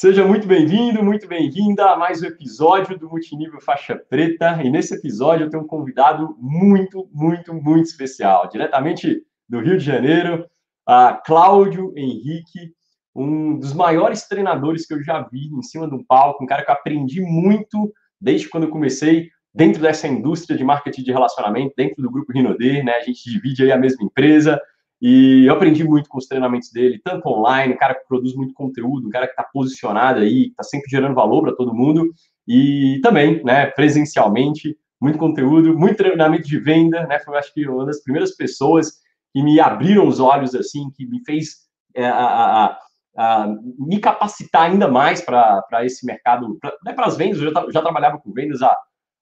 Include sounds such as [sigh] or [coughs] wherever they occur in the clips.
Seja muito bem-vindo, muito bem-vinda a mais um episódio do Multinível Faixa Preta. E nesse episódio eu tenho um convidado muito, muito, muito especial, diretamente do Rio de Janeiro, a Cláudio Henrique, um dos maiores treinadores que eu já vi em cima de um palco, um cara que eu aprendi muito desde quando eu comecei dentro dessa indústria de marketing de relacionamento, dentro do grupo Rinode, né? A gente divide aí a mesma empresa, e eu aprendi muito com os treinamentos dele, tanto online, um cara que produz muito conteúdo, um cara que está posicionado aí, está sempre gerando valor para todo mundo, e também, né, presencialmente, muito conteúdo, muito treinamento de venda, né? Foi, acho que, uma das primeiras pessoas que me abriram os olhos, assim, que me fez é, a, a, a, me capacitar ainda mais para esse mercado, para né, as vendas. Eu já, já, trabalhava com vendas há,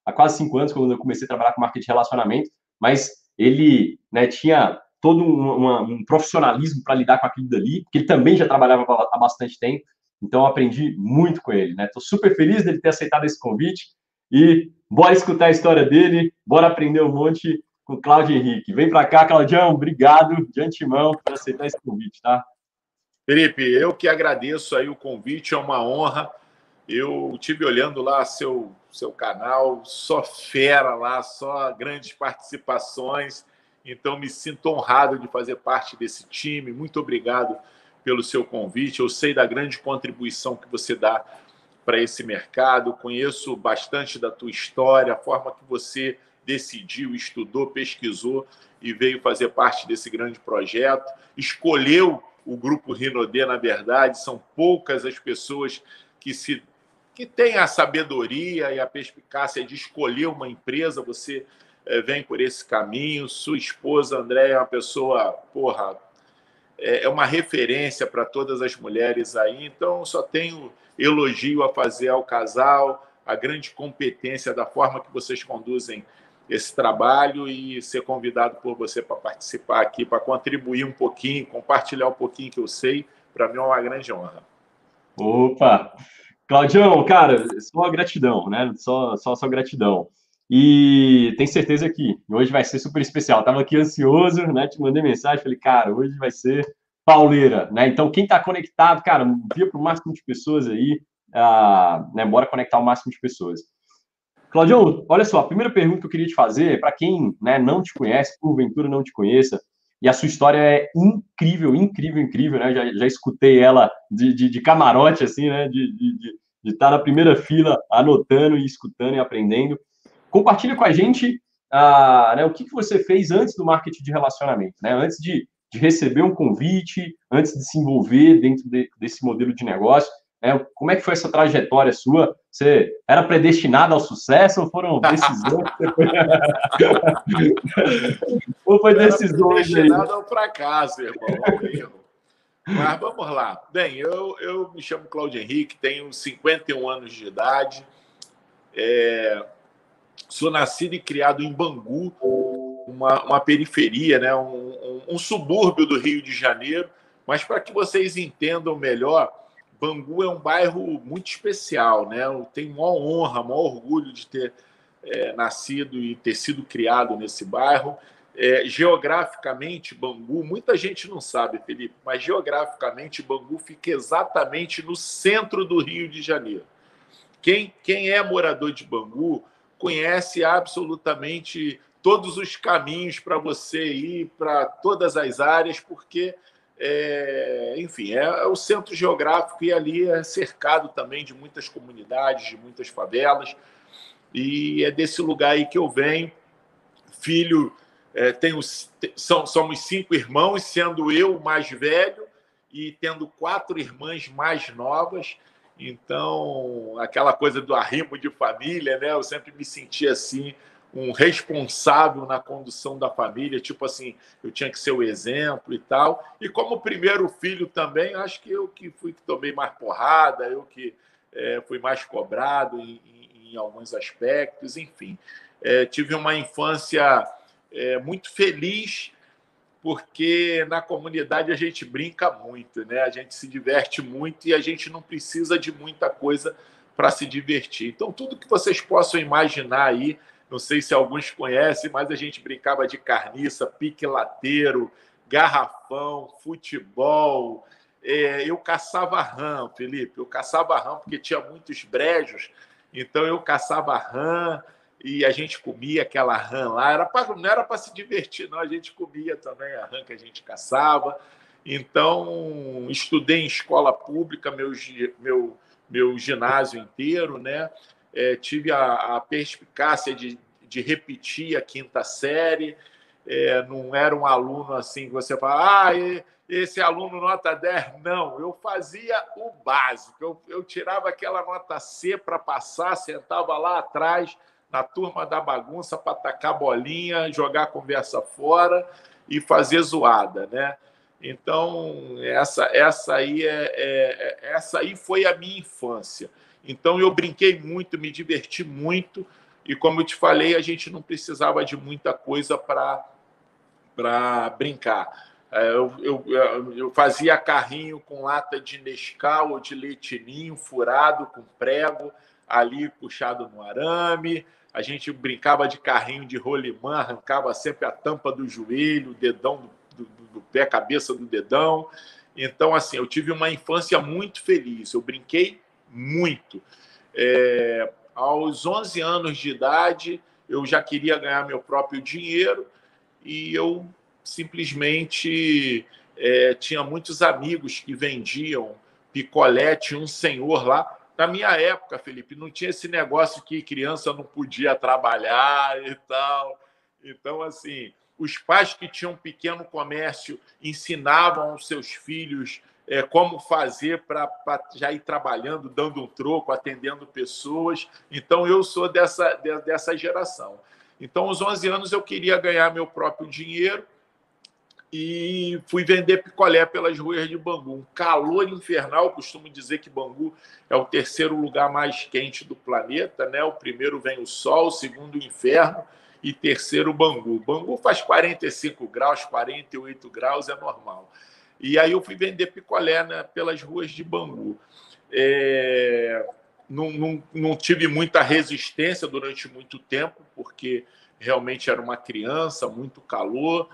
há quase cinco anos, quando eu comecei a trabalhar com marketing de relacionamento, mas ele né, tinha todo um, uma, um profissionalismo para lidar com aquilo dali, porque ele também já trabalhava há bastante tempo, então aprendi muito com ele, né? Estou super feliz dele ter aceitado esse convite e bora escutar a história dele, bora aprender um monte com o Cláudio Henrique. Vem para cá, Claudião, obrigado de antemão por aceitar esse convite, tá? Felipe, eu que agradeço aí o convite, é uma honra. Eu tive olhando lá seu seu canal, só fera lá, só grandes participações. Então, me sinto honrado de fazer parte desse time. Muito obrigado pelo seu convite. Eu sei da grande contribuição que você dá para esse mercado. Conheço bastante da tua história, a forma que você decidiu, estudou, pesquisou e veio fazer parte desse grande projeto. Escolheu o grupo Rinodê, na verdade, são poucas as pessoas que se que têm a sabedoria e a perspicácia de escolher uma empresa. Você é, vem por esse caminho. Sua esposa, André, é uma pessoa, porra, é, é uma referência para todas as mulheres aí. Então, só tenho elogio a fazer ao casal, a grande competência da forma que vocês conduzem esse trabalho e ser convidado por você para participar aqui, para contribuir um pouquinho, compartilhar um pouquinho que eu sei, para mim é uma grande honra. Opa! Claudião, cara, só gratidão, né? Só, só, só gratidão. E tenho certeza que hoje vai ser super especial. Tava aqui ansioso, né? Te mandei mensagem, falei, cara, hoje vai ser pauleira, né? Então, quem está conectado, cara, via para o máximo de pessoas aí, uh, né? Bora conectar o máximo de pessoas. Claudio, olha só, a primeira pergunta que eu queria te fazer, para quem né, não te conhece, porventura não te conheça, e a sua história é incrível, incrível, incrível, né? Já, já escutei ela de, de, de camarote, assim, né? De, de, de estar na primeira fila, anotando e escutando e aprendendo. Compartilha com a gente uh, né, o que, que você fez antes do marketing de relacionamento, né? Antes de, de receber um convite, antes de se envolver dentro de, desse modelo de negócio. Né? Como é que foi essa trajetória sua? Você era predestinado ao sucesso ou foram [laughs] decisões? [laughs] ou foi decisões? Predestinado ao fracasso, irmão, ao erro. Mas vamos lá. Bem, eu, eu me chamo Cláudio Henrique, tenho 51 anos de idade. É, Sou nascido e criado em Bangu, uma, uma periferia, né? Um, um, um subúrbio do Rio de Janeiro. Mas para que vocês entendam melhor, Bangu é um bairro muito especial, né? Eu tenho maior honra, maior orgulho de ter é, nascido e ter sido criado nesse bairro. É, geograficamente, Bangu, muita gente não sabe, Felipe, mas geograficamente, Bangu fica exatamente no centro do Rio de Janeiro. Quem, quem é morador de Bangu conhece absolutamente todos os caminhos para você ir para todas as áreas, porque, é, enfim, é, o centro geográfico e ali é cercado também de muitas comunidades, de muitas favelas, e é desse lugar aí que eu venho. Filho, é, tenho, são, somos cinco irmãos, sendo eu o mais velho e tendo quatro irmãs mais novas. Então, aquela coisa do arrimo de família, né? Eu sempre me senti assim, um responsável na condução da família, tipo assim, eu tinha que ser o exemplo e tal. E como primeiro filho também, acho que eu que fui que tomei mais porrada, eu que é, fui mais cobrado em, em, em alguns aspectos, enfim. É, tive uma infância é, muito feliz porque na comunidade a gente brinca muito, né? A gente se diverte muito e a gente não precisa de muita coisa para se divertir. Então, tudo que vocês possam imaginar aí, não sei se alguns conhecem, mas a gente brincava de carniça, pique lateiro, garrafão, futebol, é, eu caçava rã, Felipe. Eu caçava rã porque tinha muitos brejos. Então eu caçava rã e a gente comia aquela rã lá. Era pra, não era para se divertir, não. A gente comia também a rã que a gente caçava. Então, estudei em escola pública, meu, meu, meu ginásio inteiro, né? É, tive a, a perspicácia de, de repetir a quinta série é, não era um aluno assim que você fala, ah, esse aluno nota 10. Não, eu fazia o básico. Eu, eu tirava aquela nota C para passar, sentava lá atrás, na turma da bagunça, para tacar bolinha, jogar a conversa fora e fazer zoada, né? Então, essa, essa, aí é, é, é essa aí foi a minha infância. Então, eu brinquei muito, me diverti muito, e como eu te falei, a gente não precisava de muita coisa para para brincar. É, eu, eu, eu, fazia carrinho com lata de Nescau ou de leitinho furado com prego, ali puxado no arame. A gente brincava de carrinho de rolimã, arrancava sempre a tampa do joelho, o dedão do, do, do pé, a cabeça do dedão. Então, assim, eu tive uma infância muito feliz. Eu brinquei muito. É, aos 11 anos de idade, eu já queria ganhar meu próprio dinheiro e eu simplesmente é, tinha muitos amigos que vendiam picolé, um senhor lá. Na minha época, Felipe, não tinha esse negócio que criança não podia trabalhar e tal. Então, assim, os pais que tinham pequeno comércio ensinavam aos seus filhos é, como fazer para já ir trabalhando, dando um troco, atendendo pessoas. Então, eu sou dessa, dessa geração. Então, aos 11 anos, eu queria ganhar meu próprio dinheiro e fui vender picolé pelas ruas de Bangu. Um calor infernal, costumo dizer que Bangu é o terceiro lugar mais quente do planeta, né? O primeiro vem o sol, o segundo o inferno e terceiro Bangu. Bangu faz 45 graus, 48 graus, é normal. E aí eu fui vender picolé né, pelas ruas de Bangu. É não, não, não tive muita resistência durante muito tempo, porque realmente era uma criança, muito calor.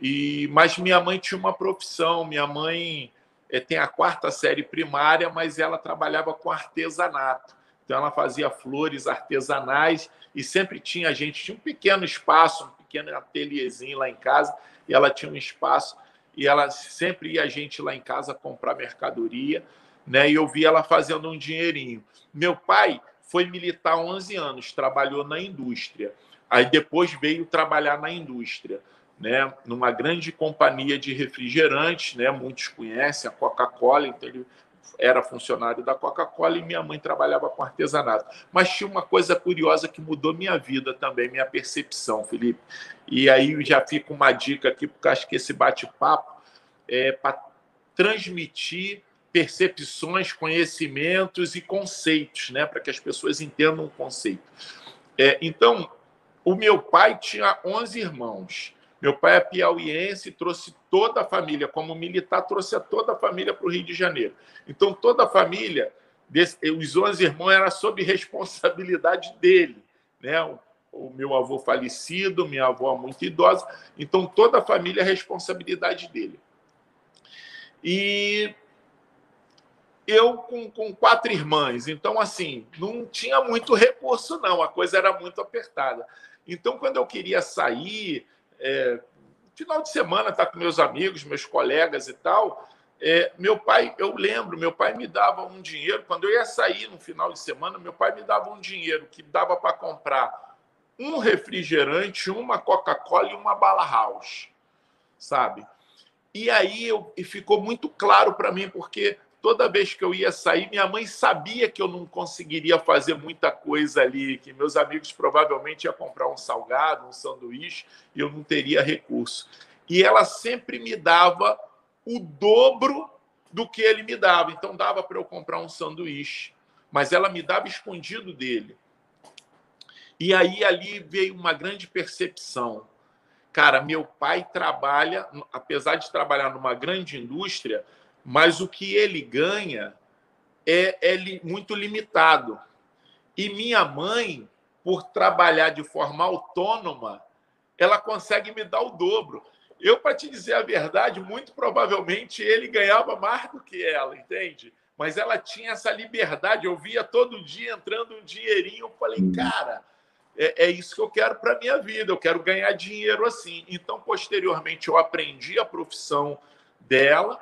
E mas minha mãe tinha uma profissão. Minha mãe é, tem a quarta série primária, mas ela trabalhava com artesanato. Então ela fazia flores artesanais e sempre tinha gente tinha um pequeno espaço, um pequeno ateliêzinho lá em casa. E ela tinha um espaço e ela sempre ia a gente lá em casa comprar mercadoria né? E eu vi ela fazendo um dinheirinho. Meu pai foi militar 11 anos, trabalhou na indústria. Aí depois veio trabalhar na indústria, né? Numa grande companhia de refrigerantes, né? Muitos conhecem a Coca-Cola, então ele era funcionário da Coca-Cola e minha mãe trabalhava com artesanato. Mas tinha uma coisa curiosa que mudou minha vida também, minha percepção, Felipe. E aí já fica uma dica aqui, porque acho que esse bate-papo é para transmitir percepções, conhecimentos e conceitos, né? para que as pessoas entendam o conceito. É, então, o meu pai tinha 11 irmãos. Meu pai é piauiense, trouxe toda a família, como militar, trouxe toda a família para o Rio de Janeiro. Então, toda a família, os 11 irmãos, era sob responsabilidade dele. Né? O, o meu avô falecido, minha avó muito idosa. Então, toda a família é responsabilidade dele. E eu com, com quatro irmãs. Então, assim, não tinha muito recurso, não. A coisa era muito apertada. Então, quando eu queria sair, é, final de semana, estar tá com meus amigos, meus colegas e tal, é, meu pai, eu lembro, meu pai me dava um dinheiro. Quando eu ia sair no final de semana, meu pai me dava um dinheiro que dava para comprar um refrigerante, uma Coca-Cola e uma bala house, sabe? E aí eu, e ficou muito claro para mim, porque toda vez que eu ia sair, minha mãe sabia que eu não conseguiria fazer muita coisa ali, que meus amigos provavelmente iam comprar um salgado, um sanduíche, e eu não teria recurso. E ela sempre me dava o dobro do que ele me dava. Então dava para eu comprar um sanduíche, mas ela me dava escondido dele. E aí ali veio uma grande percepção. Cara, meu pai trabalha, apesar de trabalhar numa grande indústria, mas o que ele ganha é, é muito limitado. E minha mãe, por trabalhar de forma autônoma, ela consegue me dar o dobro. eu, para te dizer a verdade, muito provavelmente ele ganhava mais do que ela, entende? Mas ela tinha essa liberdade. Eu via todo dia entrando um dinheirinho. Eu falei, hum. cara, é, é isso que eu quero para minha vida. Eu quero ganhar dinheiro assim. Então, posteriormente, eu aprendi a profissão dela,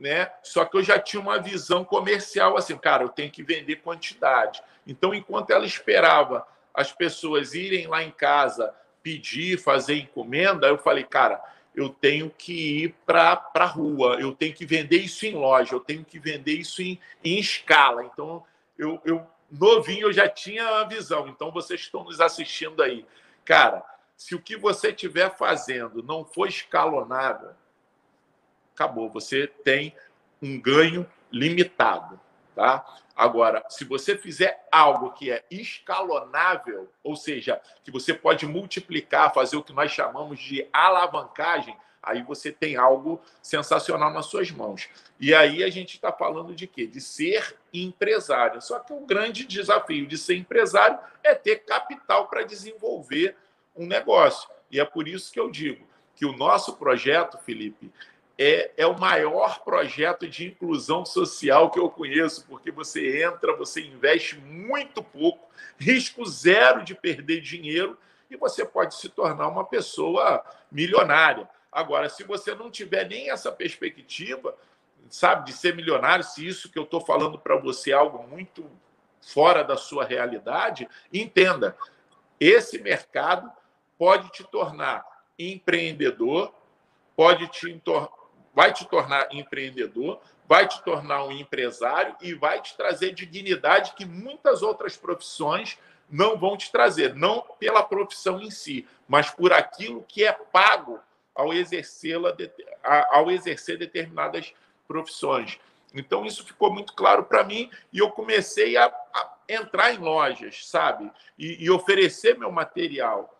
né? Só que eu já tinha uma visão comercial assim, cara, eu tenho que vender quantidade. Então, enquanto ela esperava as pessoas irem lá em casa pedir, fazer encomenda, eu falei, cara, eu tenho que ir para a rua, eu tenho que vender isso em loja, eu tenho que vender isso em, em escala. Então, eu, eu, novinho, eu já tinha a visão. Então, vocês estão nos assistindo aí. Cara, se o que você estiver fazendo não for escalonado, acabou. Você tem um ganho limitado. Tá? Agora, se você fizer algo que é escalonável, ou seja, que você pode multiplicar, fazer o que nós chamamos de alavancagem, aí você tem algo sensacional nas suas mãos. E aí a gente está falando de quê? De ser empresário. Só que o grande desafio de ser empresário é ter capital para desenvolver um negócio. E é por isso que eu digo que o nosso projeto, Felipe, é, é o maior projeto de inclusão social que eu conheço, porque você entra, você investe muito pouco, risco zero de perder dinheiro e você pode se tornar uma pessoa milionária. Agora, se você não tiver nem essa perspectiva, sabe, de ser milionário, se isso que eu estou falando para você é algo muito fora da sua realidade, entenda, esse mercado pode te tornar empreendedor, pode te vai te tornar empreendedor, vai te tornar um empresário e vai te trazer dignidade que muitas outras profissões não vão te trazer, não pela profissão em si, mas por aquilo que é pago ao exercê-la, ao exercer determinadas profissões. Então isso ficou muito claro para mim e eu comecei a, a, entrar em lojas, sabe, e, e oferecer meu material.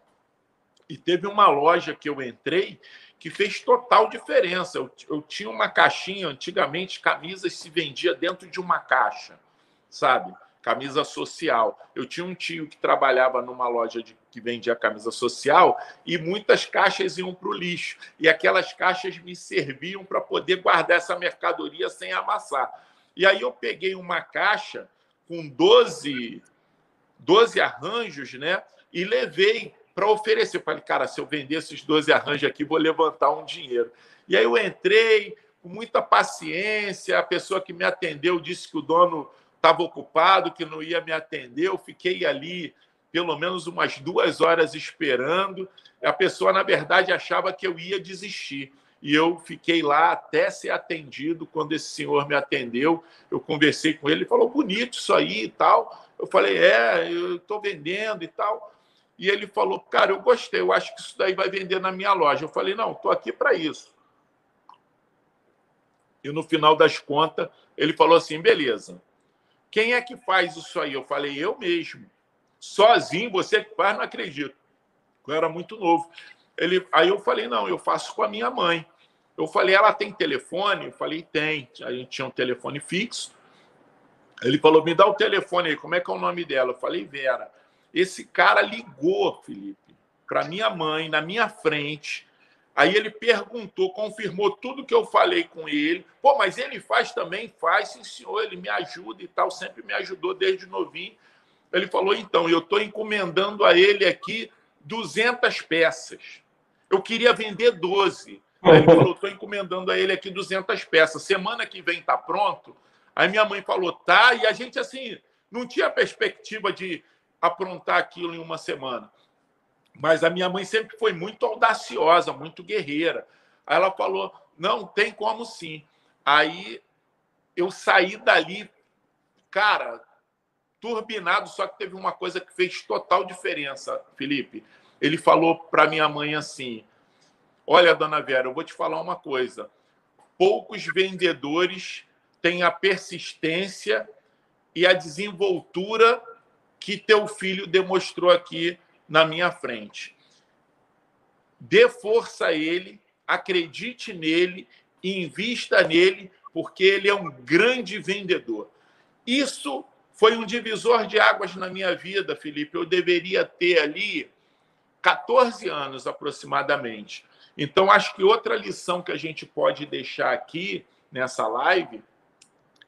E teve uma loja que eu entrei que fez total diferença. Eu, eu tinha uma caixinha, antigamente, camisas se vendia dentro de uma caixa, sabe? Camisa social. Eu tinha um tio que trabalhava numa loja de, que vendia camisa social e muitas caixas iam para o lixo. E aquelas caixas me serviam para poder guardar essa mercadoria sem amassar. E aí eu peguei uma caixa com 12, 12 arranjos, né? E levei para oferecer. Eu falei, cara, se eu vender esses 12 arranjos aqui, vou levantar um dinheiro. E aí eu entrei com muita paciência, a pessoa que me atendeu disse que o dono estava ocupado, que não ia me atender. Eu fiquei ali pelo menos umas duas horas esperando. A pessoa, na verdade, achava que eu ia desistir. E eu fiquei lá até ser atendido. Quando esse senhor me atendeu, eu conversei com ele. Ele falou: bonito isso aí e tal. Eu falei: é, eu estou vendendo e tal. E ele falou: Cara, eu gostei, eu acho que isso daí vai vender na minha loja. Eu falei: Não, estou aqui para isso. E no final das contas, ele falou assim: Beleza, quem é que faz isso aí? Eu falei: Eu mesmo. Sozinho, você que faz, não acredito. Eu era muito novo. Ele, aí eu falei: Não, eu faço com a minha mãe. Eu falei: Ela tem telefone? Eu falei: Tem. A gente tinha um telefone fixo. Ele falou: Me dá o telefone aí, como é que é o nome dela? Eu falei: Vera. Esse cara ligou, Felipe, para minha mãe, na minha frente. Aí ele perguntou, confirmou tudo que eu falei com ele. Pô, mas ele faz também? Faz, sim, senhor. Ele me ajuda e tal, sempre me ajudou desde novinho. Ele falou: então, eu estou encomendando a ele aqui 200 peças. Eu queria vender 12. Aí ele falou: estou encomendando a ele aqui 200 peças. Semana que vem está pronto. Aí minha mãe falou: tá. E a gente, assim, não tinha perspectiva de aprontar aquilo em uma semana. Mas a minha mãe sempre foi muito audaciosa, muito guerreira. Aí ela falou: não, tem como sim. Aí eu saí dali, cara, turbinado, só que teve uma coisa que fez total diferença, Felipe. Ele falou para minha mãe assim: Olha, dona Vera, eu vou te falar uma coisa. Poucos vendedores têm a persistência e a desenvoltura que teu filho demonstrou aqui na minha frente. Dê força a ele, acredite nele, invista nele, porque ele é um grande vendedor. Isso foi um divisor de águas na minha vida, Felipe. Eu deveria ter ali 14 anos aproximadamente. Então, acho que outra lição que a gente pode deixar aqui nessa live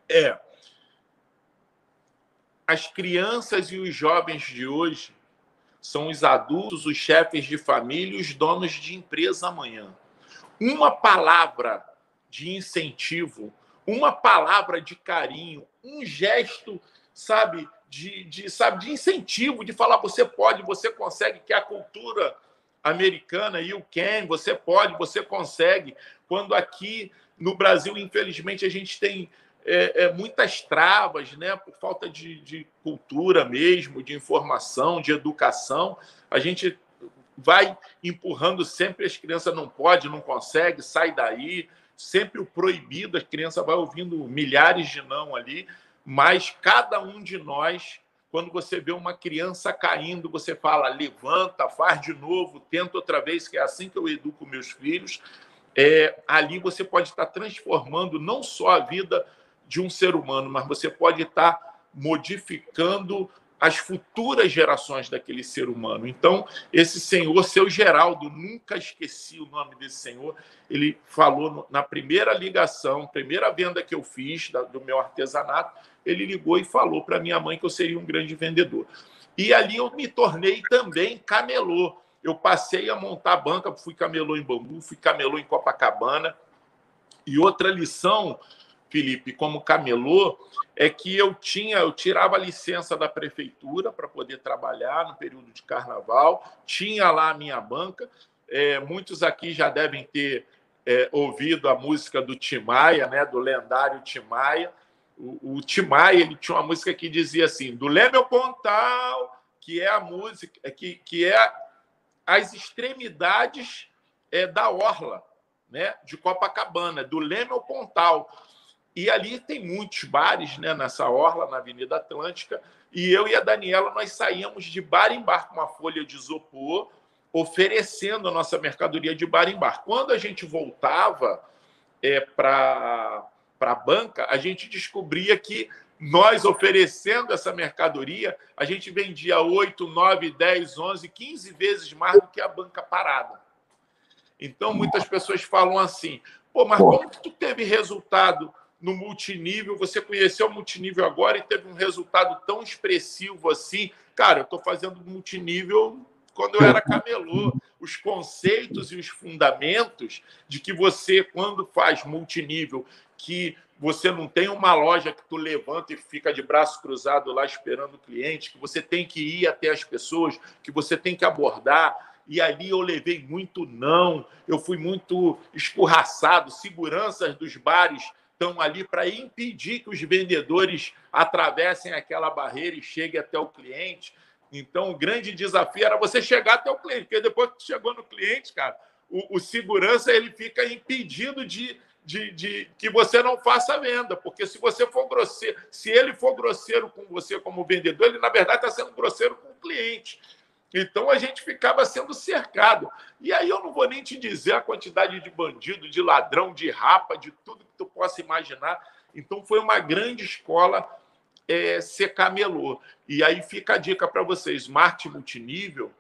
é as crianças e os jovens de hoje são os adultos, os chefes de família e os donos de empresa amanhã. Uma palavra de incentivo, uma palavra de carinho, um gesto, sabe, de, de, sabe, de incentivo, de falar você pode, você consegue, que é a cultura americana, you can, você pode, você consegue. Quando aqui no Brasil, infelizmente, a gente tem é, é, muitas travas, né, por falta de, de cultura mesmo, de informação, de educação, a gente vai empurrando sempre as crianças não pode, não consegue, sai daí, sempre o proibido, a criança vai ouvindo milhares de não ali, mas cada um de nós, quando você vê uma criança caindo, você fala, levanta, faz de novo, tenta outra vez, que é assim que eu educo meus filhos. É, ali você pode estar transformando não só a vida de um ser humano, mas você pode estar modificando as futuras gerações daquele ser humano. Então, esse senhor, seu Geraldo, nunca esqueci o nome desse senhor, ele falou na primeira ligação, primeira venda que eu fiz do meu artesanato, ele ligou e falou para minha mãe que eu seria um grande vendedor. E ali eu me tornei também camelô. Eu passei a montar banca, fui camelô em Bambu, fui camelô em Copacabana. E outra lição Felipe, como camelô, é que eu tinha, eu tirava licença da prefeitura para poder trabalhar no período de carnaval, tinha lá a minha banca. É, muitos aqui já devem ter é, ouvido a música do Timaya, né, do lendário Timaya. O, o Timaya ele tinha uma música que dizia assim: do Leme ao Pontal, que é a música, é que, que é as extremidades é, da orla, né, de Copacabana, do Leme ao Pontal. E ali tem muitos bares, né, nessa orla, na Avenida Atlântica. E eu e a Daniela, nós saíamos de bar em bar com uma folha de isopor, oferecendo a nossa mercadoria de bar em bar. Quando a gente voltava é, para a banca, a gente descobria que nós oferecendo essa mercadoria, a gente vendia 8, 9, 10, 11, 15 vezes mais do que a banca parada. Então, muitas pessoas falam assim, pô, mas como que tu teve resultado no multinível, você conheceu o multinível agora e teve um resultado tão expressivo assim. Cara, eu estou fazendo multinível quando eu era camelô. Os conceitos e os fundamentos de que você, quando faz multinível, que você não tem uma loja que tu levanta e fica de braço cruzado lá esperando o cliente, que você tem que ir até as pessoas, que você tem que abordar. E ali eu levei muito não, eu fui muito escorraçado, seguranças dos bares estão ali para impedir que os vendedores atravessem aquela barreira e cheguem até o cliente. Então, o grande desafio era você chegar até o cliente, porque depois que chegou no cliente, cara, o, o segurança ele fica impedido de, de, de, que você não faça venda, porque se você for grosseiro, se ele for grosseiro com você como vendedor, ele na verdade está sendo grosseiro com o cliente. Então a gente ficava sendo cercado. E aí eu não vou nem te dizer a quantidade de bandido, de ladrão, de rapa, de tudo que tu possa imaginar. Então foi uma grande escola é, ser camelô. E aí fica a dica para vocês: marketing multinível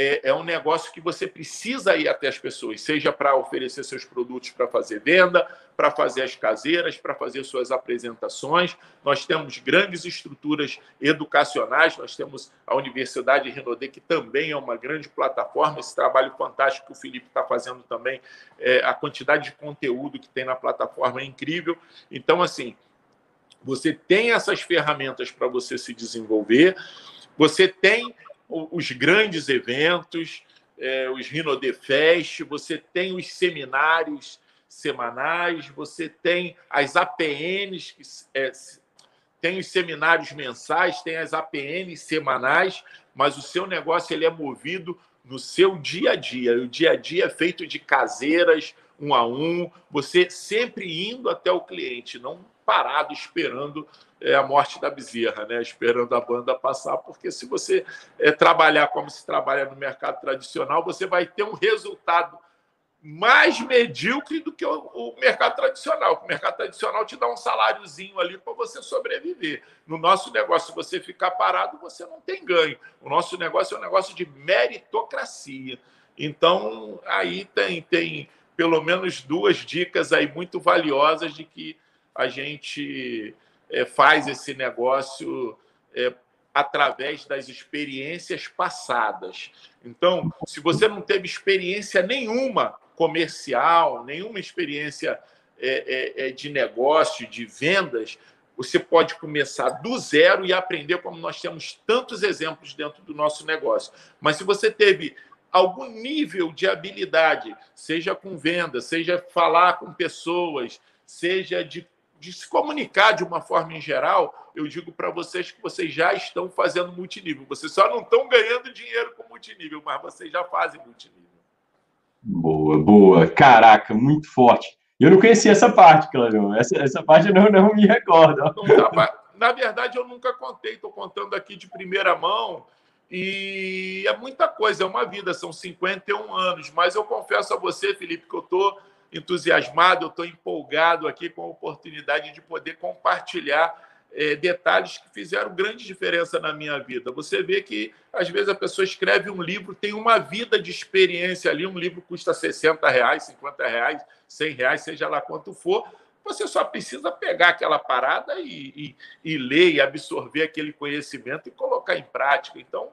é, é um negócio que você precisa ir até as pessoas, seja para oferecer seus produtos para fazer venda, para fazer as caseiras, para fazer suas apresentações. Nós temos grandes estruturas educacionais, nós temos a Universidade Renaudet, que também é uma grande plataforma, esse trabalho fantástico que o Felipe está fazendo também, é, a quantidade de conteúdo que tem na plataforma é incrível. Então, assim, você tem essas ferramentas para você se desenvolver, você tem os grandes eventos, é, os Rinode Fest, você tem os seminários semanais, você tem as APNs, que é, tem os seminários mensais, tem as APNs semanais, mas o seu negócio ele é movido no seu dia a dia. O dia a dia é feito de caseiras, um a um, você sempre indo até o cliente, não parado esperando é, a morte da bezerra, né? esperando a banda passar, porque se você é, trabalhar como se trabalha no mercado tradicional, você vai ter um resultado mais medíocre do que o, o mercado tradicional. O mercado tradicional te dá um saláriozinho ali para você sobreviver. No nosso negócio, se você ficar parado, você não tem ganho. O nosso negócio é um negócio de meritocracia. Então, aí tem, tem pelo menos duas dicas aí muito valiosas de que a gente é, faz esse negócio é, através das experiências passadas. Então, se você não teve experiência nenhuma comercial, nenhuma experiência é, é, é, de negócio, de vendas, você pode começar do zero e aprender como nós temos tantos exemplos dentro do nosso negócio. Mas se você teve algum nível de habilidade, seja com venda, seja falar com pessoas, seja de de se comunicar de uma forma em geral, eu digo para vocês que vocês já estão fazendo multinível. Vocês só não estão ganhando dinheiro com multinível, mas vocês já fazem multinível. Boa, boa. Caraca, muito forte. Eu não conhecia essa parte, Cláudio. Essa, essa parte eu não, não me recordo. Na verdade, eu nunca contei. Estou contando aqui de primeira mão. E é muita coisa, é uma vida, são 51 anos. Mas eu confesso a você, Felipe, que eu estou entusiasmado, eu estou empolgado aqui com a oportunidade de poder compartilhar é, detalhes que fizeram grande diferença na minha vida. Você vê que, às vezes, a pessoa escreve um livro, tem uma vida de experiência ali, um livro custa 60 reais, 50 reais, 100 reais, seja lá quanto for, você só precisa pegar aquela parada e, e, e ler e absorver aquele conhecimento e colocar em prática. Então,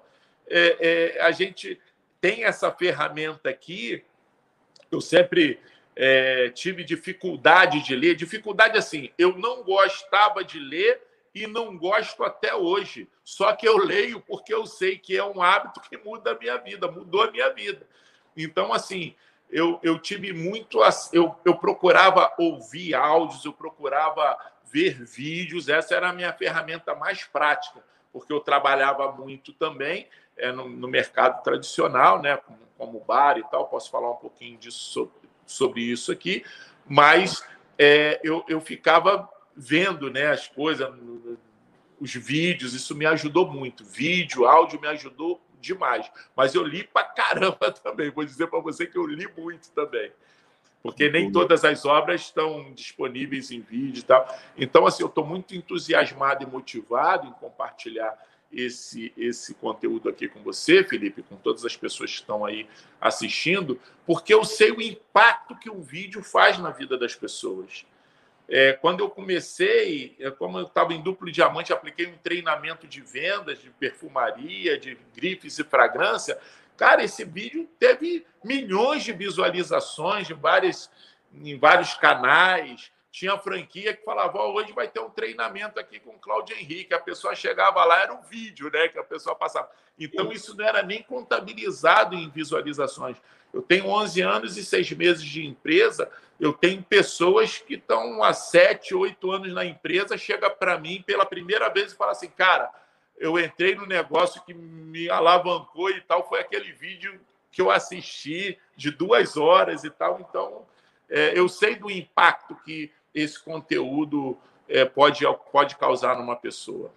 é, é, a gente tem essa ferramenta aqui, eu sempre é, tive dificuldade de ler. Dificuldade assim, eu não gostava de ler e não gosto até hoje. Só que eu leio porque eu sei que é um hábito que muda a minha vida, mudou a minha vida. Então, assim, eu, eu tive muito. Eu, eu procurava ouvir áudios, eu procurava ver vídeos, essa era a minha ferramenta mais prática, porque eu trabalhava muito também é, no, no mercado tradicional, né, como, como bar e tal. Posso falar um pouquinho disso sobre isso aqui, mas é, eu, eu ficava vendo né, as coisas, os vídeos, isso me ajudou muito. Vídeo, áudio me ajudou demais. Mas eu li pra caramba [laughs] também. Vou dizer para você que eu li muito também. Porque nem todas as obras estão disponíveis em vídeo e tal. Então, assim, eu estou muito entusiasmado e motivado em compartilhar esse, esse conteúdo aqui com você, Felipe, com todas as pessoas que estão aí assistindo, porque eu sei o impacto que um vídeo faz na vida das pessoas. É, quando eu comecei, é, como eu estava em duplo diamante, apliquei um treinamento de vendas, de perfumaria, de grifes e fragrância. Cara, esse vídeo teve milhões de visualizações de várias, em vários canais tinha franquia que falava: oh, hoje vai ter um treinamento aqui com o Cláudio Henrique. A pessoa chegava lá, era um vídeo né, que a pessoa passava. Então, isso não era nem contabilizado em visualizações. Eu tenho 11 anos e 6 meses de empresa. Eu tenho pessoas que estão há 7, 8 anos na empresa, chega para mim pela primeira vez e fala assim: cara, eu entrei no negócio que me alavancou e tal. Foi aquele vídeo que eu assisti de duas horas e tal. Então, é, eu sei do impacto que esse conteúdo é, pode, pode causar numa pessoa.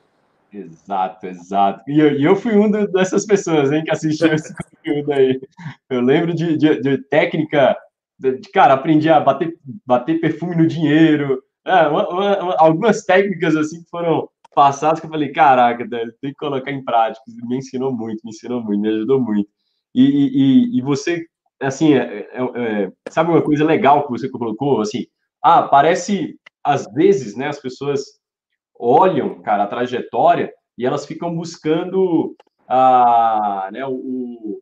Exato, exato. E eu, eu fui um dessas pessoas hein, que assistiu esse [laughs] conteúdo aí. Eu lembro de, de, de técnica, de, cara, aprendi a bater, bater perfume no dinheiro, é, uma, uma, algumas técnicas assim que foram passadas que eu falei, caraca, tem que colocar em prática. Me ensinou muito, me ensinou muito, me ajudou muito. E, e, e você, assim, é, é, é, sabe uma coisa legal que você colocou, assim, ah, parece, às vezes, né, as pessoas olham, cara, a trajetória e elas ficam buscando a, né, o,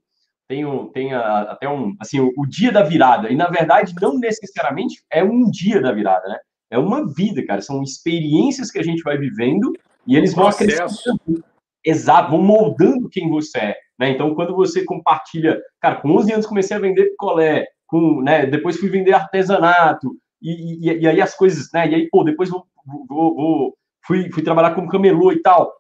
tem, um, tem a, até um, assim, o, o, dia da virada, e na verdade não necessariamente é um dia da virada, né? É uma vida, cara, são experiências que a gente vai vivendo e eles vão acrescentando, exato, vão moldando quem você é, né? Então, quando você compartilha, cara, com 11 anos comecei a vender picolé, com, né, depois fui vender artesanato, e, e, e, aí as coisas, né? E aí, pô, depois vou, vou, vou, fui, fui trabalhar como camelô e tal.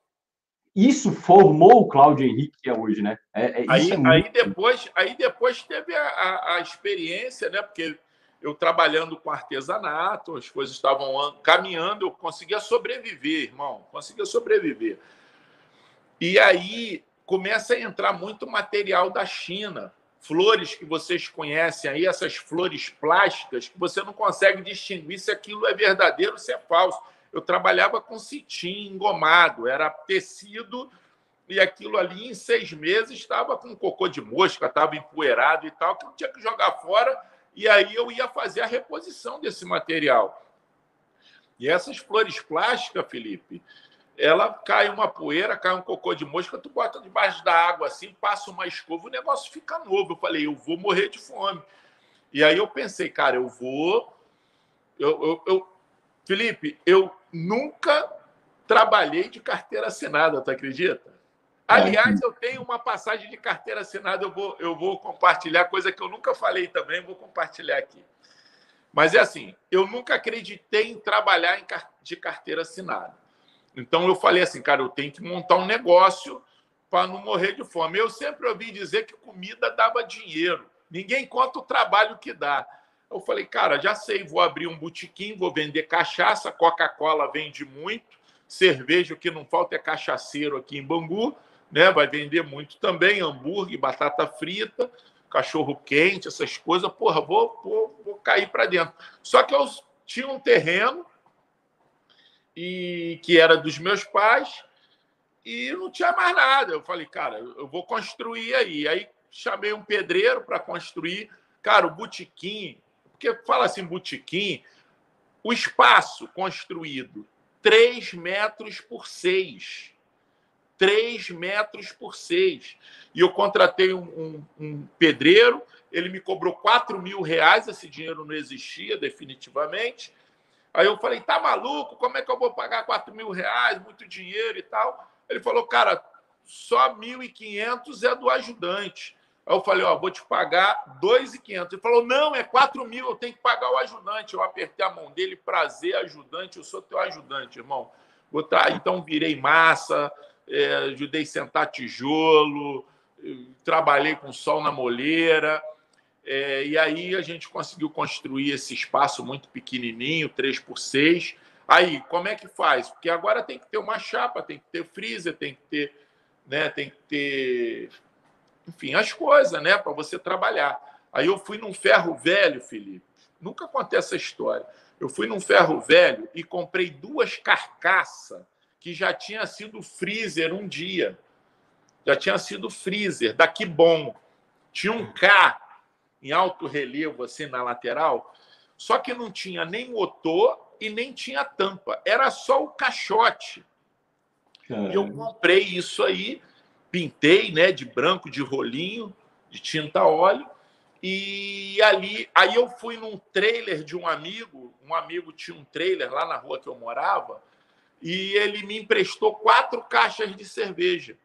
Isso formou o Cláudio Henrique que é hoje, né? É, é aí, é muito... aí, depois, aí depois teve a, a, a, experiência, né? Porque eu trabalhando com artesanato, as coisas estavam caminhando, eu conseguia sobreviver, irmão, conseguia sobreviver. E aí começa a entrar muito material da China flores que vocês conhecem aí, essas flores plásticas, que você não consegue distinguir se aquilo é verdadeiro ou se é falso. Eu trabalhava com cetim engomado, era tecido e aquilo ali em seis meses estava com cocô de mosca, estava empoeirado e tal, que eu tinha que jogar fora, e aí eu ia fazer a reposição desse material. E essas flores plásticas, Felipe, ela cai uma poeira, cai um cocô de mosca, tu bota debaixo da água assim, passa uma escova, o negócio fica novo. Eu falei, eu vou morrer de fome. E aí eu pensei, cara, eu vou. Eu, eu, eu... Felipe, eu nunca trabalhei de carteira assinada, tu acredita? Aliás, eu tenho uma passagem de carteira assinada, eu vou, eu vou compartilhar, coisa que eu nunca falei também, vou compartilhar aqui. Mas é assim, eu nunca acreditei em trabalhar em, de carteira assinada. Então eu falei assim, cara, eu tenho que montar um negócio para não morrer de fome. Eu sempre ouvi dizer que comida dava dinheiro. Ninguém conta o trabalho que dá. Eu falei, cara, já sei, vou abrir um botequim, vou vender cachaça, Coca-Cola vende muito, cerveja, o que não falta é cachaceiro aqui em Bangu, né? Vai vender muito também, hambúrguer, batata frita cachorro quente, essas coisas, porra, vou, vou, vou cair para dentro. Só que eu tinha um terreno e que era dos meus pais e não tinha mais nada. Eu falei, cara, eu vou construir aí. Aí chamei um pedreiro para construir. Cara, o botequim, porque fala assim, botequim, o espaço construído, 3 metros por 6. 3 metros por 6. E eu contratei um, um, um, pedreiro, ele me cobrou 4 mil reais, esse dinheiro não existia definitivamente. Aí eu falei, tá maluco? Como é que eu vou pagar 4 mil reais? Muito dinheiro e tal. Ele falou, cara, só 1.500 é do ajudante. Aí eu falei, ó, vou te pagar 2.500. Ele falou, não, é 4 mil, eu tenho que pagar o ajudante. Eu apertei a mão dele, prazer, ajudante, eu sou teu ajudante, irmão. Então virei massa, é, ajudei a sentar tijolo, trabalhei com sol na moleira. É, e aí a gente conseguiu construir esse espaço muito pequenininho, 3 por 6 Aí, como é que faz? Porque agora tem que ter uma chapa, tem que ter freezer, tem que ter, né, tem que ter, enfim, as coisas, né, para você trabalhar. Aí eu fui num ferro velho, Felipe. Nunca contei essa história. Eu fui num ferro velho e comprei duas carcaças que já tinha sido freezer um dia. Já tinha sido freezer, daqui bom. Tinha um K em alto relevo, assim, na lateral, só que não tinha nem motor e nem tinha tampa. Era só o caixote. Caramba. E eu comprei isso aí, pintei, né, de branco, de rolinho, de tinta óleo. E ali, aí eu fui num trailer de um amigo, um amigo tinha um trailer lá na rua que eu morava, e ele me emprestou quatro caixas de cerveja.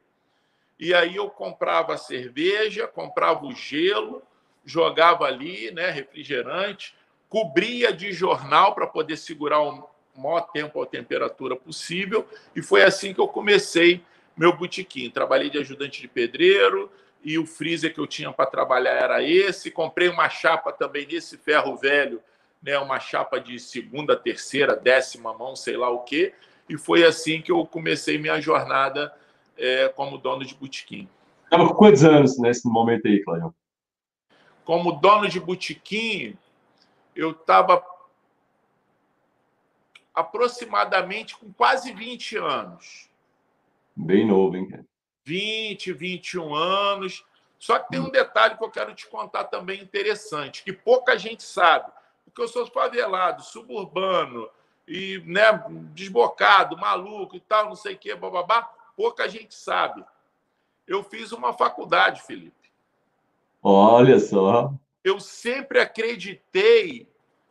E aí eu comprava a cerveja, comprava o gelo, jogava ali, né, refrigerante, cobria de jornal para poder segurar o maior tempo a temperatura possível, e foi assim que eu comecei meu botequim. Trabalhei de ajudante de pedreiro, e o freezer que eu tinha para trabalhar era esse. Comprei uma chapa também nesse ferro velho, né, uma chapa de segunda, terceira, décima mão, sei lá o quê, e foi assim que eu comecei minha jornada é, como dono de botequim. Estava com quantos anos nesse momento aí, Cláudio? Como dono de botequim, eu estava aproximadamente com quase 20 anos. Bem novo, hein? 20, 21 anos. Só que tem um detalhe que eu quero te contar também interessante, que pouca gente sabe. Porque eu sou favelado, suburbano, e né, desbocado, maluco e tal, não sei o quê, bababá, pouca gente sabe. Eu fiz uma faculdade, Felipe. Olha só. Eu sempre acreditei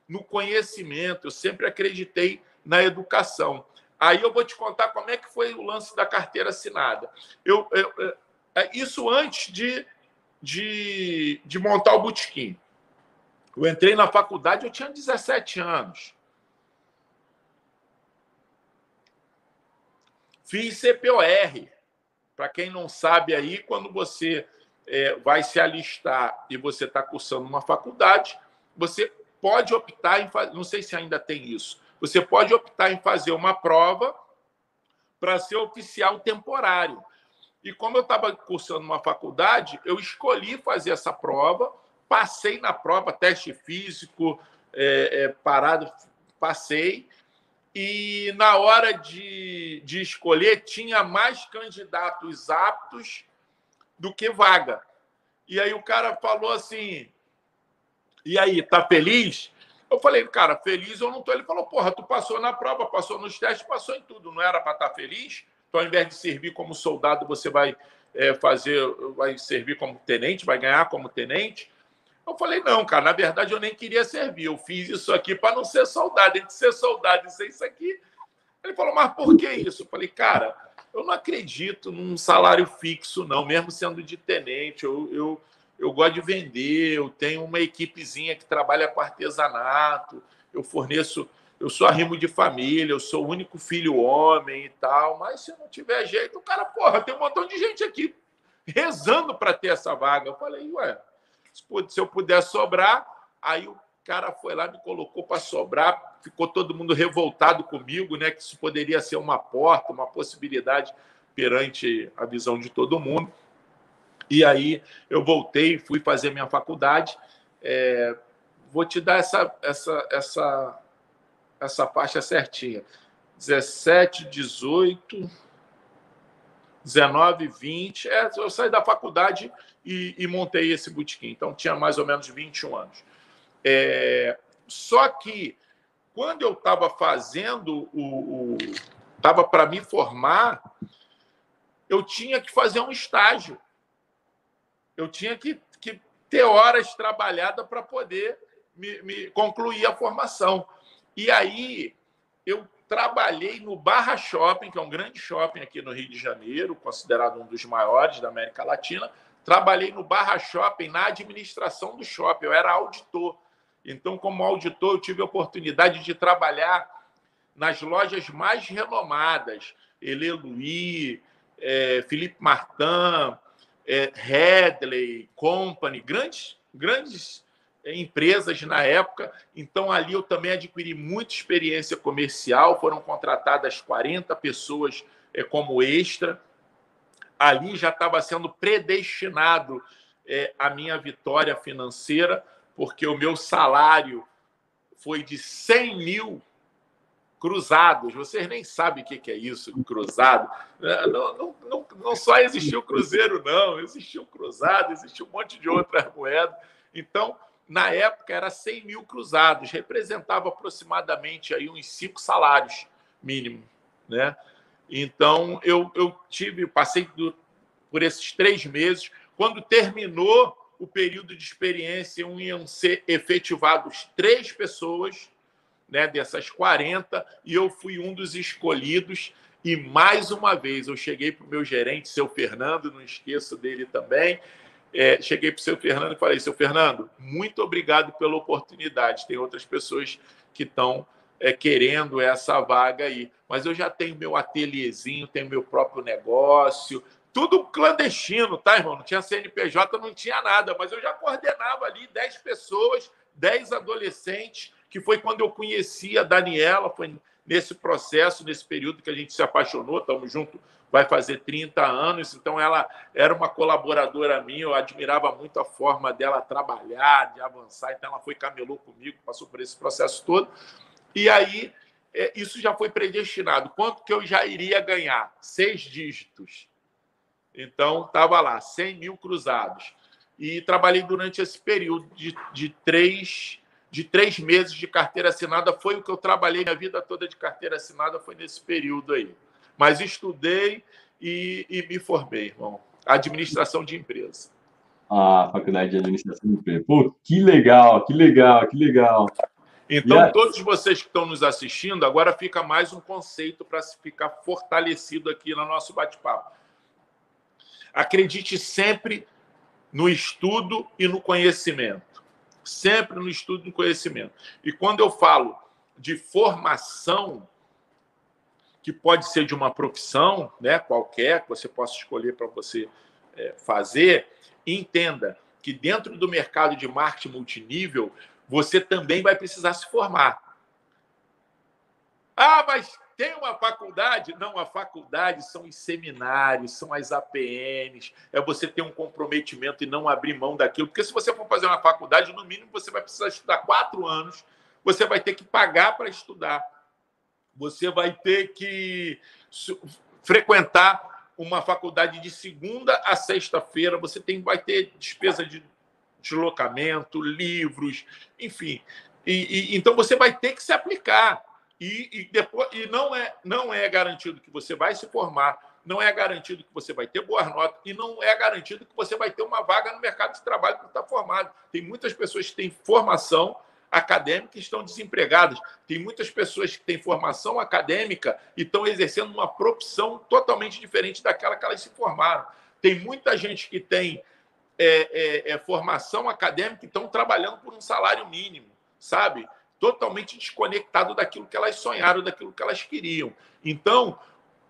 no conhecimento, eu sempre acreditei na educação. Aí eu vou te contar como é que foi o lance da carteira assinada. Eu, eu, eu é, isso antes de, de, de montar o botequim. Eu entrei na faculdade, eu tinha 17 anos. Fiz CPOR. Para quem não sabe aí, quando você é, vai se alistar e você está cursando uma faculdade, você pode optar em fazer, não sei se ainda tem isso, você pode optar em fazer uma prova para ser oficial temporário. E como eu estava cursando uma faculdade, eu escolhi fazer essa prova, passei na prova, teste físico, é, é, parado, passei, e na hora de de, de escolher, tinha mais candidatos aptos do que vaga. E aí o cara falou assim: e aí, tá feliz? Eu falei, cara, feliz eu não tô. Ele falou, porra, tu passou na prova, passou nos testes, passou em tudo. Não era para estar tá feliz? Então, ao invés de servir como soldado, você vai é, fazer, vai servir como tenente, vai ganhar como tenente. Eu falei, não, cara, na verdade eu nem queria servir. Eu fiz isso aqui para não ser soldado. Entre ser soldado e ser isso aqui. Ele falou, mas por que isso? Eu falei, cara, eu não acredito num salário fixo, não, mesmo sendo de tenente. Eu, eu, eu gosto de vender, eu tenho uma equipezinha que trabalha com artesanato, eu forneço, eu sou arrimo de família, eu sou o único filho homem e tal, mas se não tiver jeito, o cara, porra, tem um montão de gente aqui rezando para ter essa vaga. Eu falei, ué, se eu puder sobrar, aí o cara foi lá, me colocou para sobrar, ficou todo mundo revoltado comigo, né? Que isso poderia ser uma porta, uma possibilidade perante a visão de todo mundo. E aí eu voltei, fui fazer minha faculdade. É, vou te dar essa, essa, essa, essa faixa certinha. 17, 18, 19, 20. É, eu saí da faculdade e, e, montei esse botequim. Então, tinha mais ou menos 21 anos. É, só que, quando eu estava fazendo o. Estava para me formar, eu tinha que fazer um estágio eu tinha que, que ter horas trabalhadas para poder me, me concluir a formação. E aí eu trabalhei no Barra Shopping, que é um grande shopping aqui no Rio de Janeiro, considerado um dos maiores da América Latina. Trabalhei no Barra Shopping na administração do shopping, eu era auditor. Então, como auditor, eu tive a oportunidade de trabalhar nas lojas mais renomadas, Ele Louis, é, Philippe Martin, é, Company, grandes, grandes é, empresas na época. Então, ali eu também adquiri muita experiência comercial. Foram contratadas 40 pessoas é, como extra. Ali já estava sendo predestinado é, a minha vitória financeira, porque o meu salário foi de 100 mil cruzados. Vocês nem sabem o que é isso, cruzado. É, não, não, não, não só existiu cruzeiro, não. Existiu cruzado, existiu um monte de outras moedas. Então, na época, era 100 mil cruzados. Representava aproximadamente aí uns cinco salários mínimo. Né? Então, eu, eu tive, passei do, por esses três meses. Quando terminou o período de experiência, iam ser efetivados três pessoas né, dessas 40, e eu fui um dos escolhidos. E mais uma vez eu cheguei para o meu gerente, seu Fernando, não esqueço dele também. É, cheguei para o seu Fernando e falei: seu Fernando, muito obrigado pela oportunidade. Tem outras pessoas que estão é, querendo essa vaga aí, mas eu já tenho meu ateliêzinho, tenho meu próprio negócio, tudo clandestino, tá, irmão? Não tinha CNPJ, não tinha nada, mas eu já coordenava ali 10 pessoas, 10 adolescentes que foi quando eu conheci a Daniela, foi nesse processo, nesse período que a gente se apaixonou, estamos juntos, vai fazer 30 anos, então ela era uma colaboradora minha, eu admirava muito a forma dela trabalhar, de avançar, então ela foi camelou comigo, passou por esse processo todo, e aí é, isso já foi predestinado. Quanto que eu já iria ganhar? Seis dígitos. Então, estava lá, 100 mil cruzados. E trabalhei durante esse período de, de três de três meses de carteira assinada. Foi o que eu trabalhei minha vida toda de carteira assinada, foi nesse período aí. Mas estudei e, e me formei, irmão. Administração de empresa. Ah, faculdade de administração de empresa. Pô, que legal, que legal, que legal. Então, todos vocês que estão nos assistindo, agora fica mais um conceito para ficar fortalecido aqui no nosso bate-papo. Acredite sempre no estudo e no conhecimento sempre no estudo do conhecimento. E quando eu falo de formação, que pode ser de uma profissão, né, qualquer, que você possa escolher para você é, fazer, entenda que dentro do mercado de marketing multinível, você também vai precisar se formar. Ah, mas tem uma faculdade? Não, a faculdade são os seminários, são as APNs, é você ter um comprometimento e não abrir mão daquilo. Porque se você for fazer uma faculdade, no mínimo você vai precisar estudar quatro anos, você vai ter que pagar para estudar. você vai ter que frequentar uma faculdade de segunda a sexta-feira, você tem, vai ter despesa de deslocamento, livros, enfim. E, e, então você vai ter que se aplicar. E, e, depois, e não, é, não é garantido que você vai se formar, não é garantido que você vai ter boas notas e não é garantido que você vai ter uma vaga no mercado de trabalho para estar formado. Tem muitas pessoas que têm formação acadêmica e estão desempregadas. Tem muitas pessoas que têm formação acadêmica e estão exercendo uma profissão totalmente diferente daquela que elas se formaram. Tem muita gente que tem é, é, é, formação acadêmica e estão trabalhando por um salário mínimo, sabe? Totalmente desconectado daquilo que elas sonharam, daquilo que elas queriam. Então,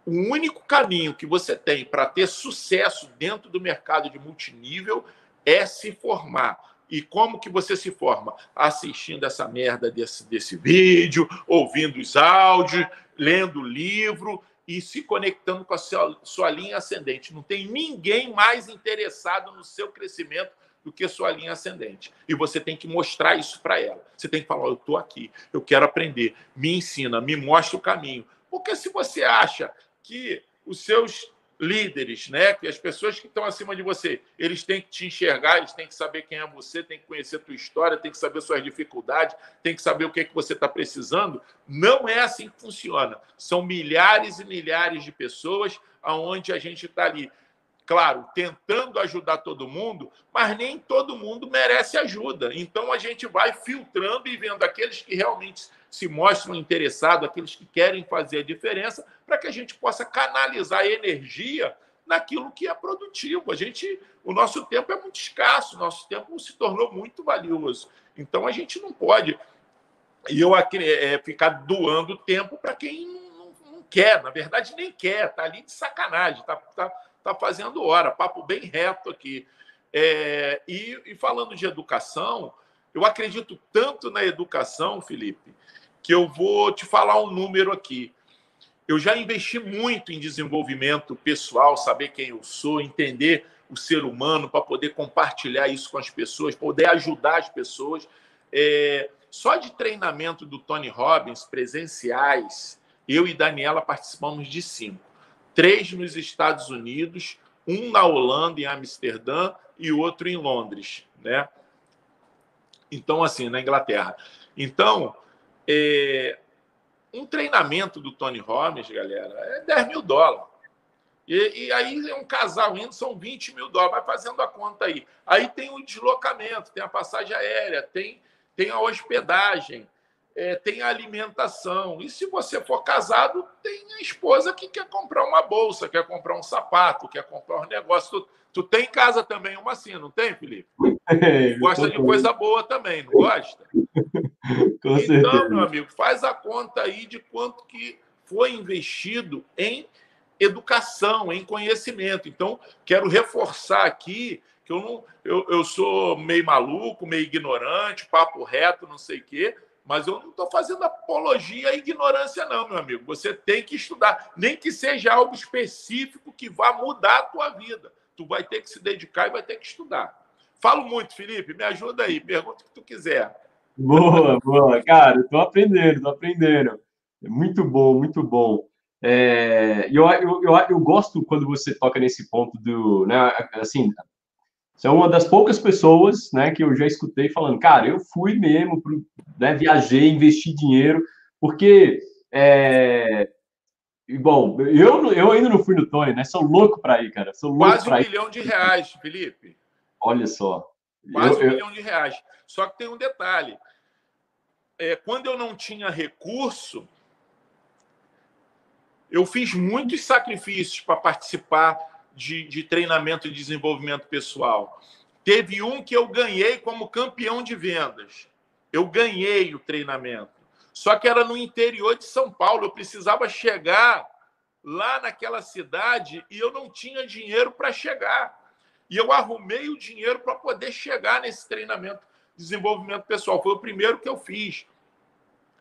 o único caminho que você tem para ter sucesso dentro do mercado de multinível é se formar. E como que você se forma? Assistindo essa merda desse, desse vídeo, ouvindo os áudios, lendo o livro e se conectando com a sua, sua linha ascendente. Não tem ninguém mais interessado no seu crescimento do que sua linha ascendente. E você tem que mostrar isso para ela. Você tem que falar: eu estou aqui, eu quero aprender, me ensina, me mostra o caminho. Porque se você acha que os seus líderes, né? Que as pessoas que estão acima de você, eles têm que te enxergar, eles têm que saber quem é você, têm que conhecer a tua história, têm que saber suas dificuldades, têm que saber o que é que você está precisando. Não é assim que funciona. São milhares e milhares de pessoas aonde a gente está ali, claro, tentando ajudar todo mundo, mas nem todo mundo merece ajuda. Então a gente vai filtrando e vendo aqueles que realmente se mostram interessados, aqueles que querem fazer a diferença, para que a gente possa canalizar energia naquilo que é produtivo. A gente, o nosso tempo é muito escasso, o nosso tempo se tornou muito valioso. Então a gente não pode e eu é, ficar doando tempo para quem não, não, quer, na verdade nem quer, está ali de sacanagem, está tá, tá fazendo hora, papo bem reto aqui. É, e, e falando de educação, eu acredito tanto na educação, Felipe, que eu vou te falar um número aqui. Eu já investi muito em desenvolvimento pessoal, saber quem eu sou, entender o ser humano para poder compartilhar isso com as pessoas, poder ajudar as pessoas. É, só de treinamento do Tony Robbins presenciais, eu e Daniela participamos de cinco. Três nos Estados Unidos, um na Holanda, em Amsterdã, e outro em Londres, né? Então, assim, na Inglaterra. Então, é, um treinamento do Tony Robbins, galera, é 10 mil dólares. E, e, aí um casal indo são 20 mil dólares. Vai fazendo a conta aí. Aí tem o deslocamento, tem a passagem aérea, tem, tem a hospedagem, é, tem a alimentação. E se você for casado, tem a esposa que quer comprar uma bolsa, quer comprar um sapato, quer comprar um negócio. Tu, tu tem em casa também uma assim, não tem, Felipe? É, gosta de coisa boa também, não gosta? [laughs] Com então, certeza. meu amigo, faz a conta aí de quanto que foi investido em educação, em conhecimento. Então, quero reforçar aqui que eu não eu, eu sou meio maluco, meio ignorante, papo reto, não sei o quê, mas eu não estou fazendo apologia à ignorância, não, meu amigo. Você tem que estudar, nem que seja algo específico que vá mudar a tua vida. Tu vai ter que se dedicar e vai ter que estudar. Falo muito, Felipe, me ajuda aí, pergunta o que tu quiser. Boa, boa. Cara, estou aprendendo, estou aprendendo. É muito bom, muito bom. É, eu, eu, eu, eu, gosto quando você toca nesse ponto do, né, assim, você é uma das poucas pessoas, né, que eu já escutei falando, cara, eu fui mesmo, né, viajei, investi dinheiro, porque, é, bom, eu, eu ainda não fui no Tony, né, sou louco para ir, cara, sou louco Quase um milhão de reais, Felipe. Olha só. Quase eu, um milhão de reais. Só que tem um detalhe, é, quando eu não tinha recurso, eu fiz muitos sacrifícios para participar de, de treinamento e desenvolvimento pessoal. Teve um que eu ganhei como campeão de vendas. Eu ganhei o treinamento. Só que era no interior de São Paulo. Eu precisava chegar lá naquela cidade e eu não tinha dinheiro para chegar. E eu arrumei o dinheiro para poder chegar nesse treinamento de desenvolvimento pessoal. Foi o primeiro que eu fiz.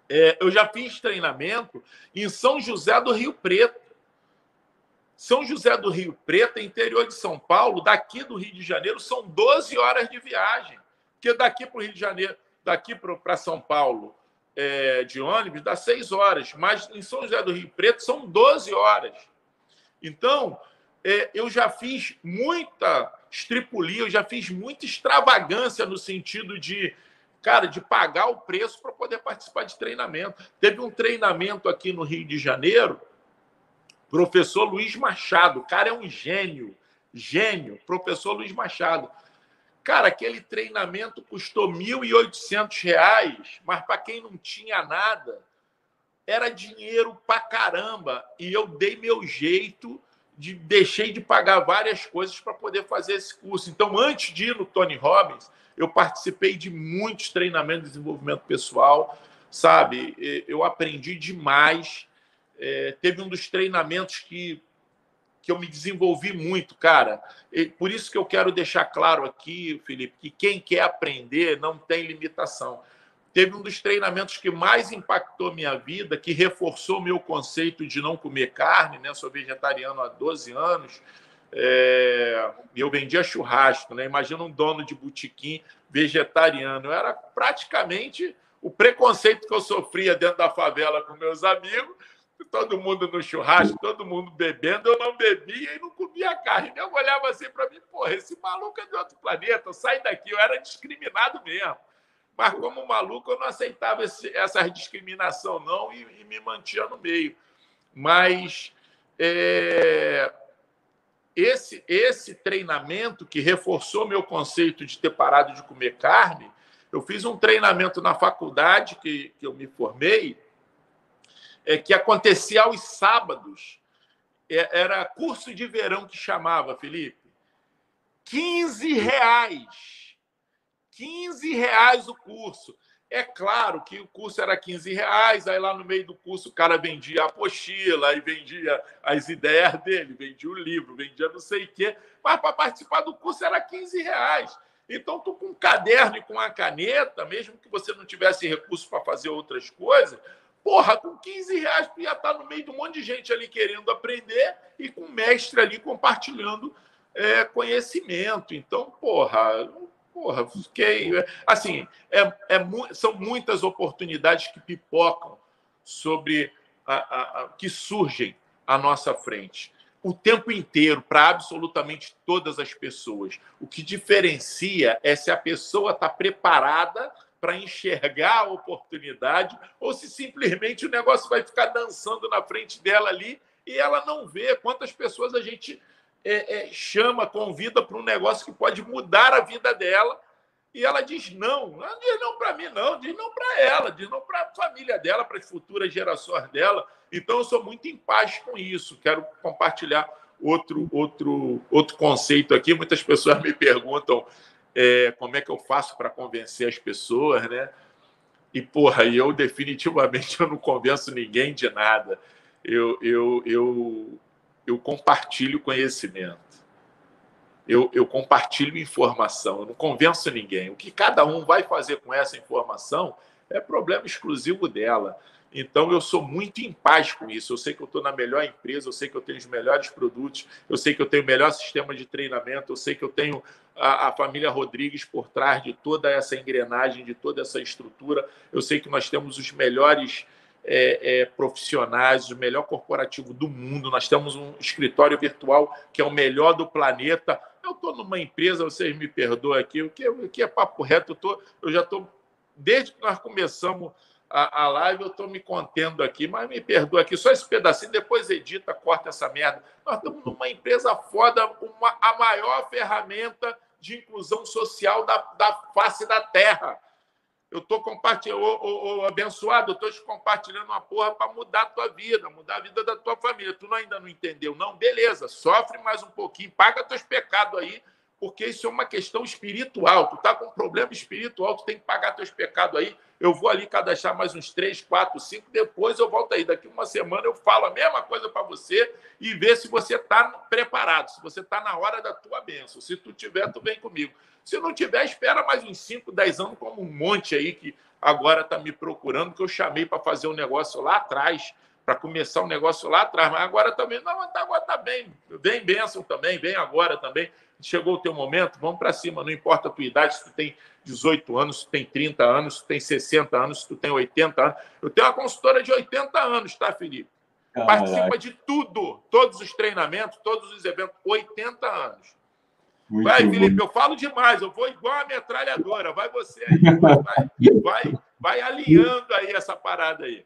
É, eu já fiz treinamento em São José do Rio Preto. São José do Rio Preto, interior de São Paulo, daqui do Rio de Janeiro, são 12 horas de viagem. Porque daqui para o Rio de Janeiro, daqui para São Paulo, é, de ônibus dá seis horas, mas em São José do Rio Preto são 12 horas. Então, é, eu já fiz muita estripulia, eu já fiz muita extravagância no sentido de, cara, de pagar o preço para poder participar de treinamento. Teve um treinamento aqui no Rio de Janeiro, professor Luiz Machado, o cara é um gênio, gênio, professor Luiz Machado. Cara, aquele treinamento custou R$ 1.800, mas para quem não tinha nada, era dinheiro para caramba. E eu dei meu jeito de deixei de pagar várias coisas para poder fazer esse curso. Então, antes de ir no Tony Robbins, eu participei de muitos treinamentos de desenvolvimento pessoal, sabe? Eu aprendi demais. É, teve um dos treinamentos que, que eu me desenvolvi muito, cara. E por isso que eu quero deixar claro aqui, Felipe, que quem quer aprender não tem limitação teve um dos treinamentos que mais impactou minha vida, que reforçou meu conceito de não comer carne, né? Sou vegetariano há 12 anos. É... eu vendia churrasco, né? Imagina um dono de botequim vegetariano. Era praticamente o preconceito que eu sofria dentro da favela com meus amigos. Todo mundo no churrasco, todo mundo bebendo, eu não bebia e não comia carne. Eu olhava assim para mim, porra, esse maluco é de outro planeta, sai daqui. Eu era discriminado mesmo. Mas, como maluco, eu não aceitava esse, essa discriminação, não, e, e, me mantinha no meio. Mas é, esse, esse treinamento que reforçou meu conceito de ter parado de comer carne, eu fiz um treinamento na faculdade que, que eu me formei, é, que acontecia aos sábados. É, era curso de verão que chamava, Felipe. 15 reais 15 reais o curso. É claro que o curso era 15 reais, aí lá no meio do curso o cara vendia a apostila, aí vendia as ideias dele, vendia o livro, vendia não sei o quê, mas para participar do curso era 15 reais. Então, tu com um caderno e com uma caneta, mesmo que você não tivesse recurso para fazer outras coisas, porra, com 15 reais tu ia estar no meio de um monte de gente ali querendo aprender e com o mestre ali compartilhando é, conhecimento. Então, porra, porra, fiquei. Assim, é, é, são muitas oportunidades que pipocam sobre a, a, a, que surgem à nossa frente. O tempo inteiro, para absolutamente todas as pessoas. O que diferencia é se a pessoa está preparada para enxergar a oportunidade ou se simplesmente o negócio vai ficar dançando na frente dela ali e ela não vê quantas pessoas a gente é, é, chama, convida para um negócio que pode mudar a vida dela e ela diz não. Não diz não para mim, não, diz não para ela, diz não para a família dela, para as futuras gerações dela. Então, eu sou muito em paz com isso. Quero compartilhar outro, outro, outro conceito aqui. Muitas pessoas me perguntam é, como é que eu faço para convencer as pessoas, né? E, porra, eu definitivamente [laughs] eu não convenço ninguém de nada. Eu, eu, eu, eu compartilho conhecimento. Eu, eu compartilho informação, eu não convenço ninguém. O que cada um vai fazer com essa informação é problema exclusivo dela. Então, eu sou muito em paz com isso. Eu sei que eu estou na melhor empresa, eu sei que eu tenho os melhores produtos, eu sei que eu tenho o melhor sistema de treinamento, eu sei que eu tenho a, a, família Rodrigues por trás de toda essa engrenagem, de toda essa estrutura. Eu sei que nós temos os melhores é, é, profissionais, o melhor corporativo do mundo. Nós temos um escritório virtual que é o melhor do planeta. Eu estou numa empresa, vocês me perdoem aqui, o que, o que é papo reto, eu, tô, eu já estou, desde que nós começamos a, a live, eu estou me contendo aqui, mas me perdoa aqui, só esse pedacinho, depois edita, corta essa merda. Nós estamos numa empresa foda, uma, a maior ferramenta de inclusão social da, da face da Terra. Eu estou compartilhando, ô, ô, abençoado, eu estou te compartilhando uma porra para mudar a tua vida, mudar a vida da tua família. Tu não, ainda não entendeu, não? Beleza, sofre mais um pouquinho, paga teus pecados aí, porque isso é uma questão espiritual. Tu está com um problema espiritual, tu tem que pagar teus pecados aí. Eu vou ali cadastrar mais uns três, quatro, cinco, depois eu volto aí. Daqui uma semana eu falo a mesma coisa para você e ver se você está preparado, se você está na hora da tua bênção. Se tu tiver, tu vem comigo. Se não tiver, espera mais uns 5, 10 anos, como um monte aí que agora está me procurando, que eu chamei para fazer um negócio lá atrás, para começar um negócio lá atrás, mas agora também, não, agora está bem, vem bênção também, vem agora também. Chegou o teu momento, vamos para cima, não importa a tua idade, se tu tem 18 anos, se tu tem 30 anos, se tu tem 60 anos, se tu tem 80 anos. Eu tenho uma consultora de 80 anos, tá, Felipe? Participa de tudo, todos os treinamentos, todos os eventos, 80 anos. Muito vai, Felipe, bom. eu falo demais, eu vou igual a metralhadora. Vai você aí, vai, vai, vai alinhando aí essa parada aí.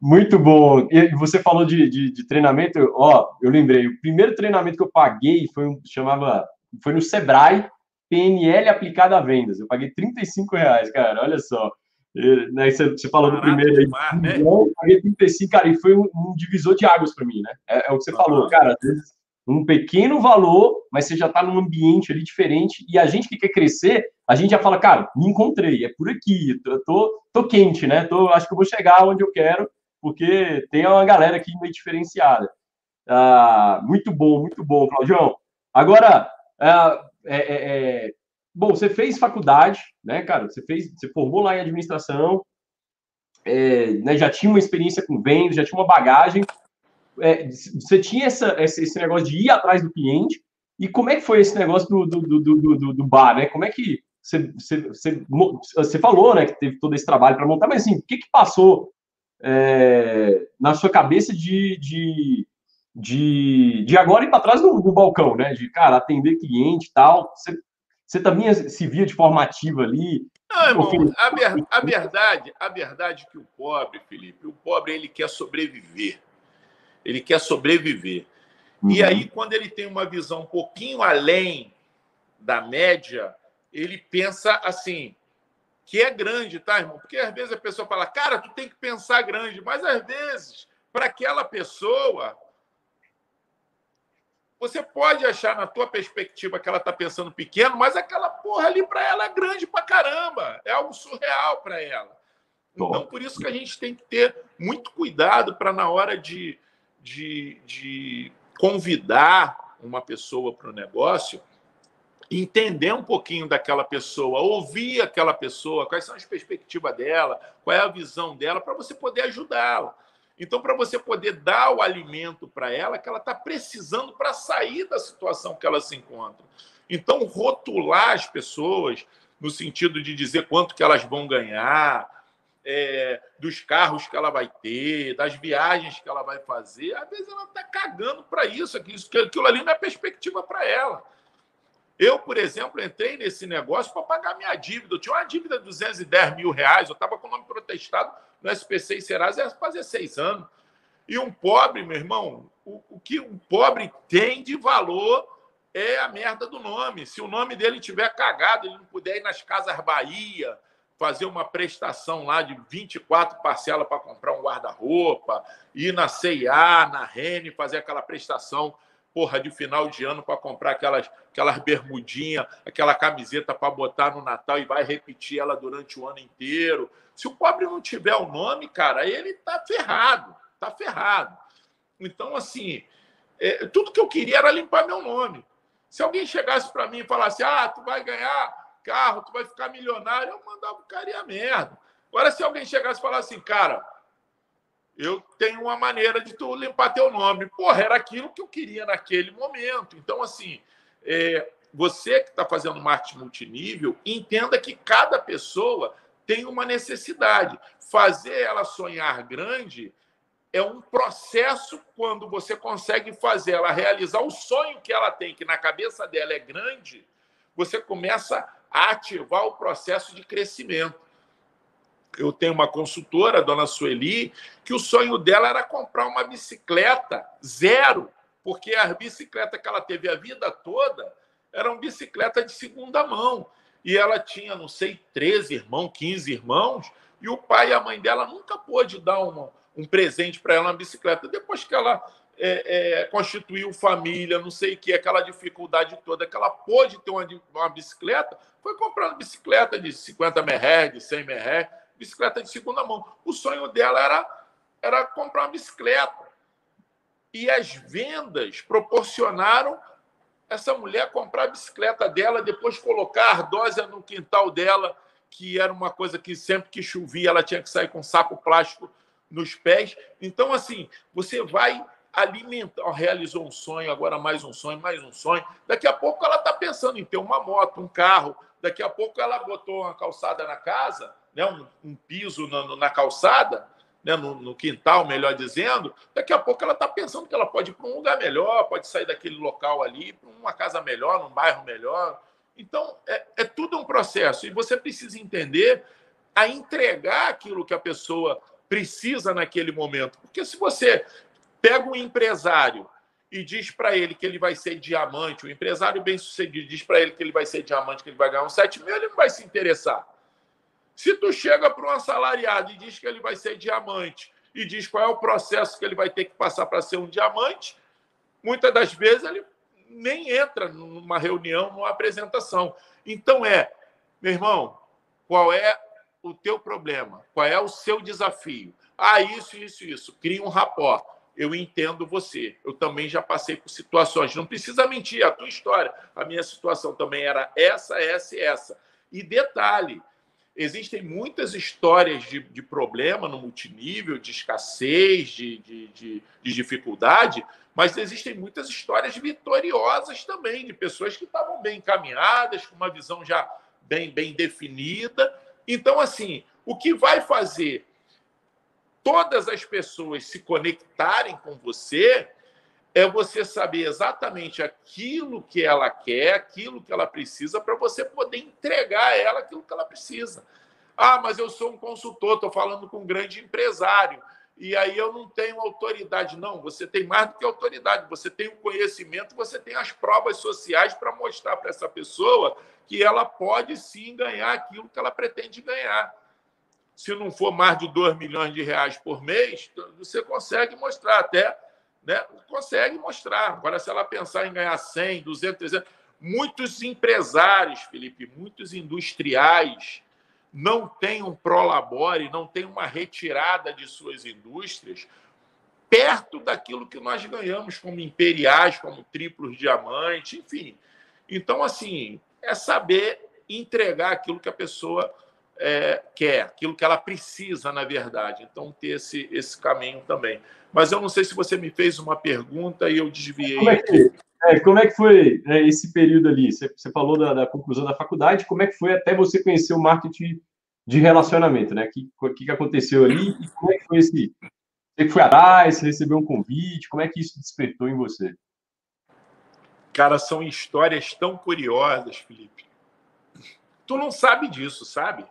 Muito bom. E você falou de, de, de, treinamento, ó, eu lembrei, o primeiro treinamento que eu paguei foi um, chamava, foi no Sebrae, PNL aplicada a vendas. Eu paguei 35 reais, cara, olha só. E, né, você, você falou Barato do primeiro aí, demais, né? eu paguei 35, cara, e foi um, um divisor de águas para mim, né? É, é, o que você falou, cara, às vezes um pequeno valor, mas você já está num ambiente ali diferente, e a gente que quer crescer, a gente já fala, cara, me encontrei, é por aqui, eu tô, tô quente, né? Tô, acho que eu vou chegar onde eu quero, porque tem uma galera aqui meio diferenciada. Ah, muito bom, muito bom, Claudião. Agora, ah, é, é, é, bom, você fez faculdade, né, cara? Você fez, você formou lá em administração, é, né, já tinha uma experiência com vendas, já tinha uma bagagem, é, você tinha essa, esse negócio de ir atrás do cliente, e como é que foi esse negócio do, do, do, do, do bar, né? Como é que você, você, você, você, falou, né, que teve todo esse trabalho para montar, mas assim, o que, que passou é, na sua cabeça de, de, de, de agora ir para trás do, do, balcão, né? De, cara, atender cliente e tal. Você, você também se via de forma ativa ali? Não, irmão, a, ver, a, verdade, a verdade é que o pobre, Felipe, o pobre ele quer sobreviver ele quer sobreviver. Uhum. E aí, quando ele tem uma visão um pouquinho além da média, ele pensa assim, que é grande, tá, irmão? Porque às vezes a pessoa fala, cara, tu tem que pensar grande, mas às vezes, para aquela pessoa, você pode achar na tua perspectiva que ela está pensando pequeno, mas aquela porra ali para ela é grande para caramba, é algo surreal para ela. Então, por isso que a gente tem que ter muito cuidado para na hora de, de, de convidar uma pessoa para o negócio, entender um pouquinho daquela pessoa, ouvir aquela pessoa, quais são as perspectivas dela, qual é a visão dela, para você poder ajudá-la. Então, para você poder dar o alimento para ela que ela está precisando para sair da situação que ela se encontra. Então, rotular as pessoas no sentido de dizer quanto que elas vão ganhar, é, dos carros que ela vai ter, das viagens que ela vai fazer, às vezes ela está cagando para isso, aquilo, ali não é perspectiva para ela. Eu, por exemplo, entrei nesse negócio para pagar minha dívida. Eu tinha uma dívida de 210 mil reais, eu estava com o nome protestado no SPC e Serasa, ia fazer seis anos. E um pobre, meu irmão, o, o que um pobre tem de valor é a merda do nome. Se o nome dele tiver cagado, ele não puder ir nas Casas Bahia, fazer uma prestação lá de 24 parcelas para comprar um guarda-roupa, ir na CIA, na Rene, fazer aquela prestação porra de final de ano para comprar aquelas, aquelas bermudinhas, aquela camiseta para botar no Natal e vai repetir ela durante o ano inteiro. Se o pobre não tiver o nome, cara, ele tá ferrado, tá ferrado. Então, assim, é, tudo que eu queria era limpar meu nome. Se alguém chegasse para mim e falasse, ah, tu vai ganhar carro, tu vai ficar milionário, eu mandava o cara ir a merda. Agora, se alguém chegasse e falasse assim, cara, eu tenho uma maneira de tu limpar teu nome. Porra, era aquilo que eu queria naquele momento. Então, assim, é, você que está fazendo marketing multinível, entenda que cada pessoa tem uma necessidade. Fazer ela sonhar grande é um processo quando você consegue fazer ela realizar o sonho que ela tem, que na cabeça dela é grande, você começa a ativar o processo de crescimento. Eu tenho uma consultora, a dona Sueli, que o sonho dela era comprar uma bicicleta zero, porque a bicicleta que ela teve a vida toda era uma bicicleta de segunda mão. E ela tinha, não sei, 13 irmãos, 15 irmãos, e o pai e a mãe dela nunca pôde dar uma, um presente para ela uma bicicleta. Depois que ela é, é, constituiu família, não sei o que, aquela dificuldade toda, que ela pôde ter uma, uma bicicleta, foi comprando bicicleta de 50 merré, de 100 merré, bicicleta de segunda mão. O sonho dela era, era comprar uma bicicleta. E as vendas proporcionaram essa mulher comprar a bicicleta dela, depois colocar a ardósia no quintal dela, que era uma coisa que sempre que chovia ela tinha que sair com saco plástico nos pés. Então, assim, você vai alimentar. realizou um sonho, agora mais um sonho, mais um sonho. Daqui a pouco ela está pensando em ter uma moto, um carro. Daqui a pouco ela botou uma calçada na casa, né? um, um piso na, na calçada, né? No, no, quintal, melhor dizendo. Daqui a pouco ela está pensando que ela pode ir para um lugar melhor, pode sair daquele local ali, para uma casa melhor, num bairro melhor. Então, é, é tudo um processo. E você precisa entender a entregar aquilo que a pessoa precisa naquele momento. Porque se você pega um empresário e diz para ele que ele vai ser diamante, o empresário bem sucedido diz para ele que ele vai ser diamante, que ele vai ganhar uns 7 mil, ele não vai se interessar. Se tu chega para um assalariado e diz que ele vai ser diamante e diz qual é o processo que ele vai ter que passar para ser um diamante, muitas das vezes ele nem entra numa reunião, numa apresentação. Então é, meu irmão, qual é o teu problema? Qual é o seu desafio? Ah, isso, isso, isso. Cria um rapport. Eu entendo você. Eu também já passei por situações. Não precisa mentir, a tua história. A minha situação também era essa, essa e essa. E detalhe, existem muitas histórias de, de problema no multinível, de escassez, de, de, de, de dificuldade, mas existem muitas histórias vitoriosas também, de pessoas que estavam bem encaminhadas, com uma visão já bem, bem definida. Então, assim, o que vai fazer todas as pessoas se conectarem com você é você saber exatamente aquilo que ela quer, aquilo que ela precisa, para você poder entregar a ela aquilo que ela precisa. Ah, mas eu sou um consultor, estou falando com um grande empresário e aí eu não tenho autoridade. Não, você tem mais do que autoridade, você tem o conhecimento, você tem as provas sociais para mostrar para essa pessoa que ela pode sim ganhar aquilo que ela pretende ganhar. Se não for mais de 2 milhões de reais por mês, você consegue mostrar até, né? Consegue mostrar. Agora, se ela pensar em ganhar 100, 200, 300, muitos empresários, Felipe, muitos industriais, não tem um prolabore, não tem uma retirada de suas indústrias perto daquilo que nós ganhamos como imperiais, como triplos diamante, enfim. Então, assim, é saber entregar aquilo que a pessoa é, quer, aquilo que ela precisa, na verdade. Então, ter esse, esse caminho também. Mas eu não sei se você me fez uma pergunta e eu desviei. Como é que, é, como é que foi é, esse período ali? Você, você falou da, da, conclusão da faculdade, como é que foi até você conhecer o marketing de relacionamento, né? O que, que, aconteceu ali e como é que foi esse... Você foi atrás, você recebeu um convite, como é que isso despertou em você? Cara, são histórias tão curiosas, Felipe. Tu não sabe disso, sabe?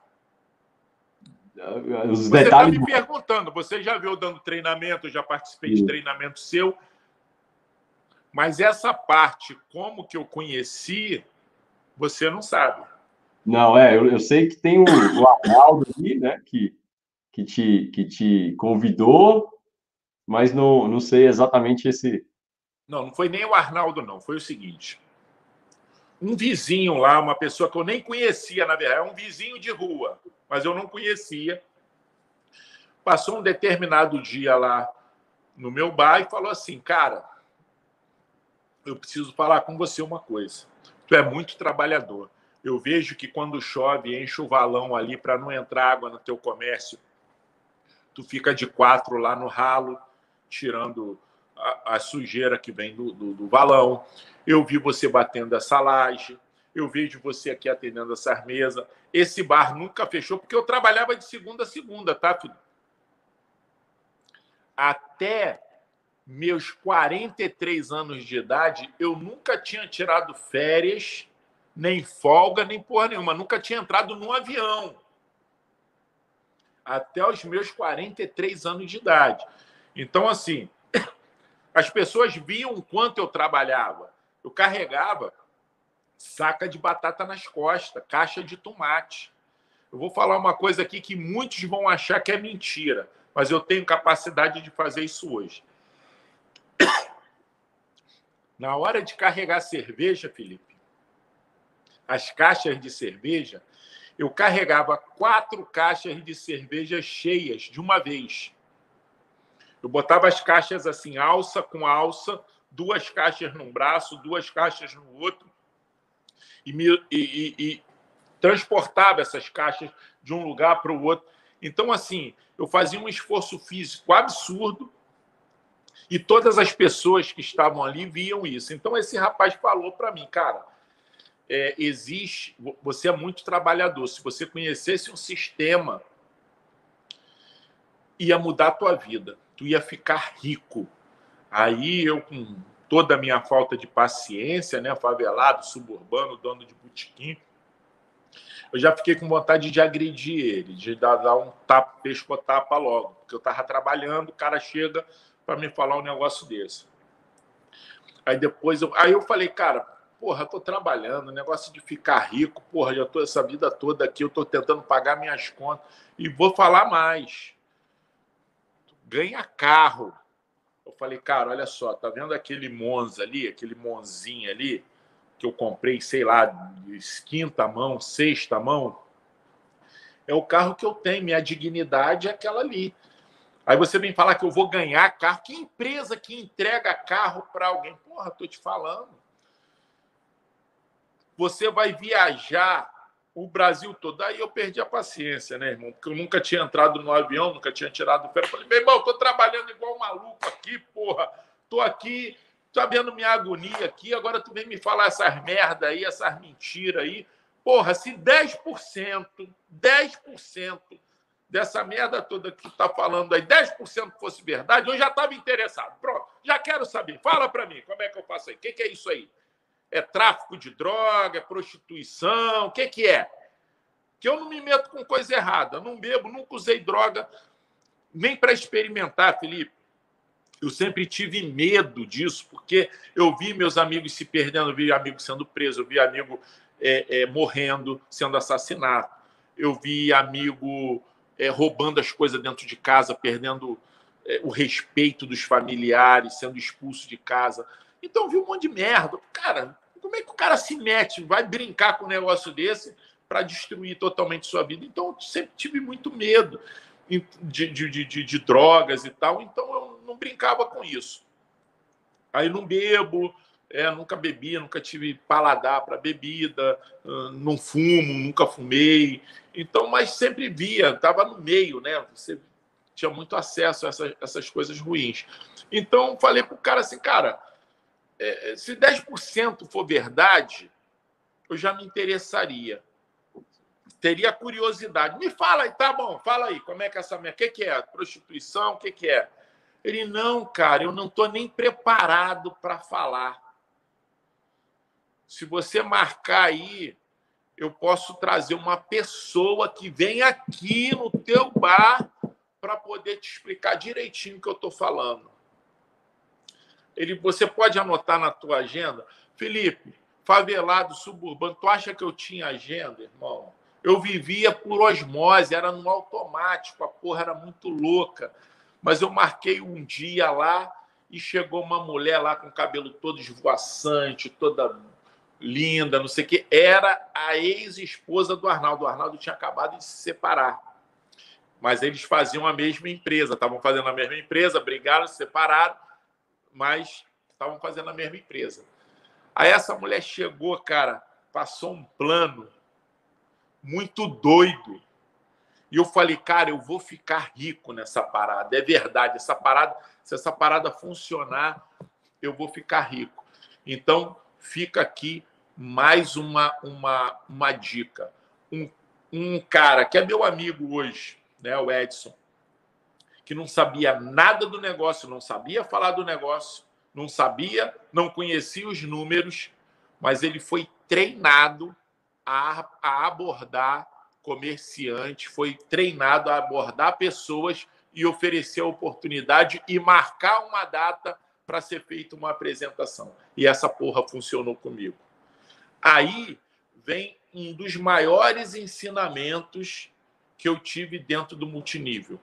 Os você tá detalhes... está me perguntando, você já viu dando treinamento, já participei de treinamento seu, mas essa parte, como que eu conheci, você não sabe. Não, é, eu, eu sei que tem o, o Arnaldo ali, né, que, que, te, que te convidou, mas não, não sei exatamente esse... Não, não foi nem o Arnaldo, não, foi o seguinte, um vizinho lá, uma pessoa que eu nem conhecia, na verdade, é um vizinho de rua, mas eu não conhecia, passou um determinado dia lá no meu bar e falou assim, cara, eu preciso falar com você uma coisa. Tu é muito trabalhador. Eu vejo que quando chove, enche o valão ali para não entrar água no teu comércio. Tu fica de quatro lá no ralo, tirando a, a sujeira que vem do, do, do, valão. Eu vi você batendo essa laje. Eu vejo você aqui atendendo essas mesas. Esse bar nunca fechou, porque eu trabalhava de segunda a segunda, tá, filho? Até meus 43 anos de idade, eu nunca tinha tirado férias, nem folga, nem porra nenhuma. Nunca tinha entrado num avião. Até os meus 43 anos de idade. Então, assim, as pessoas viam o quanto eu trabalhava. Eu carregava saca de batata nas costas, caixa de tomate. Eu vou falar uma coisa aqui que muitos vão achar que é mentira, mas eu tenho capacidade de fazer isso hoje. Na hora de carregar cerveja, Felipe, as caixas de cerveja, eu carregava quatro caixas de cerveja cheias de uma vez. Eu botava as caixas assim, alça com alça, duas caixas num braço, duas caixas no outro, e, me, e, e, e transportava essas caixas de um lugar para o outro. Então, assim, eu fazia um esforço físico absurdo e todas as pessoas que estavam ali viam isso. Então, esse rapaz falou para mim, cara, é, existe. Você é muito trabalhador. Se você conhecesse um sistema, ia mudar a tua vida. Tu ia ficar rico. Aí eu, com toda a minha falta de paciência, né, favelado, suburbano, dono de botequim, eu já fiquei com vontade de agredir ele, de dar, dar um tapa, pescotapa logo, porque eu estava trabalhando, o cara chega para me falar um negócio desse. Aí depois eu, aí eu falei, cara, porra, tô trabalhando, negócio de ficar rico, porra, já tô essa vida toda aqui, eu tô tentando pagar minhas contas e vou falar mais. Ganha carro. Eu falei, cara, olha só, tá vendo aquele Monza ali, aquele Monzinho ali, que eu comprei, sei lá, quinta mão, sexta mão? É o carro que eu tenho, minha dignidade é aquela ali. Aí você vem falar que eu vou ganhar carro. Que empresa que entrega carro para alguém? Porra, tô te falando você vai viajar o Brasil todo. Aí eu perdi a paciência, né, irmão? Porque eu nunca tinha entrado no avião, nunca tinha tirado o pé. Falei, meu irmão, tô trabalhando igual um maluco aqui, porra. Tô aqui, tá vendo minha agonia aqui, agora tu vem me falar essas merda aí, essas mentiras aí. Porra, se 10%, 10% dessa merda toda que tu tá falando aí, 10% fosse verdade, eu já estava interessado. Pronto, já quero saber. Fala para mim, como é que eu faço aí? O que, que é isso aí? É tráfico de droga, é prostituição? O que, que é? Que eu não me meto com coisa errada. Não bebo, nunca usei droga, nem para experimentar, Felipe. Eu sempre tive medo disso, porque eu vi meus amigos se perdendo, eu vi amigo sendo preso, eu vi amigo é, é, morrendo, sendo assassinado. Eu vi amigo é, roubando as coisas dentro de casa, perdendo é, o respeito dos familiares, sendo expulso de casa. Então eu vi um monte de merda. Cara, como é que o cara se mete, vai brincar com um negócio desse para destruir totalmente sua vida? Então, eu sempre tive muito medo de, de, de, de, drogas e tal, então eu não brincava com isso. Aí não bebo, é, nunca bebi, nunca tive paladar para bebida, não fumo, nunca fumei. Então, mas sempre via, estava no meio, né? Você tinha muito acesso a essas, essas coisas ruins. Então, falei para o cara assim, cara é, é se 10% for verdade, eu já me interessaria. Teria curiosidade. Me fala aí, tá bom, fala aí, como é que é essa minha. O que, que é? Prostituição? O que, que é? Ele, não, cara, eu não estou nem preparado para falar. Se você marcar aí, eu posso trazer uma pessoa que vem aqui no teu bar para poder te explicar direitinho o que eu estou falando. Ele, você pode anotar na tua agenda, Felipe, favelado, suburbano, tu acha que eu tinha agenda, irmão? Eu vivia por osmose, era no automático, a porra era muito louca. Mas eu marquei um dia lá e chegou uma mulher lá com o cabelo todo esvoaçante, toda linda, não sei o quê. Era a ex-esposa do Arnaldo. O Arnaldo tinha acabado de se separar. Mas eles faziam a mesma empresa, estavam fazendo a mesma empresa, brigaram, se separaram mas estavam fazendo a mesma empresa. Aí essa mulher chegou, cara, passou um plano muito doido. E eu falei, cara, eu vou ficar rico nessa parada. É verdade, essa parada, se essa parada funcionar, eu vou ficar rico. Então, fica aqui mais uma uma, uma dica. Um, um cara que é meu amigo hoje, né, o Edson, que não sabia nada do negócio, não sabia falar do negócio, não sabia, não conhecia os números, mas ele foi treinado a, a abordar comerciante, foi treinado a abordar pessoas e oferecer a oportunidade e marcar uma data para ser feita uma apresentação. E essa porra funcionou comigo. Aí vem um dos maiores ensinamentos que eu tive dentro do multinível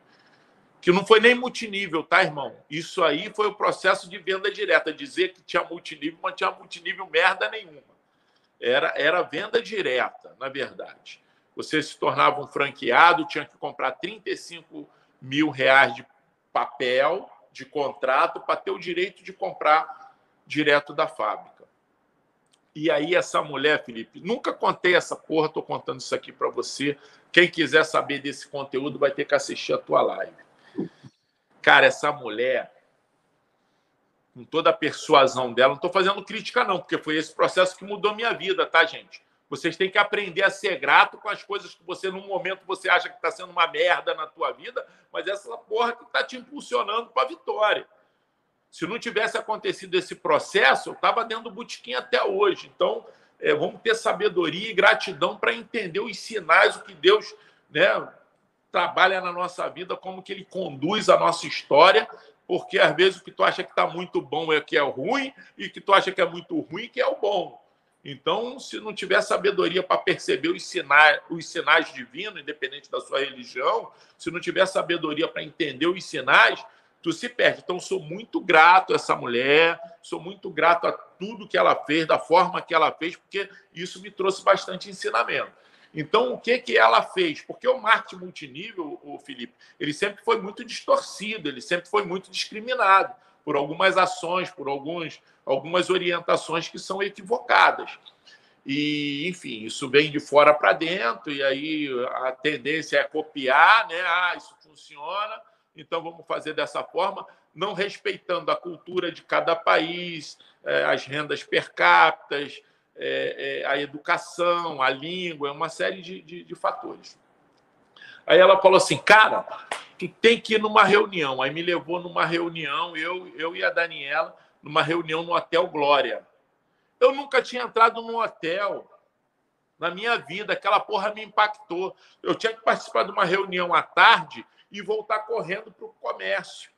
que não foi nem multinível, tá, irmão? Isso aí foi o processo de venda direta. Dizer que tinha multinível, mas tinha multinível merda nenhuma. Era, era venda direta, na verdade. Você se tornava um franqueado, tinha que comprar 35 mil reais de papel, de contrato, para ter o direito de comprar direto da fábrica. E aí, essa mulher, Felipe, nunca contei essa porra, estou contando isso aqui para você. Quem quiser saber desse conteúdo vai ter que assistir a tua live. Cara, essa mulher, com toda a persuasão dela, não estou fazendo crítica, não, porque foi esse processo que mudou minha vida, tá, gente? Vocês têm que aprender a ser grato com as coisas que você, num momento, você acha que está sendo uma merda na tua vida, mas essa porra que está te impulsionando para a vitória. Se não tivesse acontecido esse processo, eu estava dentro do botequim até hoje. Então, é, vamos ter sabedoria e gratidão para entender os sinais, o que Deus né, trabalha na nossa vida, como que Ele conduz a nossa história, porque às vezes o que tu acha que está muito bom é que é ruim, e que tu acha que é muito ruim que é o bom. Então, se não tiver sabedoria para perceber os sinais, os sinais divinos, independente da sua religião, se não tiver sabedoria para entender os sinais, tu se perde. Então, sou muito grato a essa mulher, sou muito grato a tudo que ela fez, da forma que ela fez, porque isso me trouxe bastante ensinamento. Então, o que, que ela fez? Porque o marketing multinível, o Felipe, ele sempre foi muito distorcido, ele sempre foi muito discriminado por algumas ações, por alguns, algumas orientações que são equivocadas. E, enfim, isso vem de fora para dentro, e aí a tendência é copiar, né? Ah, isso funciona, então vamos fazer dessa forma, não respeitando a cultura de cada país, é, as rendas per capita, é, é, a educação, a língua, uma série de, de, de fatores. Aí ela falou assim, cara, tem que ir numa reunião. Aí me levou numa reunião, eu, eu e a Daniela, numa reunião no Hotel Glória. Eu nunca tinha entrado num hotel na minha vida, aquela porra me impactou. Eu tinha que participar de uma reunião à tarde e voltar correndo para o comércio.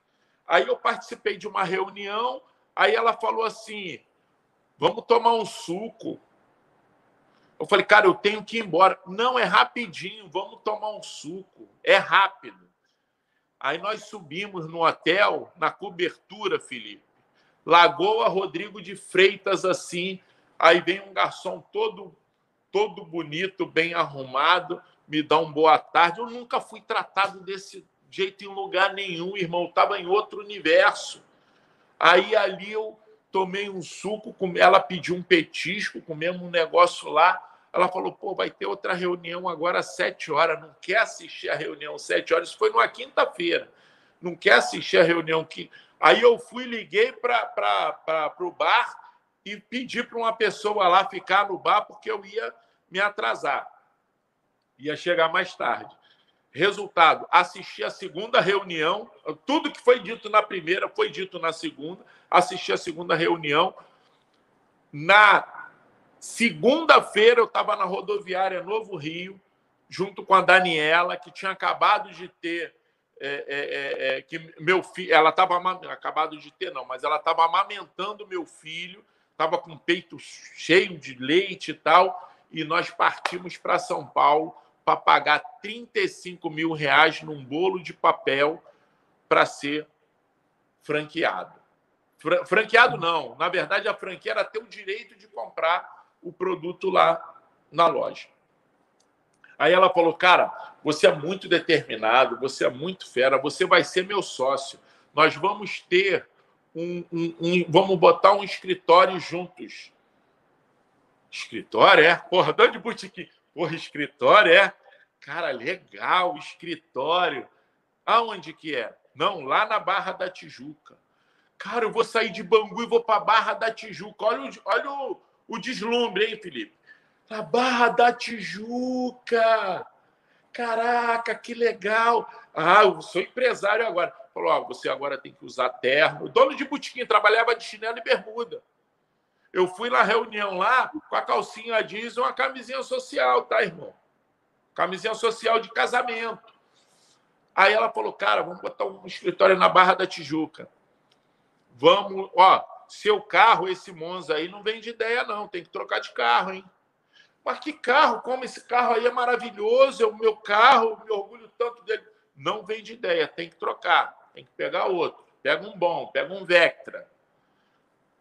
Aí eu participei de uma reunião, aí ela falou assim: vamos tomar um suco. Eu falei, cara, eu tenho que ir embora. Não, é rapidinho, vamos tomar um suco. É rápido. Aí nós subimos no hotel, na cobertura, Felipe. Lagoa Rodrigo de Freitas, assim. Aí vem um garçom todo todo bonito, bem arrumado me dá um boa tarde. Eu nunca fui tratado desse jeito em lugar nenhum, irmão. Estava em outro universo. Aí ali eu tomei um suco, ela pediu um petisco, comemos um negócio lá. Ela falou: pô, vai ter outra reunião agora às sete horas. Não quer assistir a reunião às sete horas? Isso foi numa quinta-feira. Não quer assistir a reunião que. Aí eu fui, liguei para o bar e pedi para uma pessoa lá ficar no bar porque eu ia me atrasar ia chegar mais tarde. Resultado: assisti a segunda reunião, tudo que foi dito na primeira foi dito na segunda. Assisti a segunda reunião. Na segunda-feira, eu estava na rodoviária Novo Rio, junto com a Daniela, que tinha acabado de ter. É, é, é, é que meu filho, ela estava acabado de ter, não, mas ela estava amamentando meu filho, estava com o peito cheio de leite e tal, e nós partimos para São Paulo para pagar 35 mil reais num bolo de papel para ser franqueado. Fra franqueado não. Na verdade, a franquia era ter o direito de comprar o produto lá na loja. Aí ela falou, cara, você é muito determinado, você é muito fera, você vai ser meu sócio. Nós vamos ter um, um, um vamos botar um escritório juntos. Escritório, é? Porra, de boutique. Porra, escritório, é? Cara, legal, escritório. Aonde que é? Não, lá na Barra da Tijuca. Cara, eu vou sair de Bangu e vou para Barra da Tijuca. Olha, o, olha o, o deslumbre, hein, Felipe? Na Barra da Tijuca. Caraca, que legal. Ah, eu sou empresário agora. Falou, você agora tem que usar terno. O dono de botiquim trabalhava de chinelo e bermuda. Eu fui na reunião lá com a calcinha jeans e uma camisinha social, tá, irmão? Camisinha social de casamento. Aí ela falou, cara, vamos botar um escritório na Barra da Tijuca. Vamos, ó, seu carro, esse Monza aí, não vem de ideia, não. Tem que trocar de carro, hein? Mas que carro? Como esse carro aí é maravilhoso, é o meu carro, me orgulho tanto dele. Não vem de ideia, tem que trocar, tem que pegar outro. Pega um bom, pega um Vectra.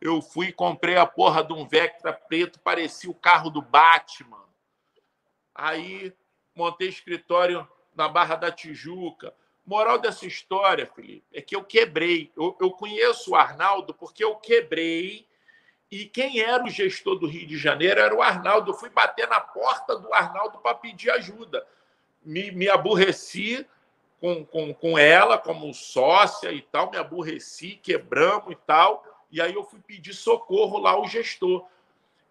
Eu fui e comprei a porra de um Vectra preto, parecia o carro do Batman. Aí montei escritório na Barra da Tijuca. Moral dessa história, Felipe, é que eu quebrei. Eu, eu conheço o Arnaldo porque eu quebrei. E quem era o gestor do Rio de Janeiro era o Arnaldo. Eu fui bater na porta do Arnaldo para pedir ajuda. me, me aborreci com, com, com ela como sócia e tal, me aborreci, quebramos e tal. E aí eu fui pedir socorro lá ao gestor.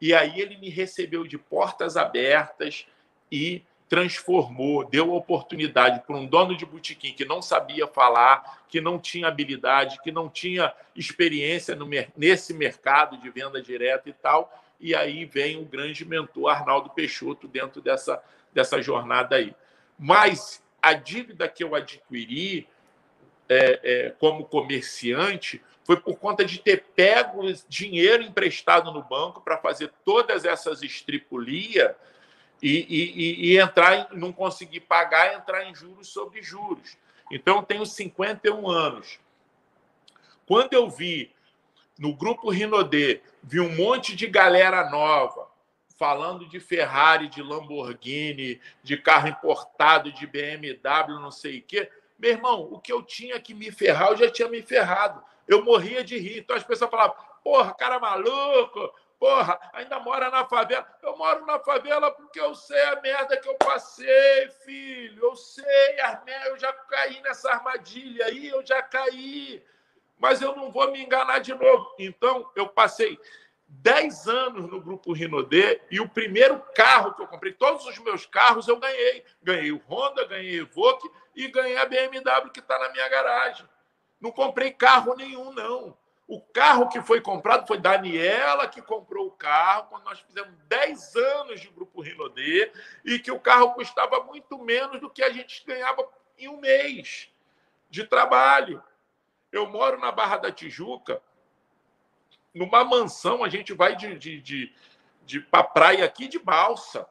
E aí ele me recebeu de portas abertas e transformou, deu oportunidade para um dono de botequim que não sabia falar, que não tinha habilidade, que não tinha experiência no, nesse mercado de venda direta e tal. E aí vem o grande mentor Arnaldo Peixoto dentro dessa, dessa jornada aí. Mas a dívida que eu adquiri é, é, como comerciante foi por conta de ter pego dinheiro emprestado no banco para fazer todas essas estripulias e, e, e, entrar em, não conseguir pagar, entrar em juros sobre juros. Então, eu tenho 51 anos. Quando eu vi no grupo Rinodê, vi um monte de galera nova falando de Ferrari, de Lamborghini, de carro importado, de BMW, não sei o quê. Meu irmão, o que eu tinha que me ferrar, eu já tinha me ferrado. Eu morria de rir. Então as pessoas falavam, porra, cara maluco, Porra, ainda mora na favela. Eu moro na favela porque eu sei a merda que eu passei, filho. Eu sei a merda, eu já caí nessa armadilha aí, eu já caí. Mas eu não vou me enganar de novo. Então, eu passei 10 anos no grupo Rinodê e o primeiro carro que eu comprei, todos os meus carros eu ganhei. Ganhei o Honda, ganhei o Evoque e ganhei a BMW que está na minha garagem. Não comprei carro nenhum, não. O carro que foi comprado foi Daniela que comprou o carro quando nós fizemos 10 anos de grupo Rinodê e que o carro custava muito menos do que a gente ganhava em um mês de trabalho. Eu moro na Barra da Tijuca, numa mansão, a gente vai de, de, de, de para praia aqui de balsa.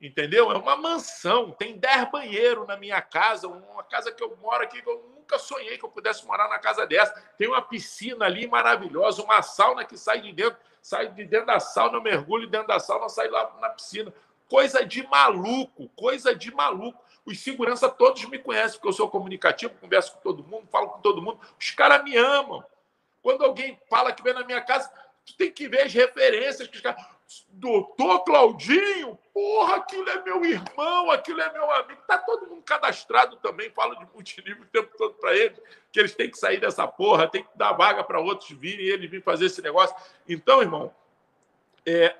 Entendeu? É uma mansão, tem 10 banheiros na minha casa, uma casa que eu moro aqui, eu nunca sonhei que eu pudesse morar na casa dessa. Tem uma piscina ali maravilhosa, uma sauna que sai de dentro, sai de dentro da sauna, eu mergulho dentro da sauna, sai lá na piscina. Coisa de maluco, coisa de maluco. Os segurança todos me conhecem, porque eu sou comunicativo, converso com todo mundo, falo com todo mundo. Os caras me amam. Quando alguém fala que vem na minha casa, tu tem que ver as referências que os caras. Doutor Claudinho, porra, aquilo é meu irmão, aquilo é meu amigo. Tá todo mundo cadastrado também, falo de multinível o tempo todo para eles, que eles têm que sair dessa porra, tem que dar vaga para outros virem e eles virem fazer esse negócio. Então, irmão, é,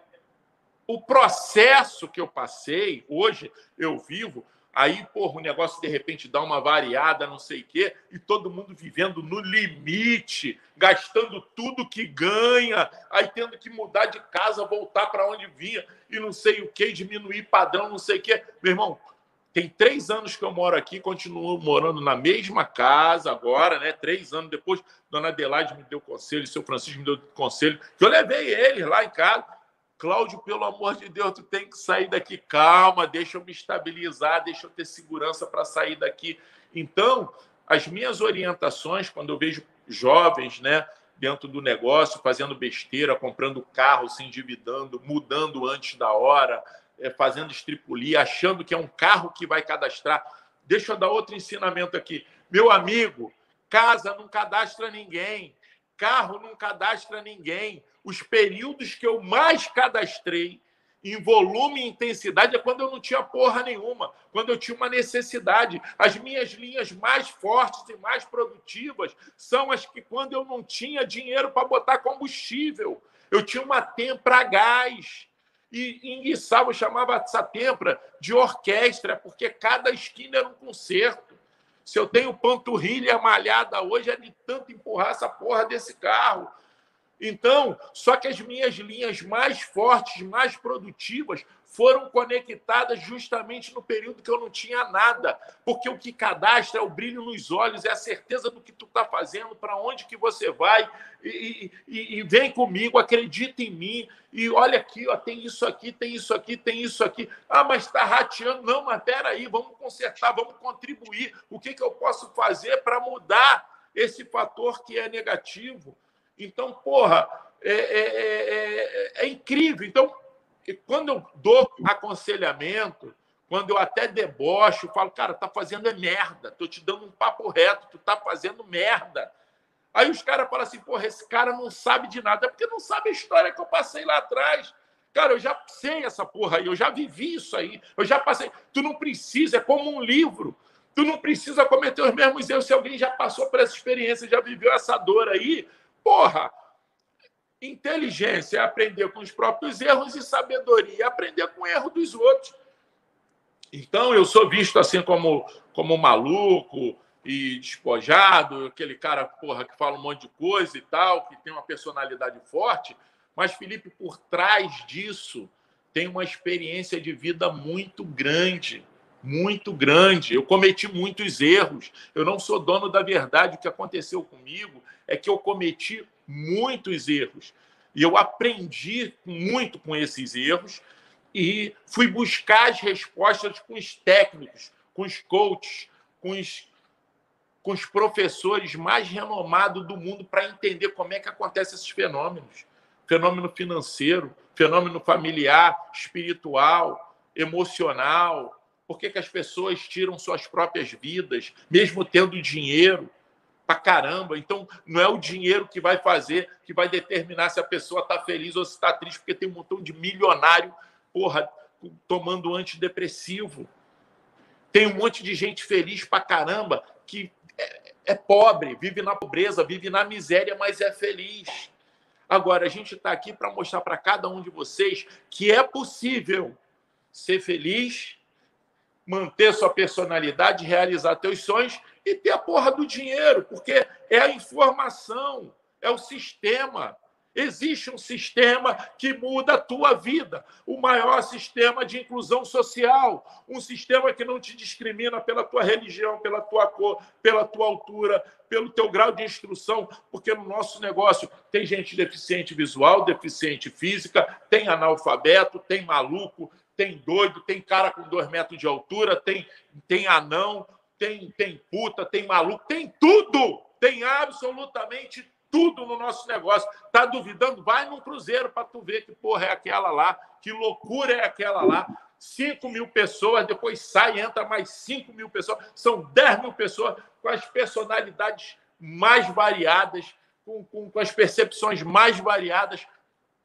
o processo que eu passei, hoje eu vivo, Aí, porra, o negócio de repente dá uma variada, não sei o quê, e todo mundo vivendo no limite, gastando tudo que ganha, aí tendo que mudar de casa, voltar para onde vinha, e não sei o quê, diminuir padrão, não sei o quê. Meu irmão, tem três anos que eu moro aqui, continuo morando na mesma casa agora, né? Três anos depois, Dona Adelaide me deu conselho, seu Francisco me deu conselho, que eu levei eles lá em casa. Cláudio, pelo amor de Deus, tu tem que sair daqui. Calma, deixa eu me estabilizar, deixa eu ter segurança para sair daqui. Então, as minhas orientações, quando eu vejo jovens, né, dentro do negócio, fazendo besteira, comprando carro, se endividando, mudando antes da hora, é, fazendo estripulia, achando que é um carro que vai cadastrar. Deixa eu dar outro ensinamento aqui. Meu amigo, casa não cadastra ninguém, carro não cadastra ninguém os períodos que eu mais cadastrei em volume e intensidade é quando eu não tinha porra nenhuma, quando eu tinha uma necessidade. As minhas linhas mais fortes e mais produtivas são as que quando eu não tinha dinheiro para botar combustível. Eu tinha uma tempra gás. E enguiçava, eu chamava essa tempra de orquestra, porque cada esquina era um concerto. Se eu tenho panturrilha malhada hoje, é de tanto empurrar essa porra desse carro. Então, só que as minhas linhas mais fortes, mais produtivas, foram conectadas justamente no período que eu não tinha nada, porque o que cadastra é o brilho nos olhos, é a certeza do que tu está fazendo, para onde que você vai, e, e, e, vem comigo, acredita em mim, e olha aqui, ó, tem isso aqui, tem isso aqui, tem isso aqui. Ah, mas está rateando. Não, mas peraí, vamos consertar, vamos contribuir. O que, que eu posso fazer para mudar esse fator que é negativo? Então, porra, é, é, é, é incrível. Então, quando eu dou aconselhamento, quando eu até debocho, falo, cara, tá fazendo é merda, tô te dando um papo reto, tu tá fazendo merda. Aí os caras falam assim, porra, esse cara não sabe de nada, é porque não sabe a história que eu passei lá atrás. Cara, eu já sei essa porra aí, eu já vivi isso aí, eu já passei. Tu não precisa, é como um livro. Tu não precisa cometer os mesmos erros. Se alguém já passou por essa experiência, já viveu essa dor aí, porra, inteligência é aprender com os próprios erros e sabedoria é aprender com o erro dos outros. Então, eu sou visto assim como, como maluco e despojado, aquele cara porra, que fala um monte de coisa e tal, que tem uma personalidade forte, mas, Felipe, por trás disso, tem uma experiência de vida muito grande muito grande. Eu cometi muitos erros. Eu não sou dono da verdade. O que aconteceu comigo é que eu cometi muitos erros. E eu aprendi muito com esses erros e fui buscar as respostas com os técnicos, com os coaches, com os, com os professores mais renomados do mundo para entender como é que acontecem esses fenômenos. Fenômeno financeiro, fenômeno familiar, espiritual, emocional, por que, que as pessoas tiram suas próprias vidas, mesmo tendo dinheiro pra caramba? Então, não é o dinheiro que vai fazer, que vai determinar se a pessoa está feliz ou se está triste, porque tem um montão de milionário, porra, tomando antidepressivo. Tem um monte de gente feliz pra caramba que é, é pobre, vive na pobreza, vive na miséria, mas é feliz. Agora, a gente está aqui para mostrar para cada um de vocês que é possível ser feliz manter sua personalidade, realizar teus sonhos e ter a porra do dinheiro, porque é a informação, é o sistema. Existe um sistema que muda a tua vida, o maior sistema de inclusão social, um sistema que não te discrimina pela tua religião, pela tua cor, pela tua altura, pelo teu grau de instrução, porque no nosso negócio tem gente deficiente visual, deficiente física, tem analfabeto, tem maluco, tem doido, tem cara com dois metros de altura, tem, tem anão, tem, tem puta, tem maluco, tem tudo! Tem absolutamente tudo no nosso negócio. Tá duvidando? Vai num cruzeiro para tu ver que porra é aquela lá, que loucura é aquela lá. 5 mil pessoas, depois sai, entra mais 5 mil pessoas, são 10 mil pessoas com as personalidades mais variadas, com, com, com as percepções mais variadas,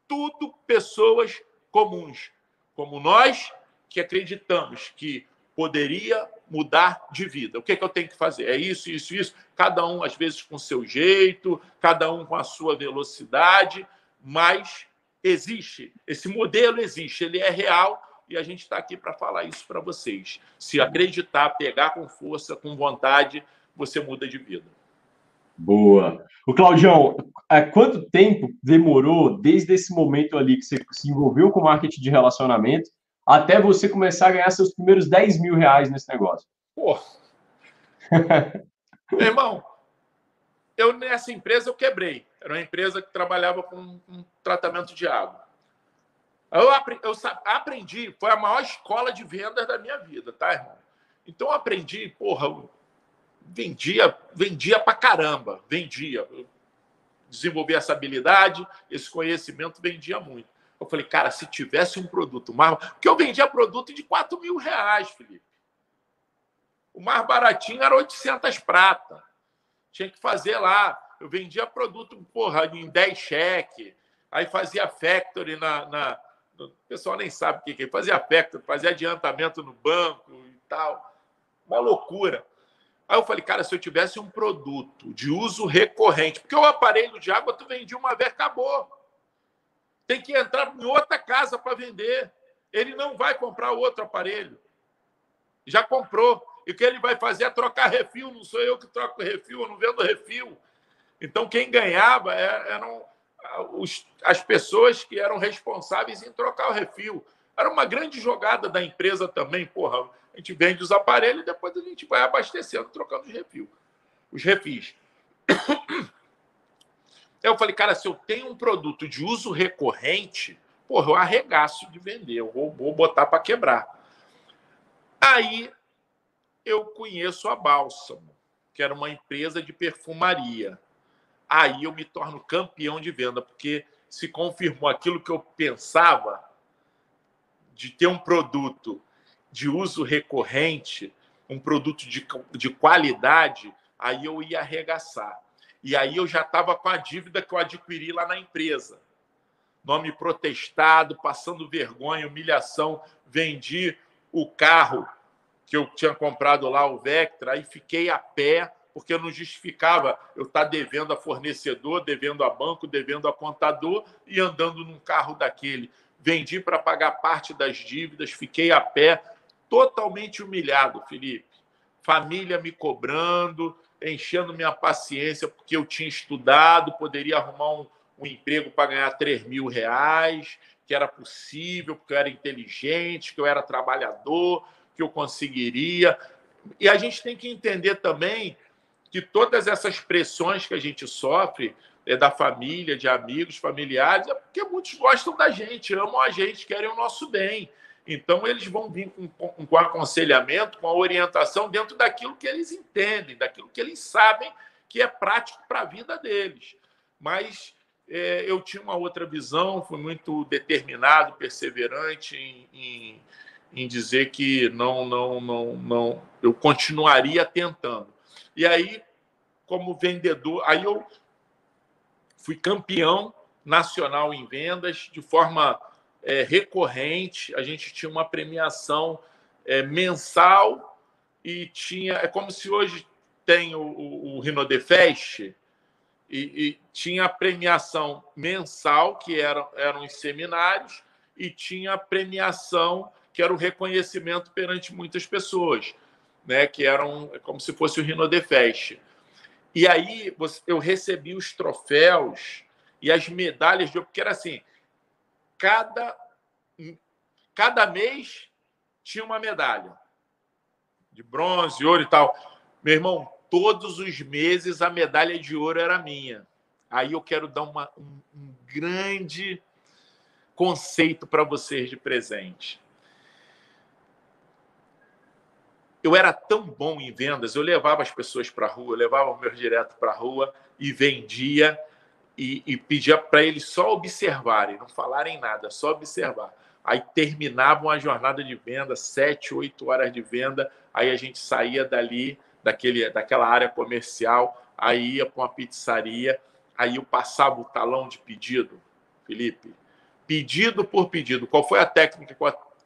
tudo pessoas comuns como nós que acreditamos que poderia mudar de vida. O que, é que eu tenho que fazer? É isso, isso, isso. Cada um, às vezes, com seu jeito, cada um com a sua velocidade, mas existe. Esse modelo existe, ele é real e a gente está aqui para falar isso para vocês. Se acreditar, pegar com força, com vontade, você muda de vida. Boa. O Claudião, há quanto tempo demorou desde esse momento ali que você se envolveu com marketing de relacionamento até você começar a ganhar seus primeiros 10 mil reais nesse negócio? Pô. [laughs] Meu irmão, eu nessa empresa eu quebrei. Era uma empresa que trabalhava com, com tratamento de água. Eu, aprendi, eu aprendi, foi a maior escola de vendas da minha vida, tá, irmão? Então eu aprendi, porra, vendia, vendia pra caramba, vendia. Eu desenvolvi essa habilidade, esse conhecimento, vendia muito. Eu falei, cara, se tivesse um produto mais. Porque eu vendia produto de 4 mil reais, Felipe. O mais baratinho era 800 prata. Tinha que fazer lá. Eu vendia produto, porra, em 10 cheque. Aí fazia factory na, na. O pessoal nem sabe o que é. Fazia factory, fazia adiantamento no banco e tal. Uma loucura. Aí eu falei, cara, se eu tivesse um produto de uso recorrente, porque o aparelho de água tu vendia uma vez, acabou. Tem que entrar em outra casa para vender. Ele não vai comprar outro aparelho. Já comprou. E o que ele vai fazer é trocar refil. Não sou eu que troco refil, eu não vendo refil. Então, quem ganhava é, eram as pessoas que eram responsáveis em trocar o refil. Era uma grande jogada da empresa também, porra. A gente vende os aparelhos e depois a gente vai abastecendo, trocando os refis. Os refis. [coughs] Eu falei, cara, se eu tenho um produto de uso recorrente, porra, eu arregaço de vender, eu vou, vou botar para quebrar. Aí eu conheço a Bálsamo, que era uma empresa de perfumaria. Aí eu me torno campeão de venda, porque se confirmou aquilo que eu pensava de ter um produto de uso recorrente, um produto de, de qualidade, aí eu ia arregaçar. E aí eu já estava com a dívida que eu adquiri lá na empresa. nome protestado, passando vergonha, humilhação, vendi o carro que eu tinha comprado lá, o Vectra, e fiquei a pé, porque eu não justificava eu estar devendo a fornecedor, devendo a banco, devendo a contador e andando num carro daquele. Vendi para pagar parte das dívidas, fiquei a pé, totalmente humilhado, Felipe. Família me cobrando, enchendo minha paciência, porque eu tinha estudado, poderia arrumar um, um emprego para ganhar 3 mil reais, que era possível, porque eu era inteligente, que eu era trabalhador, que eu conseguiria. E a gente tem que entender também que todas essas pressões que a gente sofre é da família, de amigos, familiares, é porque muitos gostam da gente, amam a gente, querem o nosso bem. Então, eles vão vir com, com, com aconselhamento, com a orientação dentro daquilo que eles entendem, daquilo que eles sabem que é prático para a vida deles. Mas é, eu tinha uma outra visão, fui muito determinado, perseverante em, em, em, dizer que não, não, não, não, eu continuaria tentando. E aí, como vendedor, aí eu fui campeão nacional em vendas de forma é, recorrente. A gente tinha uma premiação é, mensal e tinha. É como se hoje tem o, o, o Rinodefest e, e tinha a premiação mensal, que eram, eram os seminários, e tinha a premiação, que era o reconhecimento perante muitas pessoas, né? que eram como se fosse o Rinodefest. E aí eu recebi os troféus e as medalhas, de, porque era assim, cada, cada mês tinha uma medalha de bronze, ouro e tal. Meu irmão, todos os meses a medalha de ouro era minha. Aí eu quero dar uma, um, um grande conceito para vocês de presente. Eu era tão bom em vendas, eu levava as pessoas para a rua, eu levava o meu direto para a rua e vendia e, e pedia para eles só observarem, não falarem nada, só observar. Aí terminavam a jornada de venda, sete, oito horas de venda, aí a gente saía dali daquele, daquela área comercial, aí ia para uma pizzaria, aí eu passava o talão de pedido, Felipe, pedido por pedido. Qual foi a técnica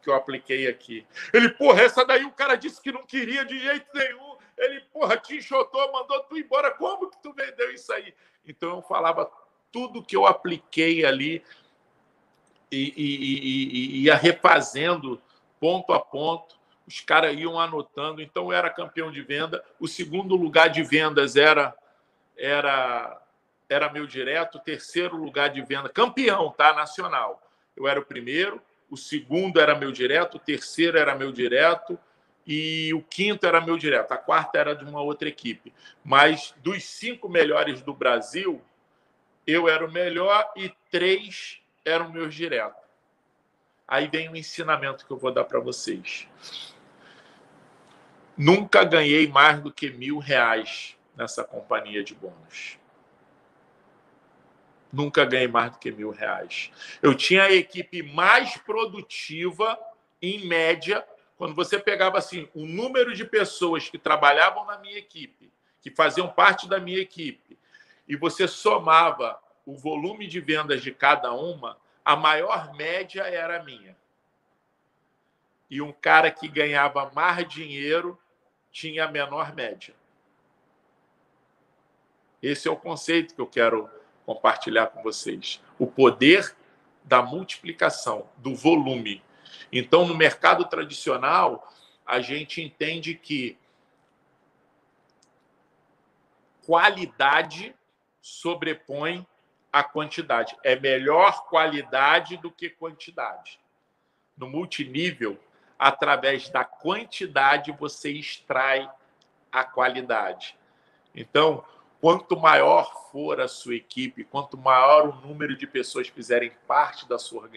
que eu, que eu apliquei aqui? Ele, porra, essa daí o cara disse que não queria de jeito nenhum. Ele, porra, te enxotou, mandou tu embora. Como que tu vendeu isso aí? Então eu falava tudo que eu apliquei ali e, e, e, e ia refazendo ponto a ponto os caras iam anotando. Então, eu era campeão de venda. O segundo lugar de vendas era era era meu direto. Terceiro lugar de venda, campeão, tá? Nacional. Eu era o primeiro. O segundo era meu direto. O terceiro era meu direto. E o quinto era meu direto. A quarta era de uma outra equipe. Mas dos cinco melhores do Brasil, eu era o melhor e três eram meus diretos. Aí vem o ensinamento que eu vou dar para vocês. Nunca ganhei mais do que mil reais nessa companhia de bônus. Nunca ganhei mais do que mil reais. Eu tinha a equipe mais produtiva, em média, quando você pegava assim o número de pessoas que trabalhavam na minha equipe, que faziam parte da minha equipe, e você somava o volume de vendas de cada uma, a maior média era a minha. E um cara que ganhava mais dinheiro tinha a menor média. Esse é o conceito que eu quero compartilhar com vocês. O poder da multiplicação, do volume. Então, no mercado tradicional, a gente entende que qualidade sobrepõe a quantidade. É melhor qualidade do que quantidade. No multinível, através da quantidade você extrai a qualidade. Então, quanto maior for a sua equipe, quanto maior o número de pessoas fizerem parte da sua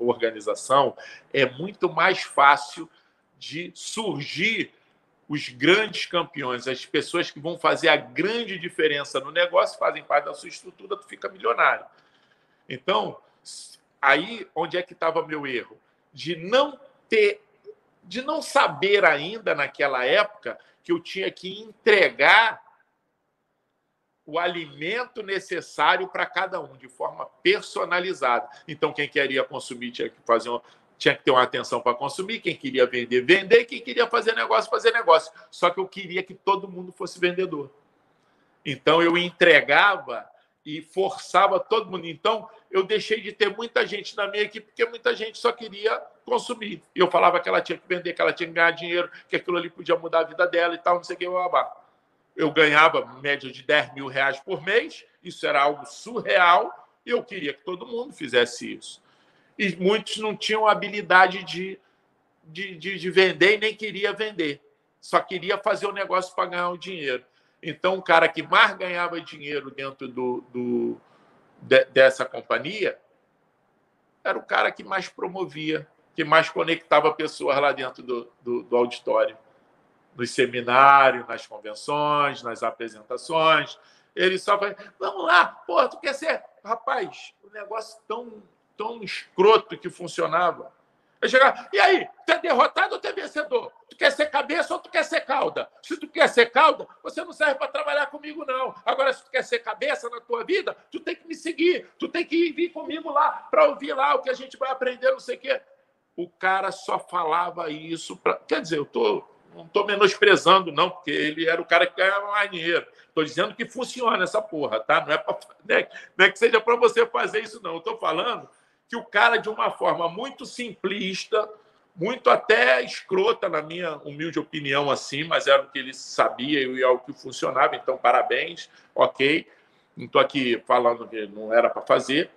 organização, é muito mais fácil de surgir os grandes campeões, as pessoas que vão fazer a grande diferença no negócio, fazem parte da sua estrutura, tu fica milionário. Então, aí onde é que estava meu erro? De não ter de não saber ainda naquela época que eu tinha que entregar o alimento necessário para cada um, de forma personalizada. Então, quem queria consumir tinha que fazer um, tinha que ter uma atenção para consumir, quem queria vender, vender, quem queria fazer negócio, fazer negócio. Só que eu queria que todo mundo fosse vendedor. Então eu entregava e forçava todo mundo. Então eu deixei de ter muita gente na minha equipe, porque muita gente só queria consumir. E eu falava que ela tinha que vender, que ela tinha que ganhar dinheiro, que aquilo ali podia mudar a vida dela e tal, não sei o que, babá. Eu ganhava média de 10 mil reais por mês, isso era algo surreal, e eu queria que todo mundo fizesse isso e muitos não tinham habilidade de, de, de, de vender e nem queria vender. Só queria fazer o negócio para ganhar o dinheiro. Então, o cara que mais ganhava dinheiro dentro do, do de, dessa companhia era o cara que mais promovia, que mais conectava pessoas lá dentro do, do, do auditório, nos seminários, nas convenções, nas apresentações. Ele só vai, vamos lá, pô, tu quer ser. Rapaz, o negócio tão tão escroto que funcionava. Aí chegar, e aí, tu é derrotado ou tu é vencedor? Tu quer ser cabeça ou tu quer ser cauda? Se tu quer ser cauda, você não serve para trabalhar comigo, não. Agora, se tu quer ser cabeça na tua vida, tu tem que me seguir, tu tem que vir comigo lá para ouvir lá o que a gente vai aprender, não sei o quê. O cara só falava isso. Pra... Quer dizer, eu tô, não estou menosprezando, não, porque ele era o cara que ganhava mais dinheiro. Estou dizendo que funciona essa porra, tá? Não é, pra... [laughs] É, não é que seja para você fazer isso, não. Estou falando que o cara, de uma forma muito simplista, muito até escrota, na minha humilde opinião, assim, mas era o que ele sabia e é o que funcionava, então parabéns, ok. Não estou aqui falando que não era para fazer.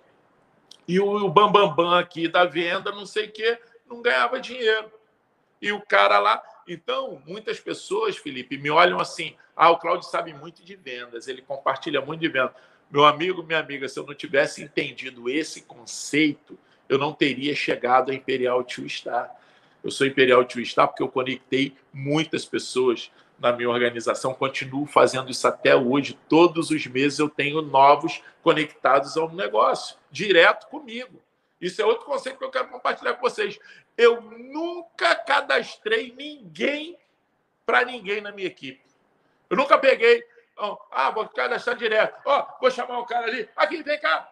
E o Bambambam Bam, Bam aqui da venda, não sei o quê, não ganhava dinheiro. E o cara lá. Então, muitas pessoas, Felipe, me olham assim: ah, o Claudio sabe muito de vendas, ele compartilha muito de vendas. Meu amigo, minha amiga, se eu não tivesse entendido esse conceito, eu não teria chegado a Imperial Two Star. Eu sou Imperial Two Star porque eu conectei muitas pessoas na minha organização, continuo fazendo isso até hoje. Todos os meses eu tenho novos conectados ao negócio, direto comigo. Isso é outro conceito que eu quero compartilhar com vocês. Eu nunca cadastrei ninguém para ninguém na minha equipe. Eu nunca peguei, ah, vou cadastrar direto. Ó, oh, vou chamar o cara ali. Aqui, vem cá.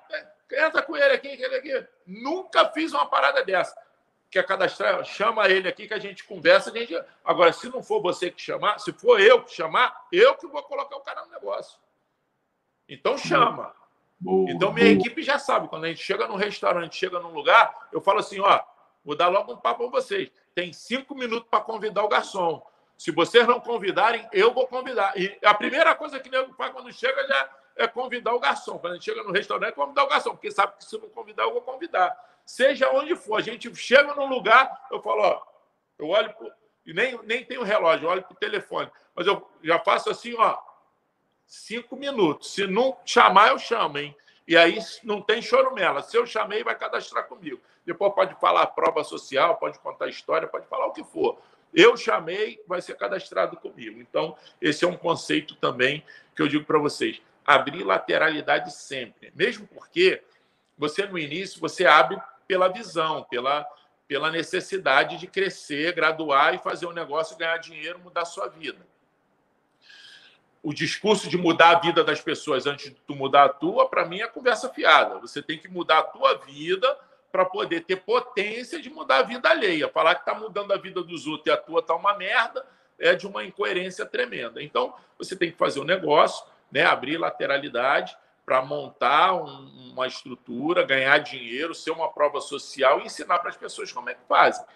Entra com ele aqui, ele aqui. Nunca fiz uma parada dessa. Quer cadastrar? Chama ele aqui que a gente conversa. A gente... Agora, se não for você que chamar, se for eu que chamar, eu que vou colocar o cara no negócio. Então chama. Então minha equipe já sabe. Quando a gente chega num restaurante, chega num lugar, eu falo assim: ó, vou dar logo um papo para vocês. Tem cinco minutos para convidar o garçom. Se vocês não convidarem, eu vou convidar. E a primeira coisa que o nego faz quando chega já é convidar o garçom. Quando a gente chega no restaurante, convidar o garçom, porque sabe que se não convidar, eu vou convidar. Seja onde for, a gente chega num lugar, eu falo, ó, eu olho pro, e nem, nem tenho relógio, eu olho para o telefone, mas eu já faço assim, ó, cinco minutos. Se não chamar, eu chamo, hein? E aí não tem chorumela. Se eu chamei, vai cadastrar comigo. Depois pode falar prova social, pode contar história, pode falar o que for. Eu chamei, vai ser cadastrado comigo. Então, esse é um conceito também que eu digo para vocês. Abrir lateralidade sempre. Mesmo porque você, no início, você abre pela visão, pela, pela necessidade de crescer, graduar e fazer um negócio, ganhar dinheiro, mudar a sua vida. O discurso de mudar a vida das pessoas antes de tu mudar a tua, para mim, é conversa fiada. Você tem que mudar a tua vida para poder ter potência de mudar a vida alheia. Falar que está mudando a vida dos outros e a tua está uma merda é de uma incoerência tremenda. Então, você tem que fazer um negócio, né, abrir lateralidade para montar um, uma estrutura, ganhar dinheiro, ser uma prova social e ensinar para as pessoas como é que fazem.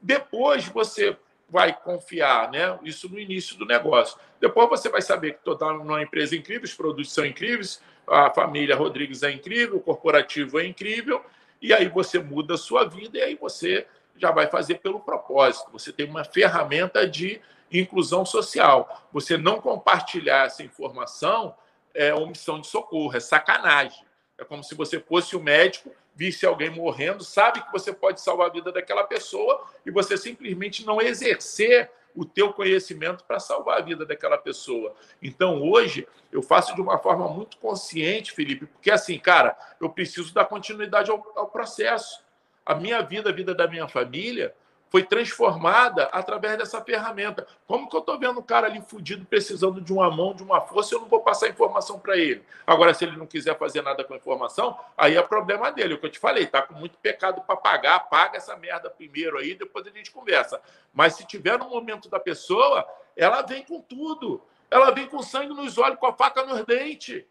Depois você vai confiar, né? Isso no início do negócio. Depois você vai saber que estou numa empresa incrível, os produtos são incríveis, a família Rodrigues é incrível, o corporativo é incrível, e aí você muda a sua vida e aí você já vai fazer pelo propósito. Você tem uma ferramenta de inclusão social. Você não compartilhar essa informação é omissão de socorro, é sacanagem. É como se você fosse o médico, visse alguém morrendo, sabe que você pode salvar a vida daquela pessoa e você simplesmente não exercer o teu conhecimento para salvar a vida daquela pessoa. Então, hoje, eu faço de uma forma muito consciente, Felipe, porque assim, cara, eu preciso dar continuidade ao, ao processo. A minha vida, a vida da minha família, foi transformada através dessa ferramenta. Como que eu estou vendo um cara ali fudido, precisando de uma mão, de uma força, eu não vou passar informação para ele. Agora, se ele não quiser fazer nada com a informação, aí é problema dele. O que eu te falei, tá com muito pecado para pagar, paga essa merda primeiro aí, depois a gente conversa. Mas se tiver no momento da pessoa, ela vem com tudo. Ela vem com sangue nos olhos, com a faca nos dentes.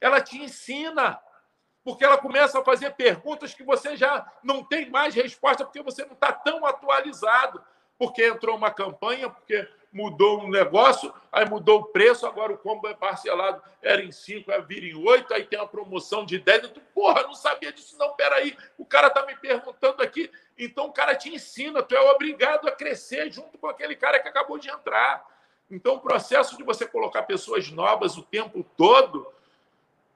Ela te ensina porque ela começa a fazer perguntas que você já não tem mais resposta, porque você não está tão atualizado. Porque entrou uma campanha, porque mudou um negócio, aí mudou o preço, agora o combo é parcelado, era em 5, vai vir em 8, aí tem uma promoção de 10. Eu, porra, não sabia disso, não, peraí. O cara está me perguntando aqui. Então o cara te ensina, tu é obrigado a crescer junto com aquele cara que acabou de entrar. Então o processo de você colocar pessoas novas o tempo todo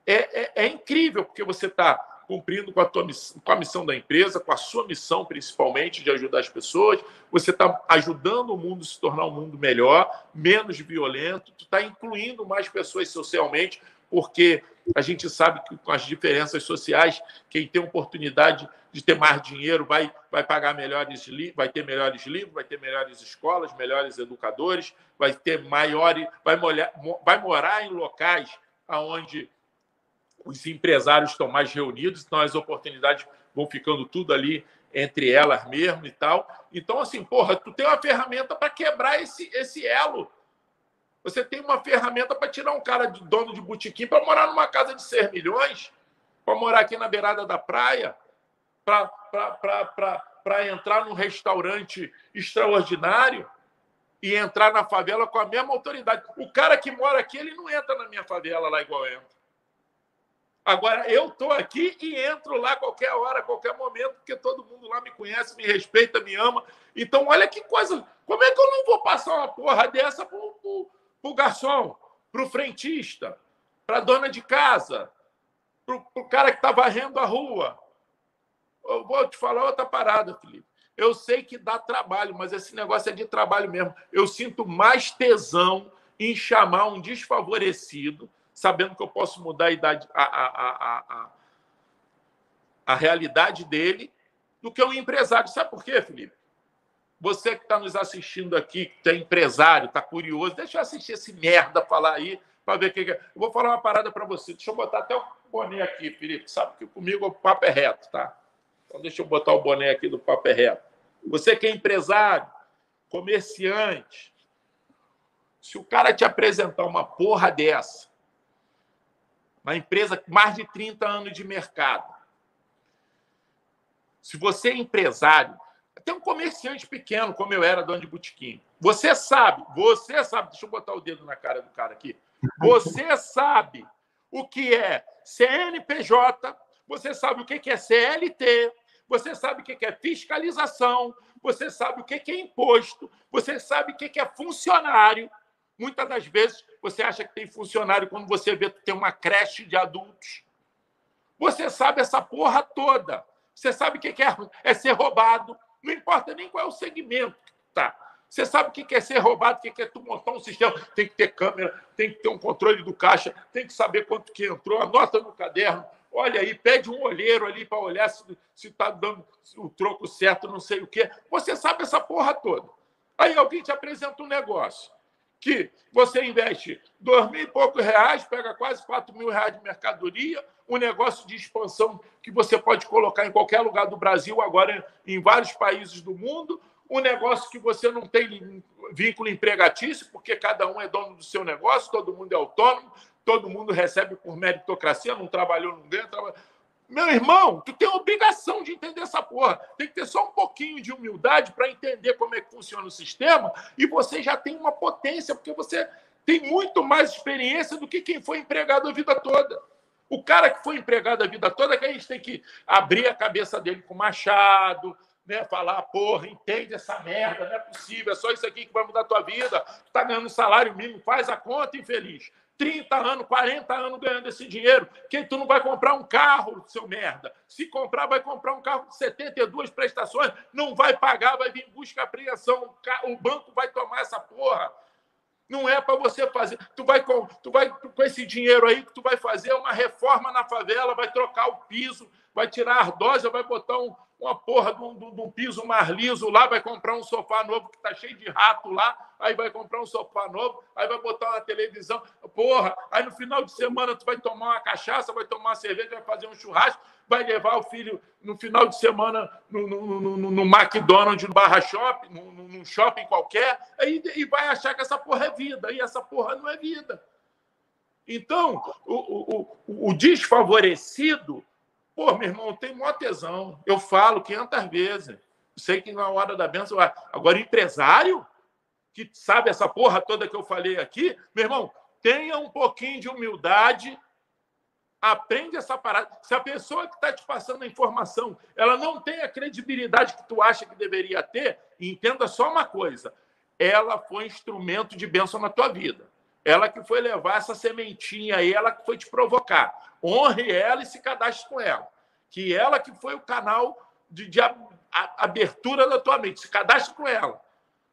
é, é, é incrível, porque você está cumprindo com a, tua, com a missão da empresa, com a sua missão principalmente de ajudar as pessoas, você está ajudando o mundo a se tornar um mundo melhor, menos violento, está incluindo mais pessoas socialmente, porque a gente sabe que com as diferenças sociais, quem tem oportunidade de ter mais dinheiro vai, vai pagar melhores vai ter melhores livros, vai ter melhores escolas, melhores educadores, vai ter maiores, vai, molhar, vai morar em locais aonde os empresários estão mais reunidos, então as oportunidades vão ficando tudo ali entre elas mesmo e tal. Então, assim, porra, tu tem uma ferramenta para quebrar esse, esse elo. Você tem uma ferramenta para tirar um cara de dono de botequim para morar numa casa de 6 milhões, para morar aqui na beirada da praia, para entrar num restaurante extraordinário e entrar na favela com a mesma autoridade. O cara que mora aqui, ele não entra na minha favela lá igual entra. Agora, eu estou aqui e entro lá qualquer hora, qualquer momento, porque todo mundo lá me conhece, me respeita, me ama. Então, olha que coisa. Como é que eu não vou passar uma porra dessa para o garçom, para o frentista, para a dona de casa, para o cara que está varrendo a rua? Eu vou te falar outra parada, Felipe. Eu sei que dá trabalho, mas esse negócio é de trabalho mesmo. Eu sinto mais tesão em chamar um desfavorecido sabendo que eu posso mudar a idade, a, a, a, a, realidade dele, do que um empresário. Sabe por quê, Felipe? Você que está nos assistindo aqui, que é empresário, está curioso, deixa eu assistir esse merda falar aí, para ver o que, que é. Eu vou falar uma parada para você. Deixa eu botar até o boné aqui, Felipe. Sabe que comigo o papo é reto, tá? Então deixa eu botar o boné aqui do papo é reto. Você que é empresário, comerciante, se o cara te apresentar uma porra dessa, uma empresa com mais de 30 anos de mercado. Se você é empresário, até um comerciante pequeno, como eu era, dono de botequim, você sabe, você sabe, deixa eu botar o dedo na cara do cara aqui, você sabe o que é CNPJ, você sabe o que é CLT, você sabe o que é fiscalização, você sabe o que é imposto, você sabe o que é funcionário, Muitas das vezes você acha que tem funcionário quando você vê que tem uma creche de adultos. Você sabe essa porra toda. Você sabe o que é, é ser roubado. Não importa nem qual é o segmento que tá. Você sabe o que é ser roubado, o que é tu montar um sistema. Tem que ter câmera, tem que ter um controle do caixa, tem que saber quanto que entrou, anota no caderno. Olha aí, pede um olheiro ali para olhar se está dando o troco certo, não sei o quê. Você sabe essa porra toda. Aí alguém te apresenta um negócio que você investe dois mil e poucos reais, pega quase quatro mil reais de mercadoria, um negócio de expansão que você pode colocar em qualquer lugar do Brasil, agora em vários países do mundo, um negócio que você não tem vínculo empregatício, porque cada um é dono do seu negócio, todo mundo é autônomo, todo mundo recebe por meritocracia, não trabalhou, não ganha, trabalha. Meu irmão, tu tem a obrigação de entender essa porra. Tem que ter só um pouquinho de humildade para entender como é que funciona o sistema e você já tem uma potência, porque você tem muito mais experiência do que quem foi empregado a vida toda. O cara que foi empregado a vida toda, que a gente tem que abrir a cabeça dele com machado, né? Falar, porra, entende essa merda, não é possível, é só isso aqui que vai mudar a tua vida. Tu tá ganhando salário mínimo, faz a conta, infeliz. 30 anos, 40 anos ganhando esse dinheiro, que tu não vai comprar um carro, seu merda. Se comprar, vai comprar um carro com 72 prestações, não vai pagar, vai vir busca apreensão, o banco vai tomar essa porra. Não é para você fazer. Tu vai, com, tu vai com esse dinheiro aí que tu vai fazer uma reforma na favela, vai trocar o piso, vai tirar a ardosa, vai botar um, uma porra de um, de um, piso mais liso lá, vai comprar um sofá novo que tá cheio de rato lá, aí vai comprar um sofá novo, aí vai botar uma televisão, porra, aí no final de semana tu vai tomar uma cachaça, vai tomar uma cerveja, vai fazer um churrasco, vai levar o filho no final de semana no, no, no, no McDonald's, no Barra Shopping, num shopping qualquer, aí, e vai achar que essa porra é vida, e essa porra não é vida. Então, o, o, o, o desfavorecido Pô, meu irmão, tem maior tesão. Eu falo 500 vezes. Sei que na hora da benção. Agora, empresário, que sabe essa porra toda que eu falei aqui, meu irmão, tenha um pouquinho de humildade. Aprende essa parada. Se a pessoa que está te passando a informação ela não tem a credibilidade que tu acha que deveria ter, entenda só uma coisa: ela foi instrumento de bênção na tua vida. Ela que foi levar essa sementinha aí, ela que foi te provocar. Honre ela e se cadastre com ela. Que ela que foi o canal de, de abertura da tua mente. Se cadastre com ela.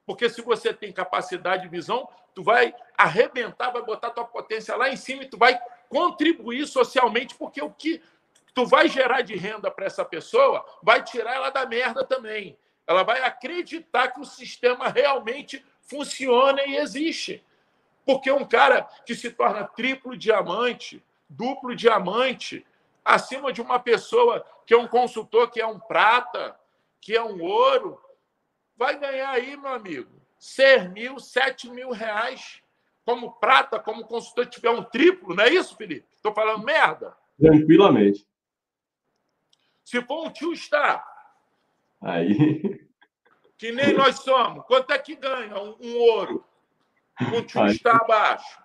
Porque se você tem capacidade de visão, tu vai arrebentar, vai botar tua potência lá em cima e tu vai contribuir socialmente, porque o que tu vai gerar de renda para essa pessoa vai tirar ela da merda também. Ela vai acreditar que o sistema realmente funciona e existe. Porque um cara que se torna triplo diamante, duplo diamante, acima de uma pessoa que é um consultor, que é um prata, que é um ouro, vai ganhar aí, meu amigo, 6 mil, 7 mil reais como prata, como consultor, tiver um triplo, não é isso, Felipe? Estou falando merda? Tranquilamente. Se for um tio está. Aí. Que nem nós somos. Quanto é que ganha um, um ouro? O time está abaixo.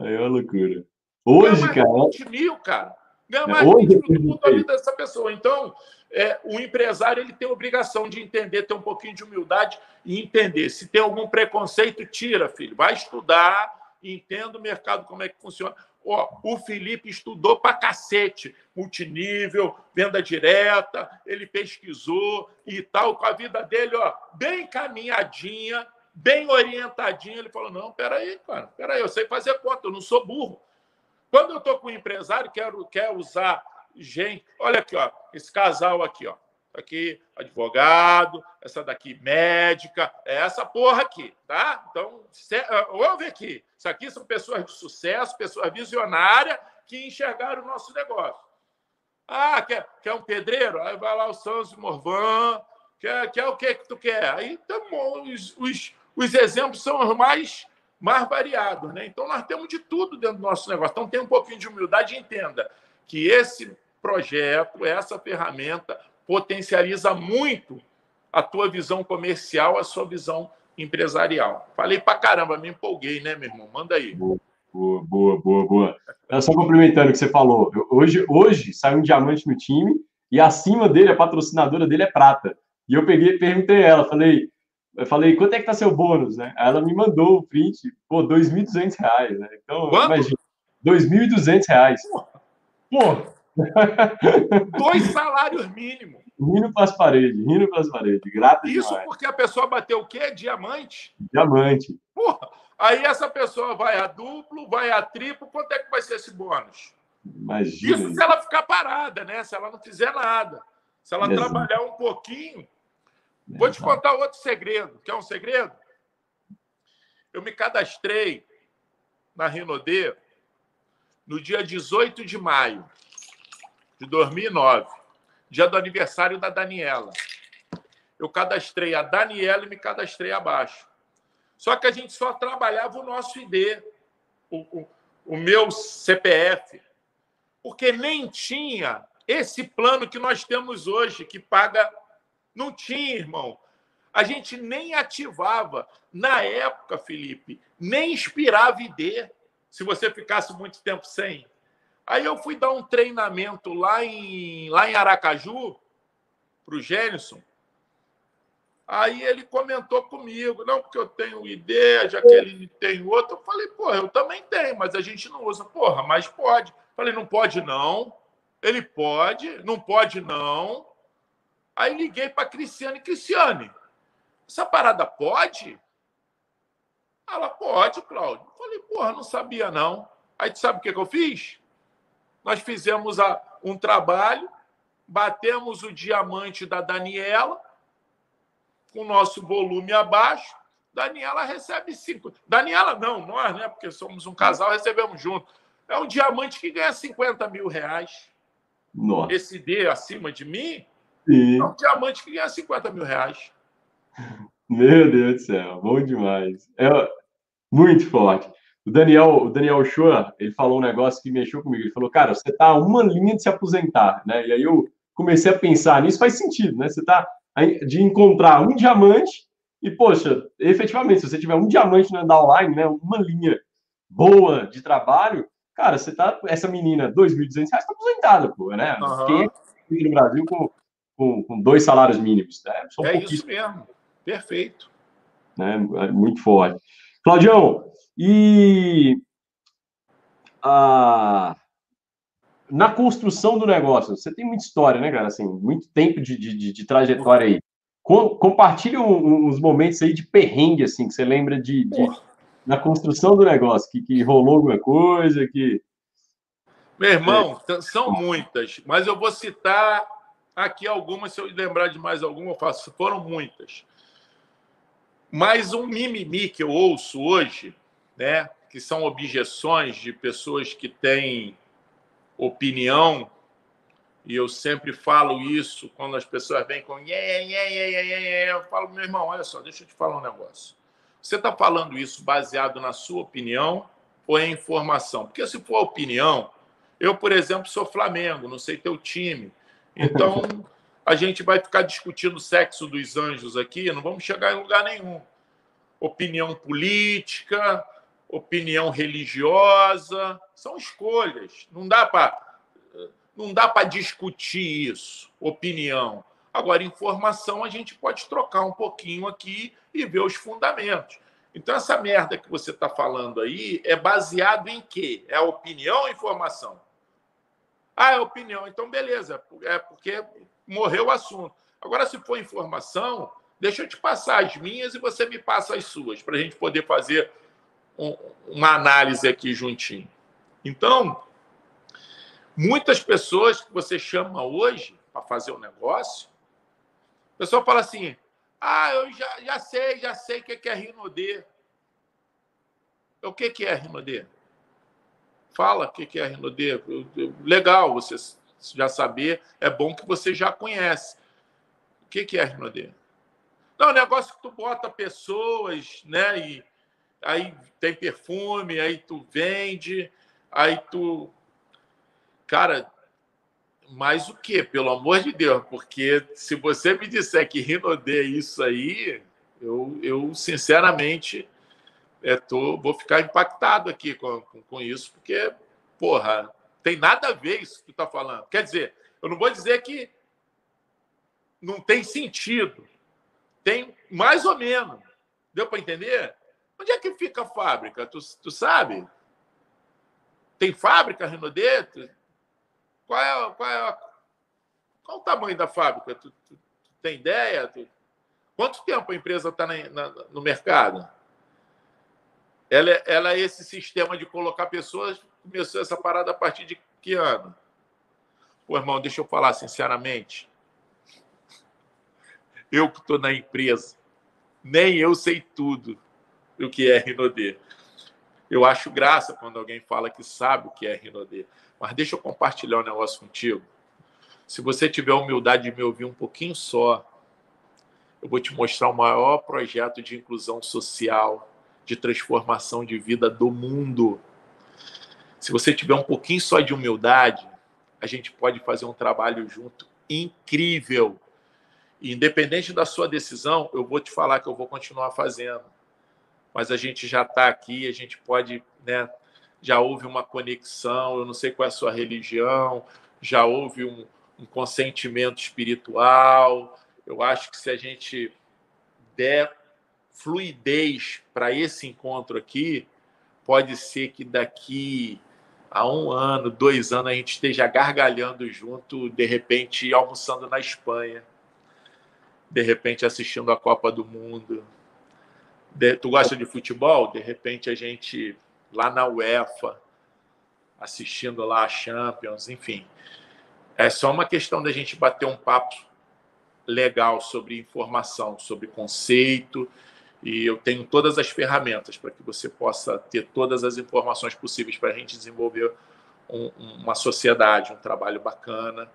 Aí é uma loucura. Hoje, Ganha cara. 20 mil, cara. Ganha mais é, hoje, 20 mil do a vida dessa pessoa. Então, é, o empresário ele tem a obrigação de entender, ter um pouquinho de humildade e entender. Se tem algum preconceito, tira, filho. Vai estudar, entenda o mercado, como é que funciona. Ó, o Felipe estudou pra cacete, multinível, venda direta, ele pesquisou e tal, com a vida dele, ó, bem caminhadinha, bem orientadinho, ele falou: não, peraí, cara, peraí, eu sei fazer conta, eu não sou burro. Quando eu estou com um empresário, quero, quer usar gente. Olha aqui, ó, esse casal aqui, ó. Aqui, advogado, essa daqui, médica, é essa porra aqui, tá? Então, ouve aqui. Isso aqui são pessoas de sucesso, pessoas visionárias que enxergaram o nosso negócio. Ah, quer, quer um pedreiro? Aí vai lá o Santos Morvan. Quer, quer o que que tu quer? Aí então, os, os, os exemplos são os mais, mais variados. Né? Então, nós temos de tudo dentro do nosso negócio. Então, tem um pouquinho de humildade e entenda que esse projeto, essa ferramenta, potencializa muito a tua visão comercial, a sua visão empresarial. Falei para caramba, me empolguei, né, meu irmão? Manda aí. Boa, boa, boa, boa. Só complementando o que você falou. Hoje, hoje saiu um diamante no time e acima dele, a patrocinadora dele é prata. E eu peguei, perguntei a ela, falei, eu falei, quanto é que tá seu bônus, né? Aí ela me mandou o print, pô, 2.200 reais, né? Então, Quanto? imagina, 2.200 reais. Pô! [laughs] Dois salários mínimos. Rindo para as paredes, rindo para as paredes. Grato Isso demais. porque a pessoa bateu o quê? Diamante? Diamante. Porra, aí essa pessoa vai a duplo, vai a triplo, quanto é que vai ser esse bônus? Imagina. Isso se ela ficar parada, né? Se ela não fizer nada. Se ela Exato. trabalhar um pouquinho, Vou te contar outro segredo. Quer um segredo? Eu me cadastrei na Rinodê no dia 18 de maio de 2009, dia do aniversário da Daniela. Eu cadastrei a Daniela e me cadastrei abaixo. Só que a gente só trabalhava o nosso ID, o, o, o meu CPF, porque nem tinha esse plano que nós temos hoje, que paga não tinha, irmão. A gente nem ativava. Na época, Felipe, nem inspirava ID se você ficasse muito tempo sem. Aí eu fui dar um treinamento lá em, lá em Aracaju para o Gênison. Aí ele comentou comigo, não, porque eu tenho ID, já que ele tem outro. Eu falei, porra, eu também tenho, mas a gente não usa. Porra, mas pode. Eu falei, não pode não. Ele pode, não pode não. Aí liguei para Cristiane. Cristiane, essa parada pode? Ela, pode, Cláudio. Falei, porra, não sabia não. Aí tu sabe o que, que eu fiz? Nós fizemos a, um trabalho batemos o diamante da Daniela, com o nosso volume abaixo. Daniela recebe cinco. Daniela não, nós, né? Porque somos um casal, recebemos junto. É um diamante que ganha 50 mil reais. Nossa. Esse D acima de mim Sim. é um diamante que ganha 50 mil reais. Meu Deus do céu, bom demais. É muito forte. O Daniel, o Daniel Shoa, ele falou um negócio que mexeu comigo. Ele falou, cara, você tá a uma linha de se aposentar, né? E aí eu comecei a pensar nisso, faz sentido, né? Você tá de encontrar um diamante e, poxa, efetivamente, se você tiver um diamante andar online, né? Uma linha boa de trabalho, cara, você tá, essa menina, R$ 2.200, tá aposentada, pô, né? Uhum. Quem é no Brasil com, com, com, dois salários mínimos? Né? Um é isso mesmo, perfeito. Né? Muito forte. Claudião, e a, na construção do negócio, você tem muita história, né, cara? Assim, muito tempo de, de, de trajetória aí. Com, compartilhe uns momentos aí de perrengue, assim, que você lembra de, de na construção do negócio, que, que rolou alguma coisa, que... Meu irmão, é. são muitas, mas eu vou citar aqui algumas, se eu lembrar de mais alguma, eu faço. Foram muitas. Mas um mimimi que eu ouço hoje né, que são objeções de pessoas que têm opinião, e eu sempre falo isso quando as pessoas vêm com eu falo, meu irmão, olha só, deixa eu te falar um negócio. Você está falando isso baseado na sua opinião ou é informação? Porque se for opinião, eu, por exemplo, sou Flamengo, não sei teu time. Então, a gente vai ficar discutindo o sexo dos anjos aqui, não vamos chegar em lugar nenhum. Opinião política, opinião religiosa, são escolhas. Não dá para não dá para discutir isso, opinião. Agora, informação a gente pode trocar um pouquinho aqui e ver os fundamentos. Então, essa merda que você está falando aí é baseado em quê? É opinião ou informação? Ah, é opinião. Então, beleza. É porque morreu o assunto. Agora, se for informação, deixa eu te passar as minhas e você me passa as suas, para a gente poder fazer uma análise aqui juntinho. Então, muitas pessoas que você chama hoje para fazer um negócio, o pessoal fala assim: ah, eu já, já sei, já sei o que é Rinodê. O que, que é Rinodê? Fala o que é Rinodê. Legal você já saber, é bom que você já conhece. O que é Rinodê? Não, é um negócio que tu bota pessoas, né? E aí tem perfume, aí tu vende, aí tu. Cara, mais o quê? Pelo amor de Deus, porque se você me disser que Rinodê é isso aí, eu, eu sinceramente é, tô, vou ficar impactado aqui com, com, com isso, porque, porra, tem nada a ver isso que tu tá falando. Quer dizer, eu não vou dizer que não tem sentido. Tem mais ou menos. Deu para entender? Onde é que fica a fábrica? Tu, tu sabe? Tem fábrica, Renaudet? Qual é, qual, é a, qual o tamanho da fábrica? Tu, tu, tu tem ideia? Tu, quanto tempo a empresa está no mercado? Ela, ela é esse sistema de colocar pessoas. Começou essa parada a partir de que ano? Pô, irmão, deixa eu falar sinceramente. Eu que estou na empresa, nem eu sei tudo o que é Rinodê. Eu acho graça quando alguém fala que sabe o que é Rinodê. Mas deixa eu compartilhar um negócio contigo. Se você tiver humildade de me ouvir um pouquinho só, eu vou te mostrar o maior projeto de inclusão social, de transformação de vida do mundo. Se você tiver um pouquinho só de humildade, a gente pode fazer um trabalho junto incrível. Independente da sua decisão, eu vou te falar que eu vou continuar fazendo mas a gente já está aqui, a gente pode, né? Já houve uma conexão, eu não sei qual é a sua religião, já houve um, um consentimento espiritual. Eu acho que se a gente der fluidez para esse encontro aqui, pode ser que daqui a um ano, dois anos, a gente esteja gargalhando junto, de repente almoçando na Espanha, de repente assistindo a Copa do Mundo, de, tu gosta de futebol? De repente a gente lá na UEFA, assistindo lá a Champions, enfim. É só uma questão da gente bater um papo legal sobre informação, sobre conceito, e eu tenho todas as ferramentas para que você possa ter todas as informações possíveis para a gente desenvolver um, uma sociedade, um trabalho bacana.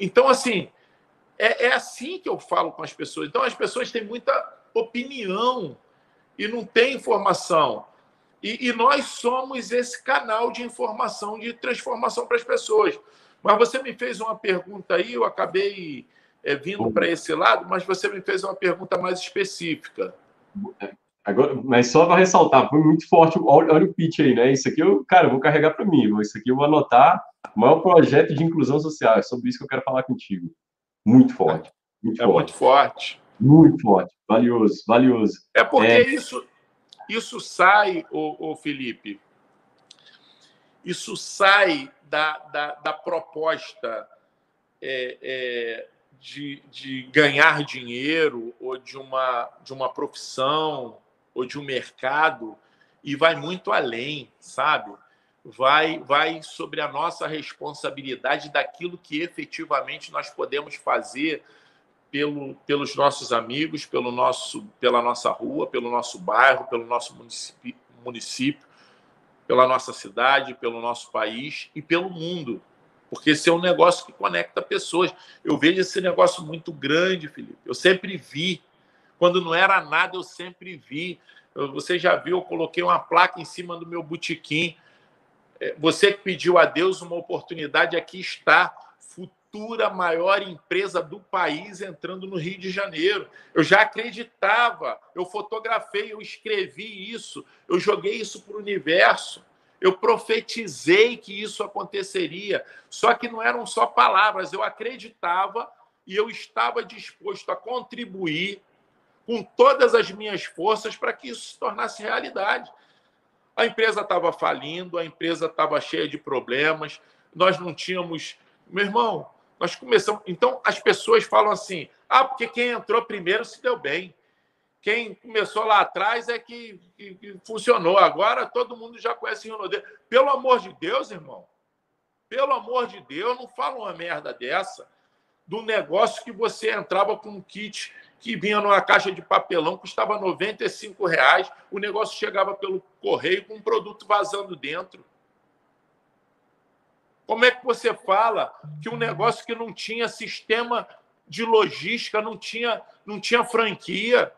Então, assim, é, é assim que eu falo com as pessoas. Então, as pessoas têm muita opinião e não têm informação. E, e, nós somos esse canal de informação, de transformação para as pessoas. Mas você me fez uma pergunta aí, eu acabei é, vindo para esse lado, mas você me fez uma pergunta mais específica. Agora, mas só para ressaltar, foi muito forte. Olha, olha, o pitch aí, né? Isso aqui eu, cara, eu vou carregar para mim. Isso aqui eu vou anotar. O maior projeto de inclusão social. É sobre isso que eu quero falar contigo. Muito forte. Muito é forte. muito forte. Muito forte. Valioso, valioso. É porque é... isso isso sai, o, o Felipe, isso sai da, da, da proposta é, é, de, de ganhar dinheiro ou de uma, de uma profissão ou de um mercado e vai muito além, sabe? Vai, vai sobre a nossa responsabilidade daquilo que efetivamente nós podemos fazer pelo, pelos nossos amigos, pelo nosso, pela nossa rua, pelo nosso bairro, pelo nosso município, município, pela nossa cidade, pelo nosso país e pelo mundo porque esse é um negócio que conecta pessoas. Eu vejo esse negócio muito grande, Felipe. Eu sempre vi. Quando não era nada, eu sempre vi. Você já viu, eu coloquei uma placa em cima do meu botequim. É, você que pediu a Deus uma oportunidade, aqui está. Futura maior empresa do país entrando no Rio de Janeiro. Eu já acreditava, eu fotografei, eu escrevi isso, eu joguei isso para o universo. Eu profetizei que isso aconteceria. Só que não eram só palavras, eu acreditava e eu estava disposto a contribuir com todas as minhas forças para que isso se tornasse realidade. A empresa estava falindo, a empresa estava cheia de problemas, nós não tínhamos. Meu irmão, nós começamos. Então, as pessoas falam assim: ah, porque quem entrou primeiro se deu bem quem começou lá atrás é que, que, que funcionou. Agora todo mundo já conhece Rio. Pelo amor de Deus, irmão. Pelo amor de Deus, não fala uma merda dessa do negócio que você entrava com um kit que vinha numa caixa de papelão, custava 95 reais, o negócio chegava pelo correio com um produto vazando dentro. Como é que você fala que um negócio que não tinha sistema de logística, não tinha, não tinha franquia,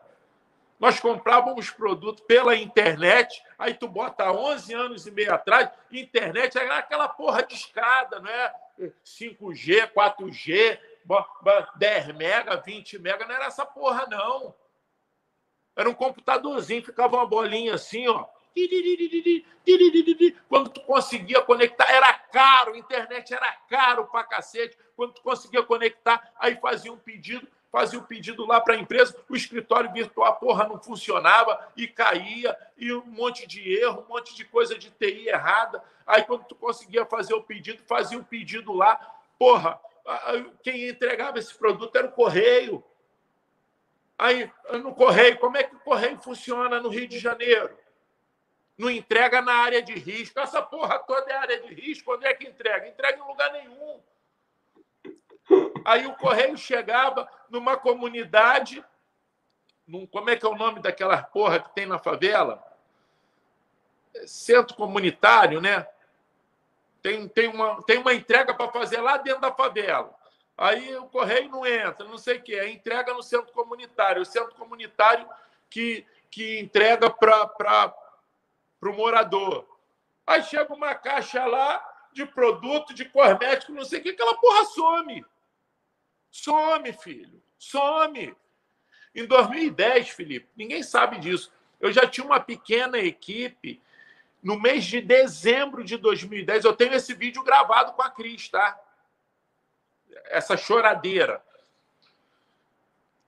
nós comprávamos produto pela internet, aí tu bota 11 anos e meio atrás, internet era aquela porra de escada, não é? 5G, 4G, 10 mega, 20 mega, não era essa porra, não. Era um computadorzinho, ficava uma bolinha assim, ó. Quando tu conseguia conectar, era caro, internet era caro pra cacete. Quando tu conseguia conectar, aí fazia um pedido, fazia o pedido lá para a empresa, o escritório virtual, porra, não funcionava e caía, e um monte de erro, um monte de coisa de TI errada. Aí, quando tu conseguia fazer o pedido, fazia o pedido lá, porra, quem entregava esse produto era o correio. Aí, no correio, como é que o correio funciona no Rio de Janeiro? Não entrega na área de risco. Essa porra toda é área de risco. Onde é que entrega? Entrega em lugar nenhum. Aí o correio chegava numa comunidade, num, como é que é o nome daquela porra que tem na favela? Centro comunitário, né? Tem, tem, uma, tem uma entrega para fazer lá dentro da favela. Aí o correio não entra, não sei o quê. Aí entrega no centro comunitário. O centro comunitário que, que entrega para o morador. Aí chega uma caixa lá de produto, de cosmético, não sei o que, aquela porra some. Some, filho. Some. Em 2010, Felipe, ninguém sabe disso. Eu já tinha uma pequena equipe. No mês de dezembro de 2010, eu tenho esse vídeo gravado com a Cris, tá? Essa choradeira.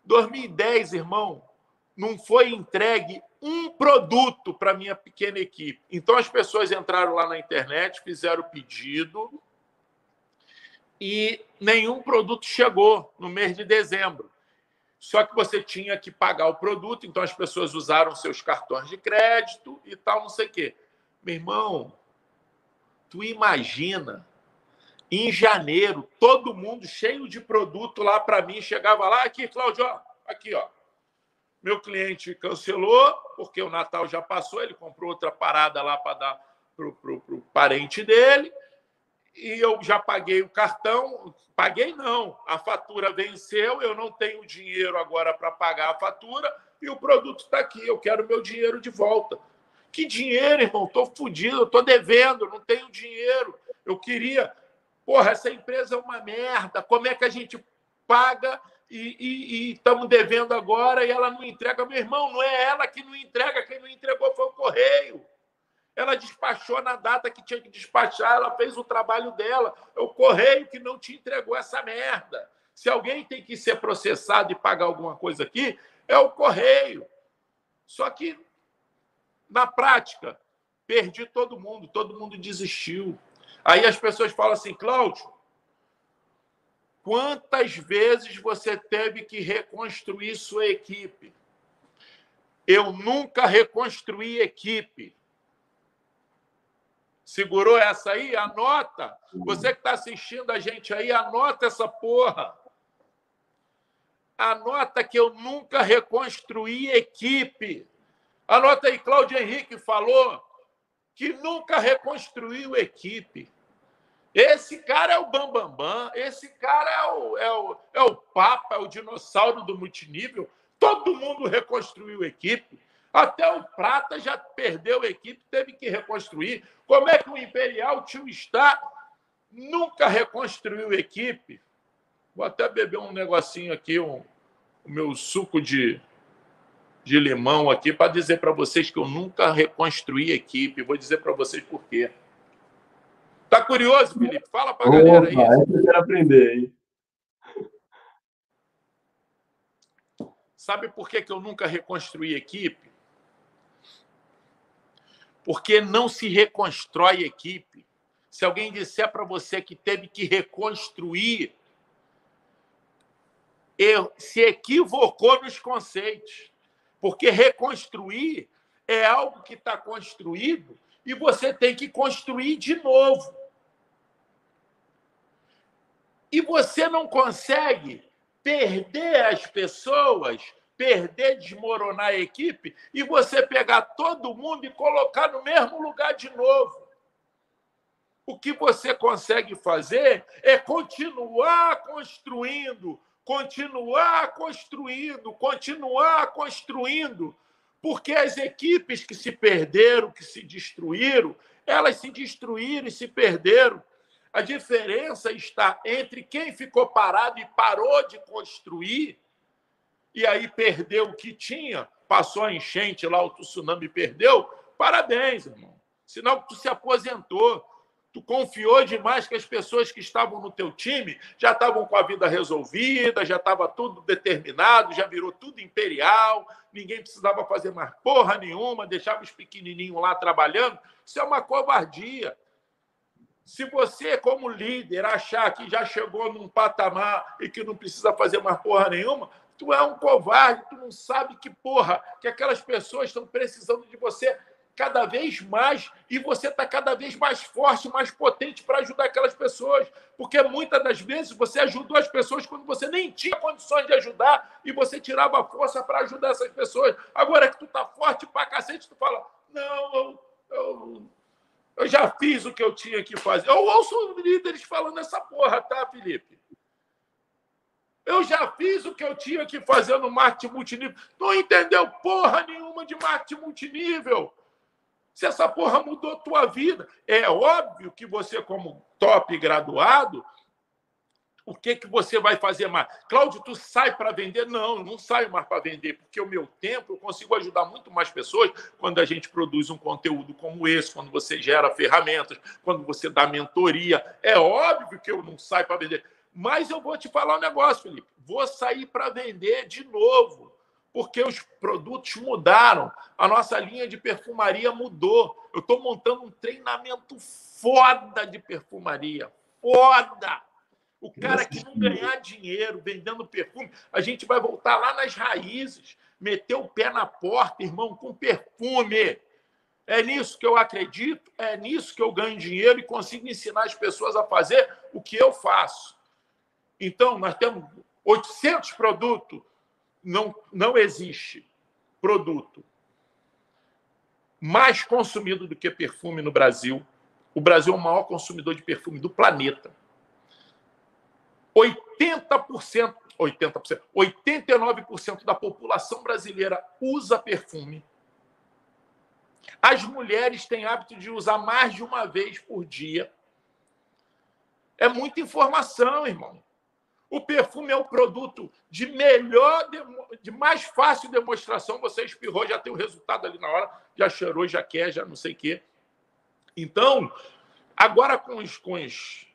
2010, irmão, não foi entregue um produto para minha pequena equipe. Então as pessoas entraram lá na internet, fizeram o pedido, e nenhum produto chegou no mês de dezembro. Só que você tinha que pagar o produto, então as pessoas usaram seus cartões de crédito e tal, não sei o quê. Meu irmão, tu imagina Em janeiro, todo mundo cheio de produto lá para mim. Chegava lá, aqui, Cláudio, ó, aqui, ó. Meu cliente cancelou, porque o Natal já passou, ele comprou outra parada lá para dar para o parente dele. E eu já paguei o cartão. Paguei não, a fatura venceu, eu não tenho dinheiro agora para pagar a fatura e o produto está aqui. Eu quero meu dinheiro de volta. Que dinheiro, irmão? Estou fodido, estou devendo, não tenho dinheiro. Eu queria. Porra, essa empresa é uma merda. Como é que a gente paga e estamos devendo agora e ela não entrega? Meu irmão, não é ela que não entrega, quem não entregou foi o correio. Ela despachou na data que tinha que despachar, ela fez o trabalho dela. É o correio que não te entregou essa merda. Se alguém tem que ser processado e pagar alguma coisa aqui, é o correio. Só que na prática, perdi todo mundo, todo mundo desistiu. Aí as pessoas falam assim, Cláudio, quantas vezes você teve que reconstruir sua equipe? Eu nunca reconstruí equipe. Segurou essa aí? Anota. Você que está assistindo a gente aí, anota essa porra. Anota que eu nunca reconstruí equipe. Anota aí, Cláudio Henrique falou que nunca reconstruiu equipe. Esse cara é o Bambambam, Bam, Bam. esse cara é o, é, o, é o Papa, é o dinossauro do multinível. Todo mundo reconstruiu equipe. Até o Prata já perdeu equipe, teve que reconstruir. Como é que o Imperial Tio está nunca reconstruiu equipe? Vou até beber um negocinho aqui, um, o meu suco de, de limão aqui para dizer para vocês que eu nunca reconstruí equipe. Vou dizer para vocês por quê. Tá curioso, Felipe? Fala para a galera aí. Eu quero aprender, hein? Sabe por que, que eu nunca reconstruí equipe? Porque não se reconstrói equipe. Se alguém disser para você que teve que reconstruir, se equivocou nos conceitos. Porque reconstruir é algo que está construído e você tem que construir de novo. E você não consegue perder as pessoas, perder, desmoronar a equipe e você pegar todo mundo e colocar no mesmo lugar de novo. O que você consegue fazer é continuar construindo, continuar construindo, continuar construindo, porque as equipes que se perderam, que se destruíram, elas se destruíram e se perderam. A diferença está entre quem ficou parado e parou de construir, e aí perdeu o que tinha, passou a enchente lá, o tsunami perdeu. Parabéns, irmão. Sinal que tu se aposentou. Tu confiou demais que as pessoas que estavam no teu time já estavam com a vida resolvida, já estava tudo determinado, já virou tudo imperial, ninguém precisava fazer mais porra nenhuma, deixava os pequenininhos lá trabalhando. Isso é uma covardia. Se você, como líder, achar que já chegou num patamar e que não precisa fazer mais porra nenhuma, tu é um covarde, tu não sabe que porra, que aquelas pessoas estão precisando de você cada vez mais e você está cada vez mais forte, mais potente para ajudar aquelas pessoas. Porque muitas das vezes você ajudou as pessoas quando você nem tinha condições de ajudar e você tirava força para ajudar essas pessoas. Agora que tu está forte para cacete, tu fala: não, eu, eu, eu, já fiz o que eu tinha que fazer. Eu ouço líderes falando essa porra, tá, Felipe? Eu já fiz o que eu tinha que fazer no marketing multinível. Não entendeu porra nenhuma de marketing multinível se essa porra mudou tua vida. É óbvio que você, como top graduado, o que, que você vai fazer mais? Cláudio, tu sai para vender? Não, não saio mais para vender, porque o meu tempo eu consigo ajudar muito mais pessoas quando a gente produz um conteúdo como esse, quando você gera ferramentas, quando você dá mentoria. É óbvio que eu não saio para vender. Mas eu vou te falar um negócio, Felipe. Vou sair para vender de novo porque os produtos mudaram, a nossa linha de perfumaria mudou. Eu estou montando um treinamento foda de perfumaria, foda. O cara que não ganhar dinheiro vendendo perfume, a gente vai voltar lá nas raízes, meter o pé na porta, irmão, com perfume. É nisso que eu acredito, é nisso que eu ganho dinheiro e consigo ensinar as pessoas a fazer o que eu faço. Então, nós temos 800 produtos, não, não existe produto mais consumido do que perfume no Brasil. O Brasil é o maior consumidor de perfume do planeta. 80%, 80%, 89% da população brasileira usa perfume. As mulheres têm hábito de usar mais de uma vez por dia. É muita informação, irmão. O perfume é o produto de melhor, de mais fácil demonstração. Você espirrou, já tem o resultado ali na hora, já cheirou, já quer, já não sei o quê. Então, agora com os, com os,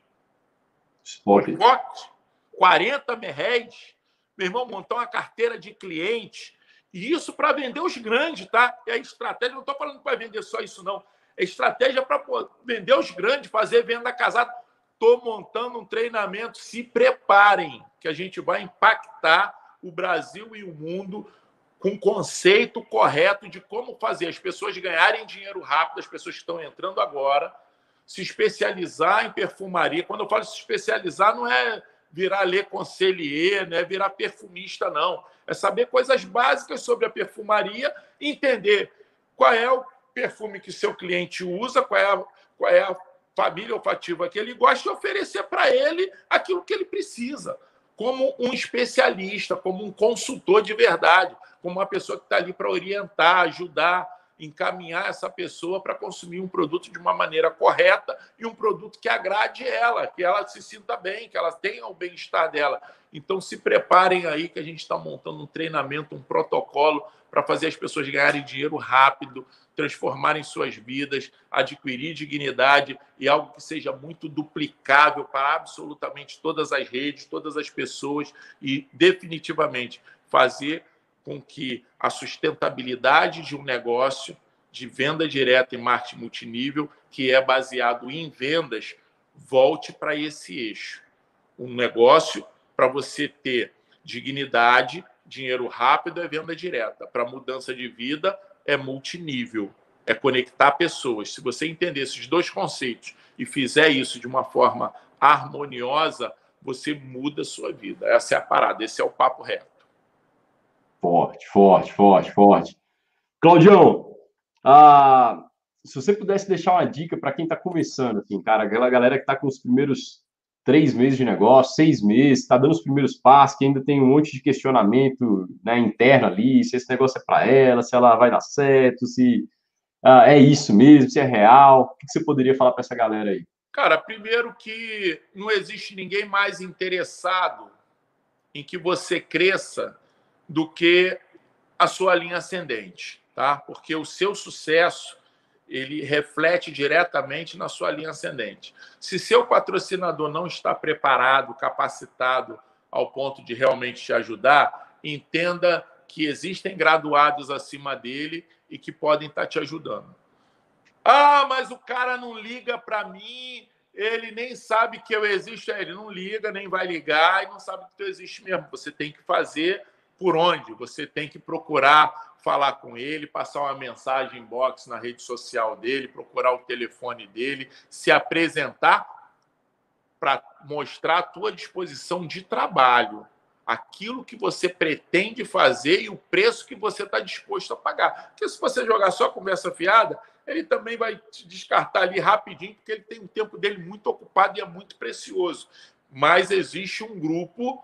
Spot. 40 merréis, meu irmão, montar uma carteira de cliente. E isso para vender os grandes, tá? É estratégia, não estou falando para vender só isso, não. É estratégia para vender os grandes, fazer venda casada. Estou montando um treinamento. Se preparem, que a gente vai impactar o Brasil e o mundo com o conceito correto de como fazer as pessoas ganharem dinheiro rápido, as pessoas que estão entrando agora, se especializar em perfumaria. Quando eu falo se especializar, não é virar ler conselheiro, não é virar perfumista, não. É saber coisas básicas sobre a perfumaria, entender qual é o perfume que seu cliente usa, qual é a, qual é a família olfativa que ele gosta e oferecer para ele aquilo que ele precisa, como um especialista, como um consultor de verdade, como uma pessoa que está ali para orientar, ajudar, encaminhar essa pessoa para consumir um produto de uma maneira correta e um produto que agrade ela, que ela se sinta bem, que ela tenha o bem-estar dela. Então se preparem aí que a gente está montando um treinamento, um protocolo para fazer as pessoas ganharem dinheiro rápido, transformarem suas vidas, adquirir dignidade e algo que seja muito duplicável para absolutamente todas as redes, todas as pessoas e definitivamente fazer com que a sustentabilidade de um negócio de venda direta e marketing multinível, que é baseado em vendas, volte para esse eixo. Um negócio para você ter dignidade, dinheiro rápido é venda direta. Para mudança de vida é multinível, é conectar pessoas. Se você entender esses dois conceitos e fizer isso de uma forma harmoniosa, você muda a sua vida. Essa é a parada, esse é o papo reto. Forte, forte, forte, forte. Claudião, ah, se você pudesse deixar uma dica para quem está começando, assim, cara, aquela galera que está com os primeiros três meses de negócio, seis meses, está dando os primeiros passos, que ainda tem um monte de questionamento né, interno ali, se esse negócio é para ela, se ela vai dar certo, se ah, é isso mesmo, se é real. O que você poderia falar para essa galera aí? Cara, primeiro que não existe ninguém mais interessado em que você cresça do que a sua linha ascendente, tá? Porque o seu sucesso ele reflete diretamente na sua linha ascendente. Se seu patrocinador não está preparado, capacitado ao ponto de realmente te ajudar, entenda que existem graduados acima dele e que podem estar te ajudando. Ah, mas o cara não liga para mim, ele nem sabe que eu existo. É, ele não liga, nem vai ligar e não sabe que tu existe mesmo. Você tem que fazer por onde? Você tem que procurar falar com ele, passar uma mensagem inbox na rede social dele, procurar o telefone dele, se apresentar para mostrar a tua disposição de trabalho, aquilo que você pretende fazer e o preço que você está disposto a pagar. Porque se você jogar só conversa fiada, ele também vai te descartar ali rapidinho, porque ele tem um tempo dele muito ocupado e é muito precioso. Mas existe um grupo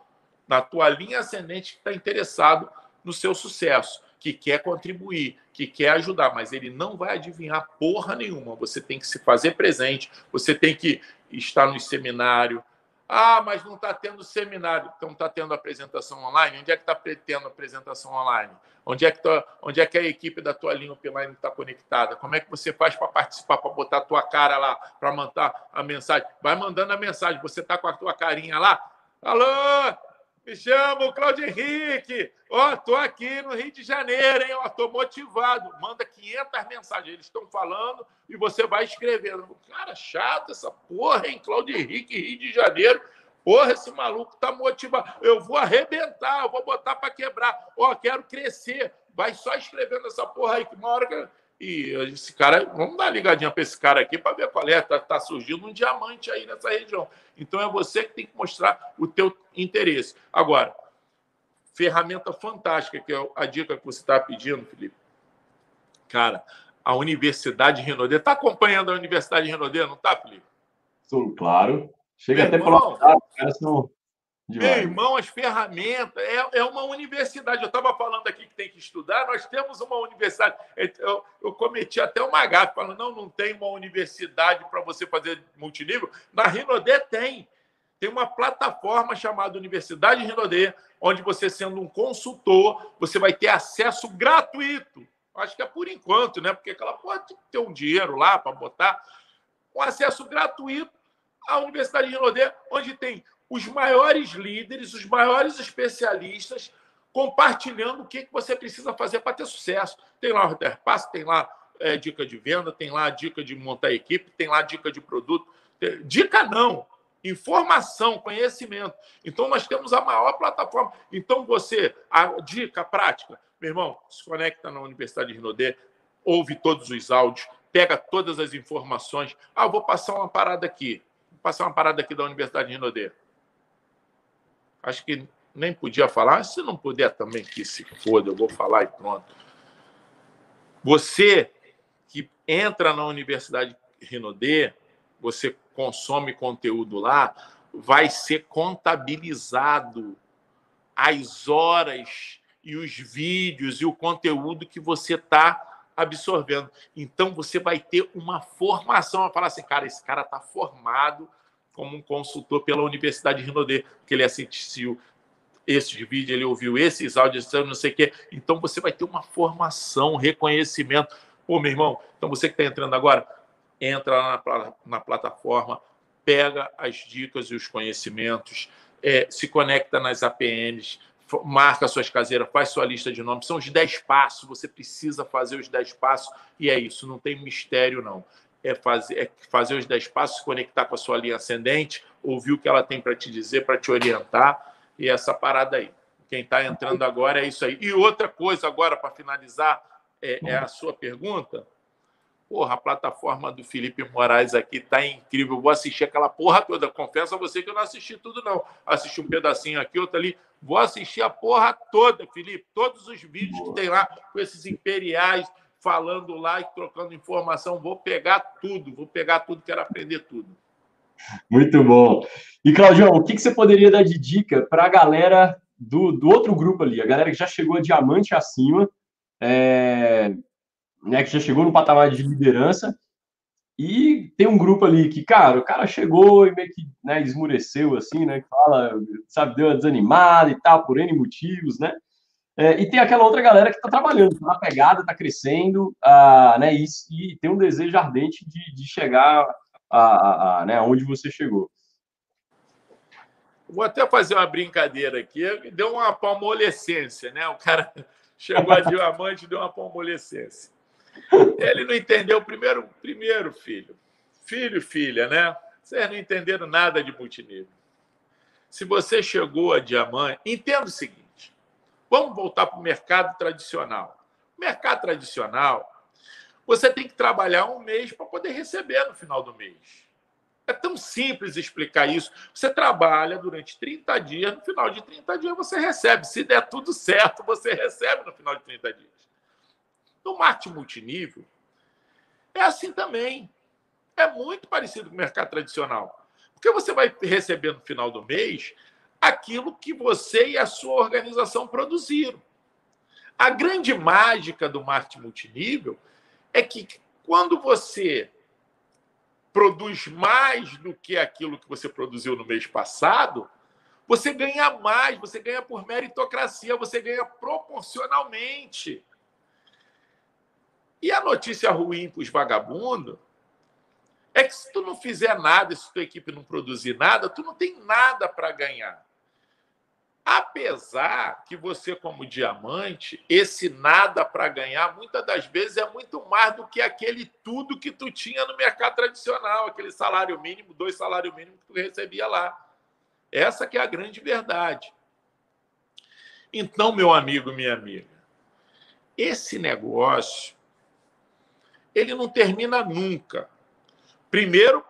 na tua linha ascendente que está interessado no seu sucesso, que quer contribuir, que quer ajudar, mas ele não vai adivinhar porra nenhuma. Você tem que se fazer presente, você tem que estar no seminário. Ah, mas não está tendo seminário, então está tendo apresentação online. Onde é que está tendo apresentação online? Onde é que, tá, onde é que a equipe da tua linha offline está conectada? Como é que você faz para participar, para botar a tua cara lá, para mandar a mensagem? Vai mandando a mensagem. Você está com a tua carinha lá? Alô, me chamo Claudio Henrique. Ó, tô aqui no Rio de Janeiro, hein? Ó, tô motivado. Manda 500 mensagens. Eles estão falando e você vai escrevendo. Cara, chato essa porra, hein? Claudio Henrique, Rio de Janeiro. Porra, esse maluco tá motivado. Eu vou arrebentar, eu vou botar para quebrar. Ó, quero crescer. Vai só escrevendo essa porra aí, que uma hora E esse cara, vamos dar uma ligadinha para esse cara aqui para ver qual é. Está tá surgindo um diamante aí nessa região. Então é você que tem que mostrar o teu interesse. Agora, ferramenta fantástica, que é a dica que você está pedindo, Felipe. Cara, a Universidade Renaudet. Está acompanhando a Universidade Renaudet, não está, Felipe? Sim, claro. Chega Meu até irmão, pelo os caras são meu irmão, as ferramentas. É, é uma universidade. Eu estava falando aqui que tem que estudar. Nós temos uma universidade. Eu, eu cometi até uma gafe, falando: não, não tem uma universidade para você fazer multinível. Na Rinodê tem. Tem uma plataforma chamada Universidade Rinodê, onde você, sendo um consultor, você vai ter acesso gratuito. Acho que é por enquanto, né? Porque aquela pode ter um dinheiro lá para botar. Um acesso gratuito à Universidade de Rinodê, onde tem os maiores líderes, os maiores especialistas compartilhando o que, você precisa fazer para ter sucesso. Tem lá o Passo, tem lá é, dica de venda, tem lá dica de montar equipe, tem lá dica de produto. Dica não, informação, conhecimento. Então nós temos a maior plataforma. Então você, a dica prática, meu irmão, se conecta na Universidade de Rinodê, ouve todos os áudios, pega todas as informações. Ah, vou passar uma parada aqui. Vou passar uma parada aqui da Universidade de Rinodê. Acho que nem podia falar. Se não puder também, que se foda, eu vou falar e pronto. Você que entra na Universidade Rinodê, você consome conteúdo lá, vai ser contabilizado as horas e os vídeos e o conteúdo que você está absorvendo. Então você vai ter uma formação, a falar assim, cara, esse cara está formado como um consultor pela Universidade de Rinodê, que ele assistiu esses vídeos, ele ouviu esses áudios, não sei o quê. Então você vai ter uma formação, reconhecimento. Pô, meu irmão, então você que está entrando agora, entra lá na, na, plataforma, pega as dicas e os conhecimentos, é, se conecta nas APNs, marca suas caseiras, faz sua lista de nomes. São os 10 passos, você precisa fazer os 10 passos, e é isso, não tem mistério, não é fazer, é fazer os 10 passos, conectar com a sua linha ascendente, ouvir o que ela tem para te dizer, para te orientar, e essa parada aí. Quem está entrando agora é isso aí. E outra coisa, agora, para finalizar, é, é, a sua pergunta. Porra, a plataforma do Felipe Moraes aqui está incrível. vou assistir aquela porra toda. Confesso a você que eu não assisti tudo, não. Assisti um pedacinho aqui, outro ali. Vou assistir a porra toda, Felipe. Todos os vídeos que tem lá com esses imperiais falando lá e trocando informação. Vou pegar tudo, vou pegar tudo, quero aprender tudo. Muito bom. E, Claudião, o que, você poderia dar de dica para a galera do, do outro grupo ali, a galera que já chegou a diamante acima, é, né, que já chegou no patamar de liderança, e tem um grupo ali que, cara, o cara chegou e meio que né, esmureceu, assim, né? Que fala, sabe, deu uma desanimada e tal, por N motivos, né? É, e tem aquela outra galera que está trabalhando, está na pegada, está crescendo, uh, né, e, e, tem um desejo ardente de, de chegar a, a, a, né, onde você chegou. Vou até fazer uma brincadeira aqui. Deu uma palmolescência, né? O cara [laughs] chegou a diamante e deu uma palmolescência. Ele não entendeu primeiro, primeiro filho. Filho, filha, né? Vocês não entenderam nada de multinível. Se você chegou a diamante, entenda o seguinte Vamos voltar para o mercado tradicional. mercado tradicional, você tem que trabalhar um mês para poder receber no final do mês. É tão simples explicar isso. Você trabalha durante 30 dias, no final de 30 dias você recebe. Se der tudo certo, você recebe no final de 30 dias. No marketing multinível, é assim também. É muito parecido com o mercado tradicional. Porque você vai receber no final do mês aquilo que você e a sua organização produziram. A grande mágica do marketing multinível é que quando você produz mais do que aquilo que você produziu no mês passado, você ganha mais, você ganha por meritocracia, você ganha proporcionalmente. E a notícia ruim para os vagabundos é que se tu não fizer nada, se tua equipe não produzir nada, tu não tem nada para ganhar. Apesar que você, como diamante, esse nada para ganhar, muitas das vezes é muito mais do que aquele tudo que tu tinha no mercado tradicional, aquele salário mínimo, dois salários mínimos que tu recebia lá. Essa que é a grande verdade. Então, meu amigo, minha amiga, esse negócio ele não termina nunca. Primeiro,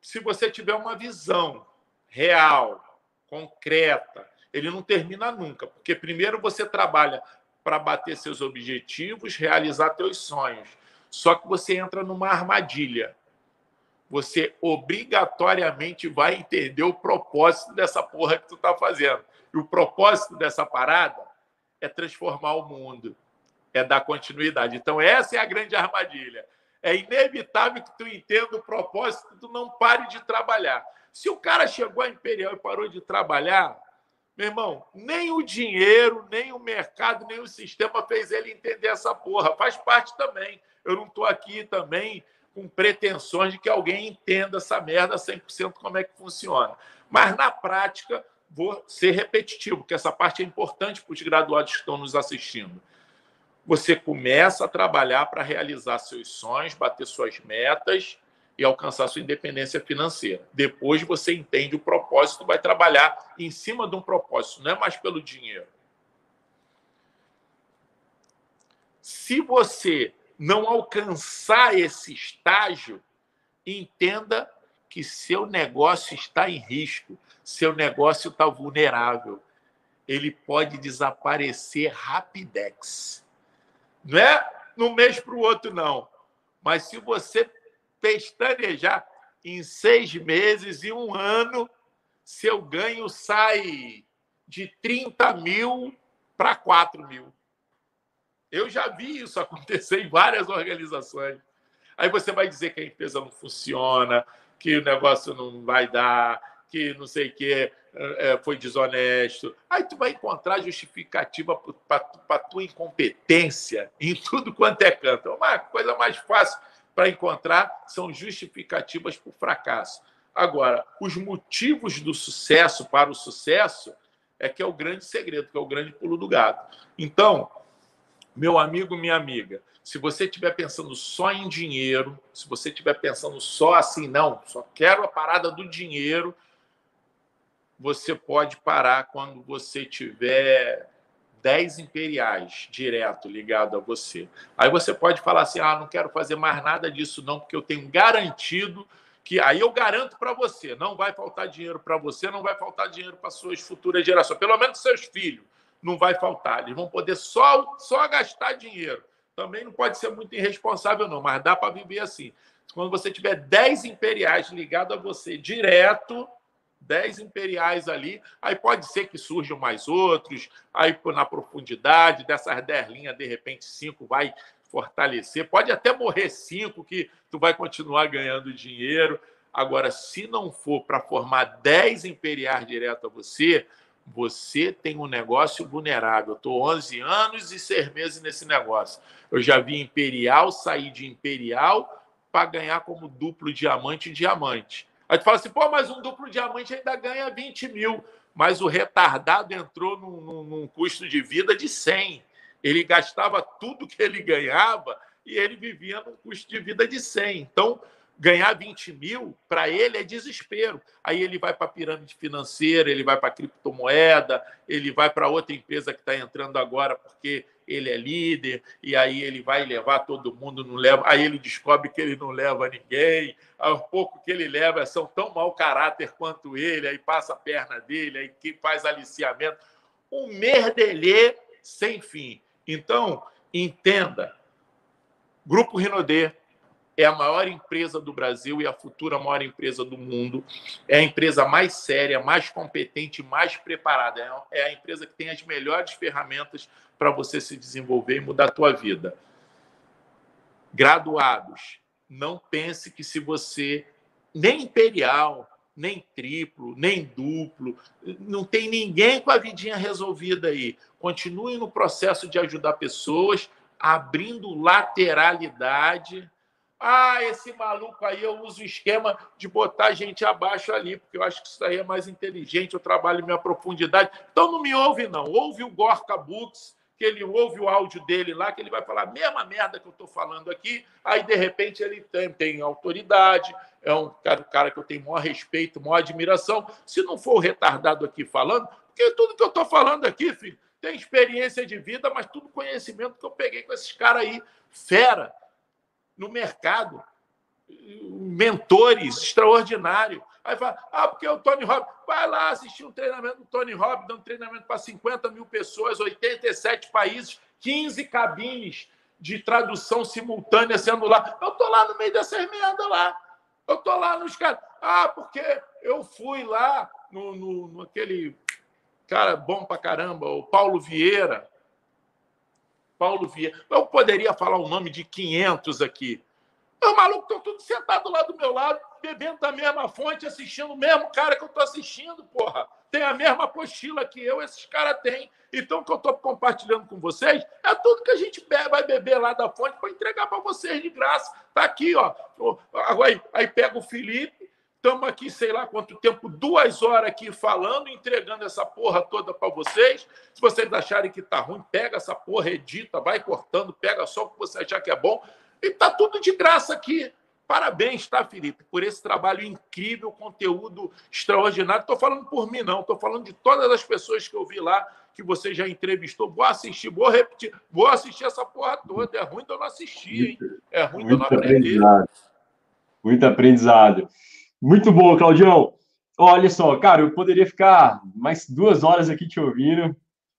se você tiver uma visão real, concreta, ele não termina nunca, porque primeiro você trabalha para bater seus objetivos, realizar seus sonhos. Só que você entra numa armadilha. Você obrigatoriamente vai entender o propósito dessa porra que tu tá fazendo. E o propósito dessa parada é transformar o mundo, é dar continuidade. Então, essa é a grande armadilha. É inevitável que tu entenda o propósito, tu não pare de trabalhar. Se o cara chegou à Imperial e parou de trabalhar, meu irmão, nem o dinheiro, nem o mercado, nem o sistema fez ele entender essa porra. Faz parte também. Eu não estou aqui também com pretensões de que alguém entenda essa merda 100% como é que funciona. Mas, na prática, vou ser repetitivo, porque essa parte é importante para os graduados que estão nos assistindo. Você começa a trabalhar para realizar seus sonhos, bater suas metas e alcançar sua independência financeira. Depois você entende o propósito, vai trabalhar em cima de um propósito, não é mais pelo dinheiro. Se você não alcançar esse estágio, entenda que seu negócio está em risco, seu negócio está vulnerável. Ele pode desaparecer rapidex. Não é no mês para o outro, não. Mas se você pestanejar em seis meses e um ano, seu ganho sai de 30 mil para 4 mil. Eu já vi isso [laughs] acontecer em várias organizações. Aí você vai dizer que a empresa não funciona, que o negócio não vai dar, que não sei o que é, foi desonesto. Aí tu vai encontrar justificativa para tua incompetência em tudo quanto é canto. Uma coisa mais fácil para encontrar são justificativas para o fracasso. Agora, os motivos do sucesso para o sucesso é que é o grande segredo, que é o grande pulo do gato. Então, meu amigo, minha amiga, se você estiver pensando só em dinheiro, se você estiver pensando só assim, não, só quero a parada do dinheiro, você pode parar quando você tiver 10 imperiais direto ligado a você. Aí você pode falar assim: ah, não quero fazer mais nada disso, não, porque eu tenho garantido que aí eu garanto para você, não vai faltar dinheiro para você, não vai faltar dinheiro para suas futuras gerações, pelo menos seus filhos não vai faltar. Eles vão poder só, só gastar dinheiro. Também não pode ser muito irresponsável, não, mas dá para viver assim. Quando você tiver 10 imperiais ligados a você direto, 10 imperiais ali, aí pode ser que surjam mais outros, aí na profundidade dessas 10 linhas, de repente 5 vai fortalecer, pode até morrer 5 que tu vai continuar ganhando dinheiro. Agora, se não for para formar 10 imperiais direto a você, você tem um negócio vulnerável. Eu estou 11 anos e 6 meses nesse negócio. Eu já vi Imperial sair de Imperial para ganhar como duplo diamante diamante. Aí tu fala assim, pô, mas um duplo diamante ainda ganha 20 mil. Mas o retardado entrou num, num, num custo de vida de 100. Ele gastava tudo que ele ganhava e ele vivia num custo de vida de 100. Então, ganhar 20 mil, para ele é desespero. Aí ele vai para a pirâmide financeira, ele vai para a criptomoeda, ele vai para outra empresa que está entrando agora porque ele é líder, e aí ele vai levar todo mundo, não leva. Aí ele descobre que ele não leva ninguém, ao pouco que ele leva são tão mau caráter quanto ele, aí passa a perna dele, aí que faz aliciamento. Um merdelê sem fim. Então, entenda, Grupo Rinodê, é a maior empresa do Brasil e a futura maior empresa do mundo. É a empresa mais séria, mais competente, mais preparada. É a empresa que tem as melhores ferramentas para você se desenvolver e mudar a tua vida. Graduados, não pense que se você nem imperial, nem triplo, nem duplo, não tem ninguém com a vidinha resolvida aí. Continue no processo de ajudar pessoas, abrindo lateralidade ah, esse maluco aí eu uso o esquema de botar gente abaixo ali, porque eu acho que isso aí é mais inteligente, eu trabalho minha profundidade. Então não me ouve, não. Ouve o Gorka Books, que ele ouve o áudio dele lá, que ele vai falar a mesma merda que eu estou falando aqui, aí de repente ele tem, tem autoridade, é um cara, cara que eu tenho maior respeito, maior admiração. Se não for o retardado aqui falando, porque tudo que eu estou falando aqui, filho, tem experiência de vida, mas tudo conhecimento que eu peguei com esses caras aí, fera no mercado, mentores extraordinários. Aí fala, ah, porque o Tony Robbins. Vai lá assistir um treinamento do Tony Robbins, dando treinamento para 50 mil pessoas, 87 países, 15 cabines de tradução simultânea sendo lá. Eu estou lá no meio dessas merdas lá. Eu estou lá nos caras. Ah, porque eu fui lá no, no, no aquele cara bom pra caramba, o Paulo Vieira. Paulo Vieira. Eu poderia falar o nome de 500 aqui. Os malucos estão todos sentados lá do meu lado, bebendo da mesma fonte, assistindo o mesmo cara que eu estou assistindo, porra. Tem a mesma apostila que eu, esses caras têm. Então, o que eu estou compartilhando com vocês é tudo que a gente bebe, vai beber lá da fonte para entregar para vocês de graça. Tá aqui, ó. Aí, aí pega o Felipe, estamos aqui, sei lá quanto tempo, duas horas aqui falando, entregando essa porra toda para vocês. Se vocês acharem que tá ruim, pega essa porra, edita, vai cortando, pega só o que você achar que é bom. E tá tudo de graça aqui. Parabéns, tá, Felipe, por esse trabalho incrível, conteúdo extraordinário. Estou falando por mim, não. Estou falando de todas as pessoas que eu vi lá, que você já entrevistou. Vou assistir, vou repetir, vou assistir essa porra toda. É ruim de eu não assistir, hein? É ruim de eu não aprender. Muito aprendizado. Muito bom, Claudião. Olha só, cara, eu poderia ficar mais duas horas aqui te ouvindo,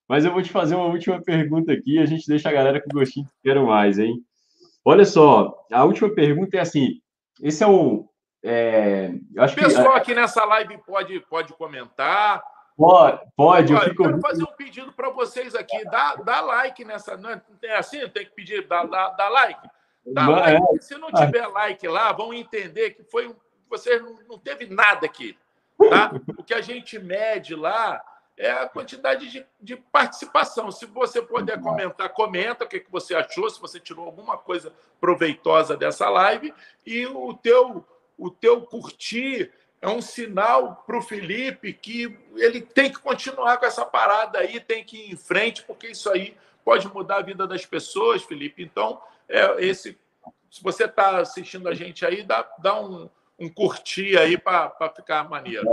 mas eu vou te fazer uma última pergunta aqui e a gente deixa a galera com gostinho que quero mais, hein? Olha só, a última pergunta é assim: esse é um. É, o pessoal que, aqui nessa live pode, pode comentar. Pode, pode. Olha, eu, fico... eu quero fazer um pedido para vocês aqui. Dá, dá like nessa. Não é assim? Tem que pedir, dá, dá, dá like. Dá like. É. Se não tiver like lá, vão entender que foi você não, não teve nada aqui. Tá? O que a gente mede lá é a quantidade de, de participação. Se você puder comentar, comenta o que, que você achou, se você tirou alguma coisa proveitosa dessa live. E o teu, o teu curtir é um sinal para o Felipe que ele tem que continuar com essa parada aí, tem que ir em frente, porque isso aí pode mudar a vida das pessoas, Felipe. Então, é esse. Se você está assistindo a gente aí, dá, dá um, um curtir aí para ficar maneiro.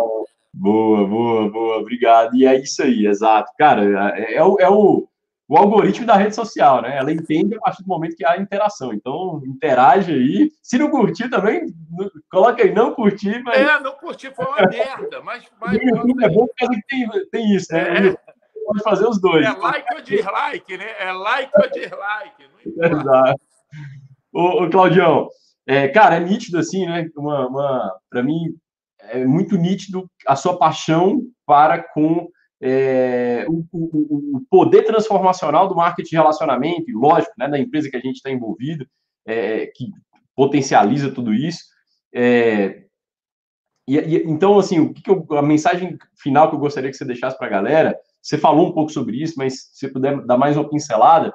Boa, boa, boa, obrigado. E é isso aí, exato. Cara, é, é, o, é o, o algoritmo da rede social, né? Ela entende a partir do momento que há interação. Então, interage aí. Se não curtir também, coloca aí, não curtir. Mas... É, não curtir foi uma merda, mas. mas é bom porque tem, tem isso, né? É. Pode fazer os dois. É like ou dislike, né? É like ou dislike. Exato. Ô, ô Claudião, é, cara, é nítido assim, né? Uma, uma para mim, é muito nítido a sua paixão para com é, o, o, o, poder transformacional do marketing de relacionamento, e lógico, né, da empresa que a gente está envolvido, é, que potencializa tudo isso. É, e, e, então, assim, o que, eu, a mensagem final que eu gostaria que você deixasse para a galera, você falou um pouco sobre isso, mas se puder dar mais uma pincelada,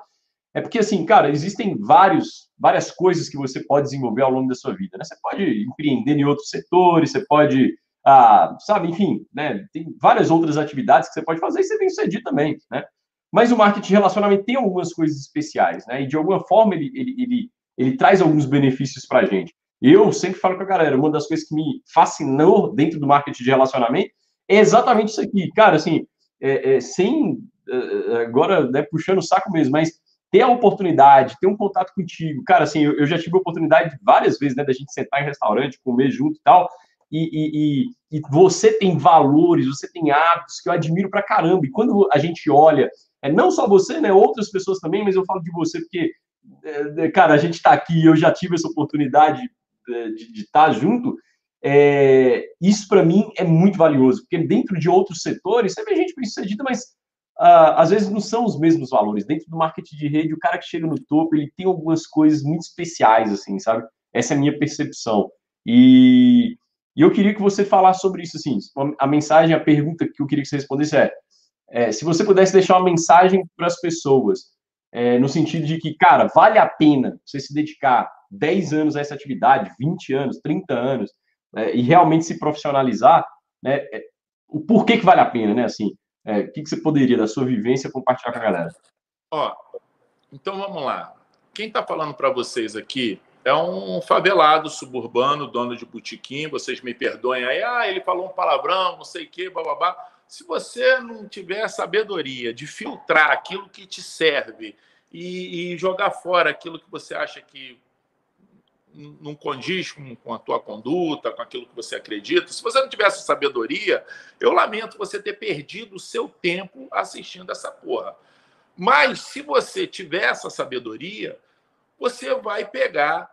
é porque, assim, cara, existem vários, várias coisas que você pode desenvolver ao longo da sua vida. Né? Você pode empreender em outros setores, você pode, ah, sabe, enfim, né? Tem várias outras atividades que você pode fazer e você tem sucedido também, né? Mas o marketing de relacionamento tem algumas coisas especiais, né? E de alguma forma ele, ele, ele, ele traz alguns benefícios para a gente. Eu sempre falo com a galera, uma das coisas que me fascinou dentro do marketing de relacionamento é exatamente isso aqui. Cara, assim, é, é, sem. É, é, agora, né, puxando o saco mesmo, mas ter a oportunidade, ter um contato contigo. Cara, assim, eu, eu já tive a oportunidade várias vezes, né, da gente sentar em restaurante, comer junto e tal, e, e, e, você tem valores, você tem hábitos que eu admiro pra caramba. E quando a gente olha, é não só você, né, outras pessoas também, mas eu falo de você porque, é, é cara, a gente está aqui, eu já tive essa oportunidade é, de, de estar tá junto. É, isso para mim é muito valioso, porque dentro de outros setores você vê gente bem sucedida, mas uh, às vezes não são os mesmos valores. Dentro do marketing de rede, o cara que chega no topo, ele tem algumas coisas muito especiais, assim, sabe? Essa é a minha percepção. E, e eu queria que você falasse sobre isso, assim, a mensagem, a pergunta que eu queria que você respondesse é, é se você pudesse deixar uma mensagem para as pessoas, é, no sentido de que, cara, vale a pena você se dedicar 10 anos a essa atividade, 20 anos, 30 anos, né, e realmente se profissionalizar, né, é, o porquê que vale a pena, né, assim, é, o que, que você poderia, da sua vivência, compartilhar com a galera? Ó, então vamos lá. Quem está falando para vocês aqui é um favelado suburbano, dono de botequim. Vocês me perdoem aí. Ah, ele falou um palavrão, não sei o quê, bababá. Se você não tiver sabedoria de filtrar aquilo que te serve e, e jogar fora aquilo que você acha que não condiz com, com, a tua conduta, com aquilo que você acredita, se você não tivesse sabedoria, eu lamento você ter perdido o seu tempo assistindo essa porra. Mas se você tiver essa sabedoria, você vai pegar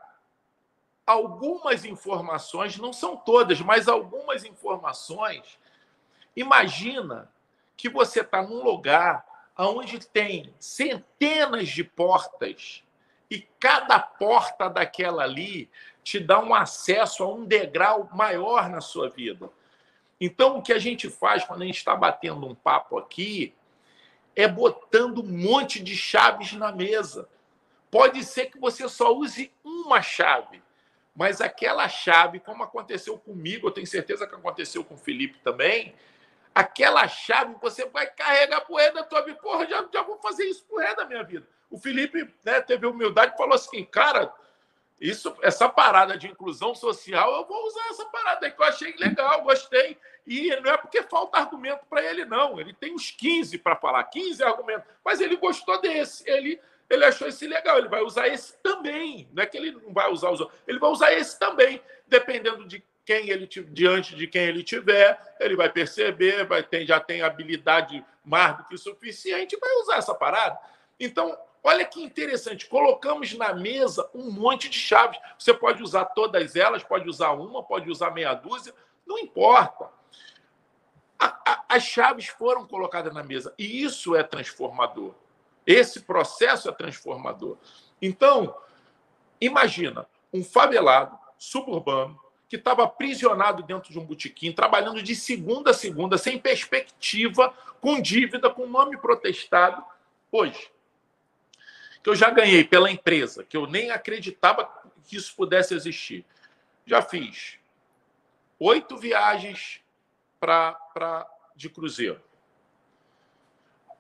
algumas informações, não são todas, mas algumas informações. Imagina que você está num lugar onde tem centenas de portas e cada porta daquela ali te dá um acesso a um degrau maior na sua vida. Então, o que a gente faz quando a gente está batendo um papo aqui é botando um monte de chaves na mesa. Pode ser que você só use uma chave, mas aquela chave, como aconteceu comigo, eu tenho certeza que aconteceu com o Felipe também, aquela chave você vai carregar pro resto da tua vida. Porra, já, já vou fazer isso pro resto da minha vida. O Felipe né, teve humildade e falou assim, cara, isso, essa parada de inclusão social, eu vou usar essa parada aí que eu achei legal, gostei. E não é porque falta argumento para ele, não. Ele tem uns 15 para falar, 15 argumentos, mas ele gostou desse. Ele, ele achou esse legal, ele vai usar esse também. Não é que ele não vai usar os outros, ele vai usar esse também, dependendo de quem ele diante de quem ele tiver, ele vai perceber, vai ter, já tem habilidade mais do que suficiente, vai usar essa parada. Então, Olha que interessante, colocamos na mesa um monte de chaves. Você pode usar todas elas, pode usar uma, pode usar meia dúzia, não importa. A, a, as chaves foram colocadas na mesa e isso é transformador. Esse processo é transformador. Então, imagina um favelado suburbano que estava aprisionado dentro de um botequim, trabalhando de segunda a segunda, sem perspectiva, com dívida, com nome protestado. Hoje, que eu já ganhei pela empresa, que eu nem acreditava que isso pudesse existir. Já fiz oito viagens pra, pra, de cruzeiro.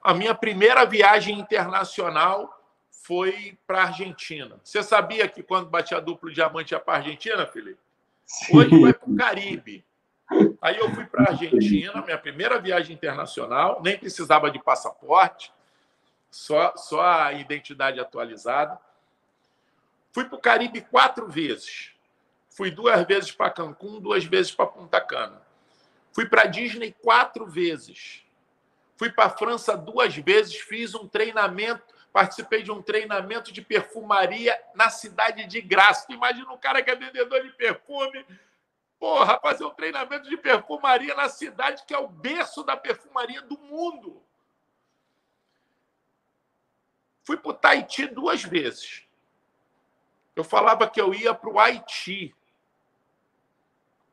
A minha primeira viagem internacional foi para a Argentina. Você sabia que quando batia duplo diamante ia para a Argentina, Felipe? Hoje vai para o Caribe. Aí eu fui para a Argentina, minha primeira viagem internacional, nem precisava de passaporte só, só a identidade atualizada. Fui para o Caribe quatro vezes. Fui duas vezes para Cancún, duas vezes para Punta Cana. Fui para Disney quatro vezes. Fui para a França duas vezes, fiz um treinamento, participei de um treinamento de perfumaria na cidade de Graça. Imagina um cara que é vendedor de perfume, porra, fazer um treinamento de perfumaria na cidade que é o berço da perfumaria do mundo. Fui para o Tahiti duas vezes. Eu falava que eu ia para o Haiti.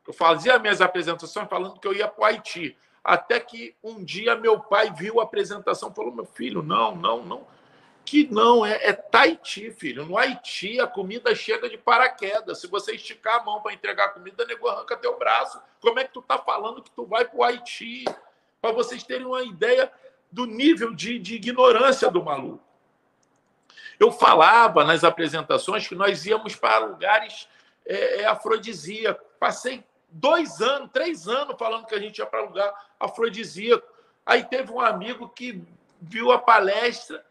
Eu fazia minhas apresentações falando que eu ia para o Haiti. Até que um dia meu pai viu a apresentação e falou: Meu filho, não, não, não. Que não, é, é Tahiti, filho. No Haiti a comida chega de paraquedas. Se você esticar a mão para entregar a comida, nego arranca teu braço. Como é que tu tá falando que tu vai para o Haiti? Para vocês terem uma ideia do nível de, de ignorância do maluco. Eu falava nas apresentações que nós íamos para lugares é, é, afrodisíacos. Passei dois anos, três anos falando que a gente ia para lugar afrodisíaco. Aí teve um amigo que viu a palestra,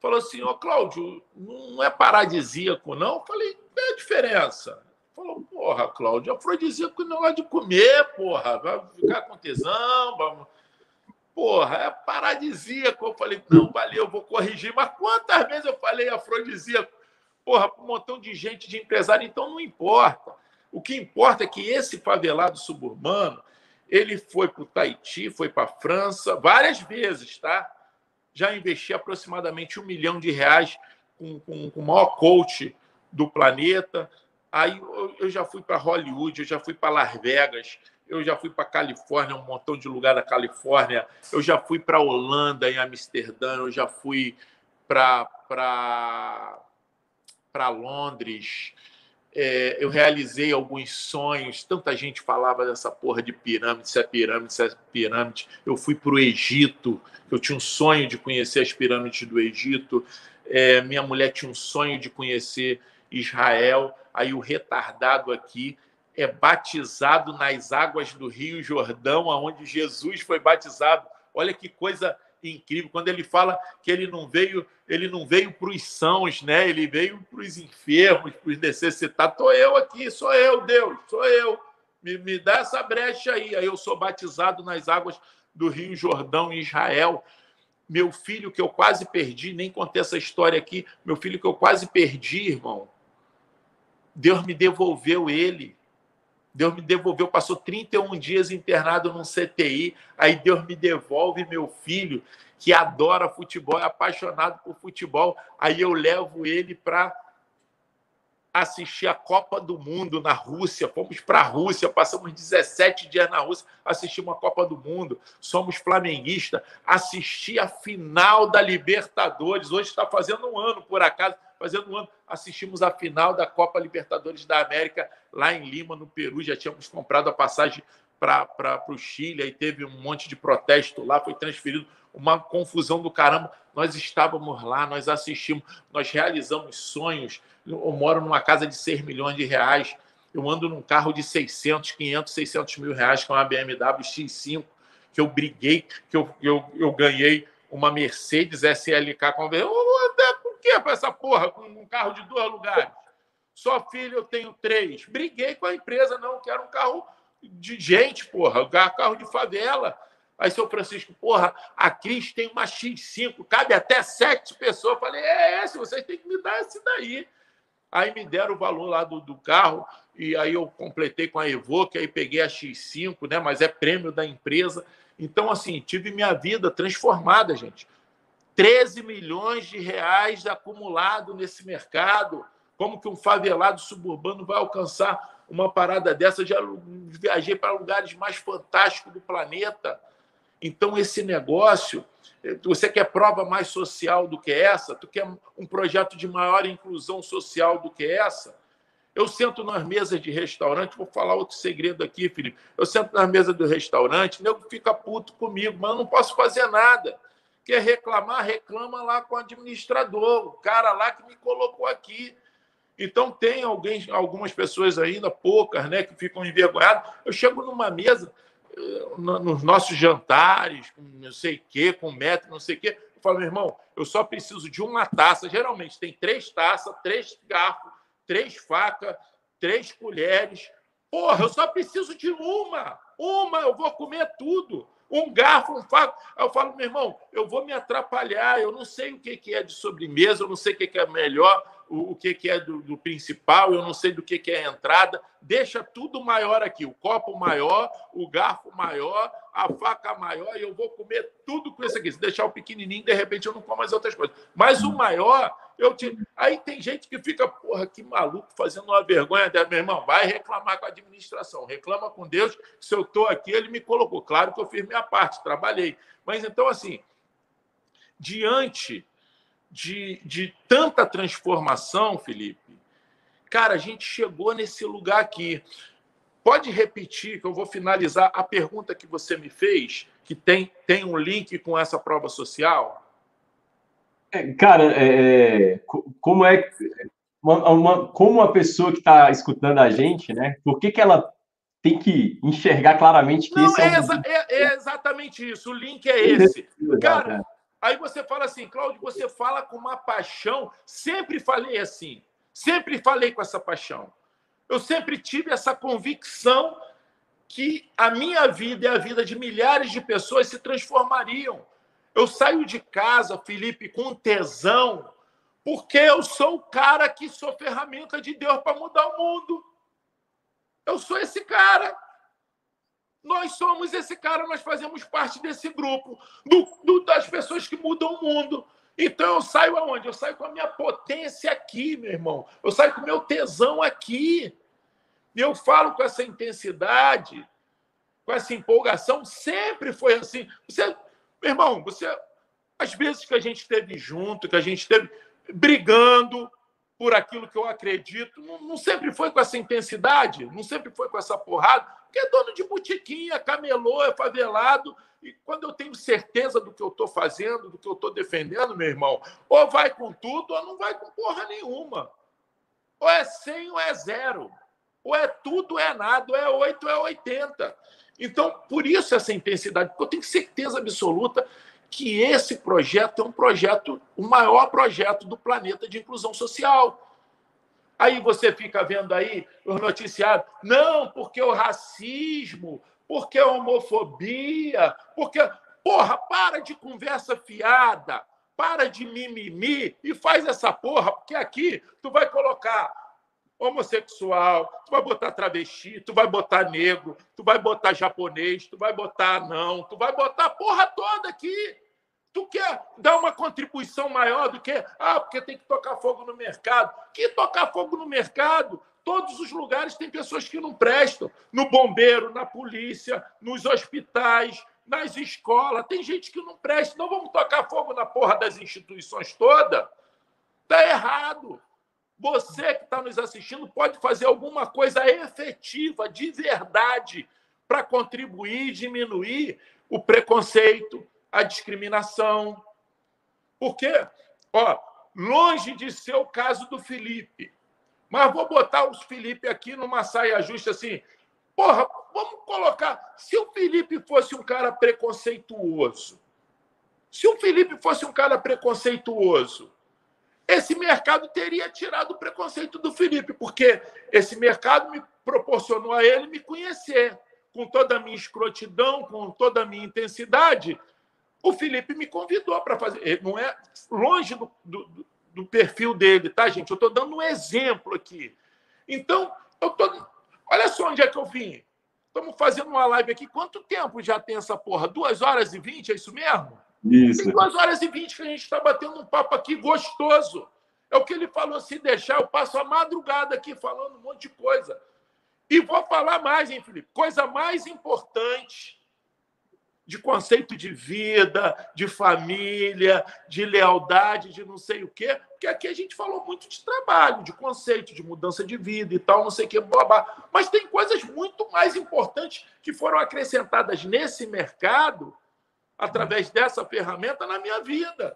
falou assim: Ô Cláudio, não é paradisíaco, não? Eu falei: qual é a diferença? Falou: porra, Cláudio, afrodisíaco não é de comer, porra, vai ficar com tesão, vamos porra, é paradisíaco. Eu falei, não, valeu, eu vou corrigir. Mas quantas vezes eu falei afrodisíaco? Porra, para um montão de gente, de empresário, então não importa. O que importa é que esse favelado suburbano, ele foi para o Tahiti, foi para a França, várias vezes, tá? Já investi aproximadamente um milhão de reais com, com, com o maior coach do planeta. Aí eu, eu já fui para Hollywood, eu já fui para Las Vegas, eu já fui para Califórnia, um montão de lugar da Califórnia. Eu já fui para Holanda, em Amsterdã. Eu já fui para Londres. É, eu realizei alguns sonhos. Tanta gente falava dessa porra de pirâmide, se é pirâmide, se é pirâmide. Eu fui para o Egito. Eu tinha um sonho de conhecer as pirâmides do Egito. É, minha mulher tinha um sonho de conhecer Israel. Aí o retardado aqui é batizado nas águas do Rio Jordão, aonde Jesus foi batizado. Olha que coisa incrível. Quando ele fala que ele não veio, ele não veio para os sãos, né? Ele veio para os enfermos, para os necessitados. Estou eu aqui, sou eu, Deus, sou eu. Me, me dá essa brecha aí. Aí eu sou batizado nas águas do Rio Jordão, em Israel. Meu filho que eu quase perdi, nem contei essa história aqui. Meu filho que eu quase perdi, irmão. Deus me devolveu ele. Deus me devolveu, passou 31 dias internado num CTI, aí Deus me devolve meu filho, que adora futebol, é apaixonado por futebol, aí eu levo ele para assistir a Copa do Mundo na Rússia. Fomos para a Rússia, passamos 17 dias na Rússia, assistimos a Copa do Mundo. Somos flamenguistas, assisti a final da Libertadores. Hoje está fazendo um ano, por acaso, fazendo um ano. Assistimos a final da Copa Libertadores da América lá em Lima, no Peru. Já tínhamos comprado a passagem para o Chile, aí teve um monte de protesto lá, foi transferido uma confusão do caramba. Nós estávamos lá, nós assistimos, nós realizamos sonhos. Eu moro numa casa de 6 milhões de reais, eu ando num carro de 600, 500, 600 mil reais, com uma BMW X5, que eu briguei, que eu, eu, eu ganhei uma Mercedes SLK com por que para essa porra com um carro de dois lugares? Só filho, eu tenho três. Briguei com a empresa, não, quero um carro de gente, porra, carro de favela. Aí, seu Francisco, porra, a Cris tem uma X5, cabe até sete pessoas. Falei, é esse, vocês têm que me dar esse daí. Aí me deram o valor lá do, do carro, e aí eu completei com a Evoque, aí peguei a X5, né? Mas é prêmio da empresa. Então, assim, tive minha vida transformada, gente. 13 milhões de reais acumulado nesse mercado. Como que um favelado suburbano vai alcançar uma parada dessa? Já viajei para lugares mais fantásticos do planeta. Então, esse negócio, você quer prova mais social do que essa? Tu quer um projeto de maior inclusão social do que essa? Eu sento nas mesas de restaurante, vou falar outro segredo aqui, Felipe. Eu sento nas mesas do restaurante, nego fica puto comigo, mas eu não posso fazer nada. Quer reclamar, reclama lá com o administrador, o cara lá que me colocou aqui. Então tem alguém, algumas pessoas ainda, poucas, né, que ficam envergonhadas. Eu chego numa mesa, nos nossos jantares, não sei o quê, com metro, não sei o quê. Eu falo, meu irmão, eu só preciso de uma taça. Geralmente tem três taças, três garfos, três facas, três colheres. Porra, eu só preciso de uma. Uma, eu vou comer tudo. Um garfo, um faco. Aí eu falo, meu irmão, eu vou me atrapalhar. Eu não sei o que é de sobremesa, eu não sei o que é melhor o, o que, que é do, do, principal, eu não sei do que, que é a entrada. Deixa tudo maior aqui: o copo maior, o garfo maior, a faca maior, e eu vou comer tudo com isso aqui. Se deixar o pequenininho, de repente eu não como as outras coisas. Mas o maior, eu te... Aí tem gente que fica, porra, que maluco, fazendo uma vergonha. Meu irmão, vai reclamar com a administração, reclama com Deus. Se eu estou aqui, ele me colocou. Claro que eu fiz minha parte, trabalhei. Mas então, assim, diante de, de tanta transformação, Felipe, cara, a gente chegou nesse lugar aqui. Pode repetir, que eu vou finalizar a pergunta que você me fez, que tem, tem um link com essa prova social? É, cara, é, é como é uma, uma, como a pessoa que está escutando a gente, né? Por que, que ela tem que enxergar claramente que Não, esse é, é, exa é, é, exatamente isso. O link é esse. Cara, Aí você fala assim, Cláudio, você fala com uma paixão. Sempre falei assim, sempre falei com essa paixão. Eu sempre tive essa convicção que a minha vida e a vida de milhares de pessoas se transformariam. Eu saio de casa, Felipe, com tesão, porque eu sou o cara que sou ferramenta de Deus para mudar o mundo. Eu sou esse cara. Nós somos esse cara, nós fazemos parte desse grupo, do, do, das pessoas que mudam o mundo. Então eu saio aonde? Eu saio com a minha potência aqui, meu irmão. Eu saio com o meu tesão aqui. E eu falo com essa intensidade, com essa empolgação. Sempre foi assim. Você, meu irmão, você, às vezes que a gente esteve junto, que a gente esteve brigando, por aquilo que eu acredito, não, não, sempre foi com essa intensidade, não sempre foi com essa porrada, porque é dono de botiquinha, camelô, é favelado. E quando eu tenho certeza do que eu estou fazendo, do que eu estou defendendo, meu irmão, ou vai com tudo ou não vai com porra nenhuma. Ou é 100 ou é zero. Ou é tudo ou é nada, ou é 8 ou é 80. Então, por isso essa intensidade, porque eu tenho certeza absoluta que esse projeto é um projeto, o maior projeto do planeta de inclusão social. Aí você fica vendo aí os noticiários, não, porque o racismo, porque a homofobia, porque. Porra, para de conversa fiada, para de mimimi e faz essa porra, porque aqui tu vai colocar homossexual, tu vai botar travesti, tu vai botar negro, tu vai botar japonês, tu vai botar não, tu vai botar a porra toda aqui. Tu quer dar uma contribuição maior do que, ah, porque tem que tocar fogo no mercado. Que tocar fogo no mercado? Todos os lugares tem pessoas que não prestam. No bombeiro, na polícia, nos hospitais, nas escolas. Tem gente que não presta. Não vamos tocar fogo na porra das instituições todas? Está errado. Você que está nos assistindo pode fazer alguma coisa efetiva, de verdade, para contribuir, diminuir o preconceito, a discriminação. Porque, ó, longe de ser o caso do Felipe, mas vou botar os Felipe aqui numa saia justa assim. Porra, vamos colocar. Se o Felipe fosse um cara preconceituoso, se o Felipe fosse um cara preconceituoso, esse mercado teria tirado o preconceito do Felipe, porque esse mercado me proporcionou a ele me conhecer. Com toda a minha escrotidão, com toda a minha intensidade, o Felipe me convidou para fazer. Não é longe do, do, do, perfil dele, tá, gente? Eu estou dando um exemplo aqui. Então, eu tô... olha só onde é que eu vim. Estamos fazendo uma live aqui. Quanto tempo já tem essa porra? Duas horas e vinte, é isso mesmo? Isso. Tem duas horas e vinte que a gente está batendo um papo aqui gostoso. É o que ele falou, se deixar, eu passo a madrugada aqui falando um monte de coisa. E vou falar mais, hein, Felipe? Coisa mais importante de conceito de vida, de família, de lealdade, de não sei o quê, porque aqui a gente falou muito de trabalho, de conceito, de mudança de vida e tal, não sei o quê, babá. Mas tem coisas muito mais importantes que foram acrescentadas nesse mercado através dessa ferramenta na minha vida.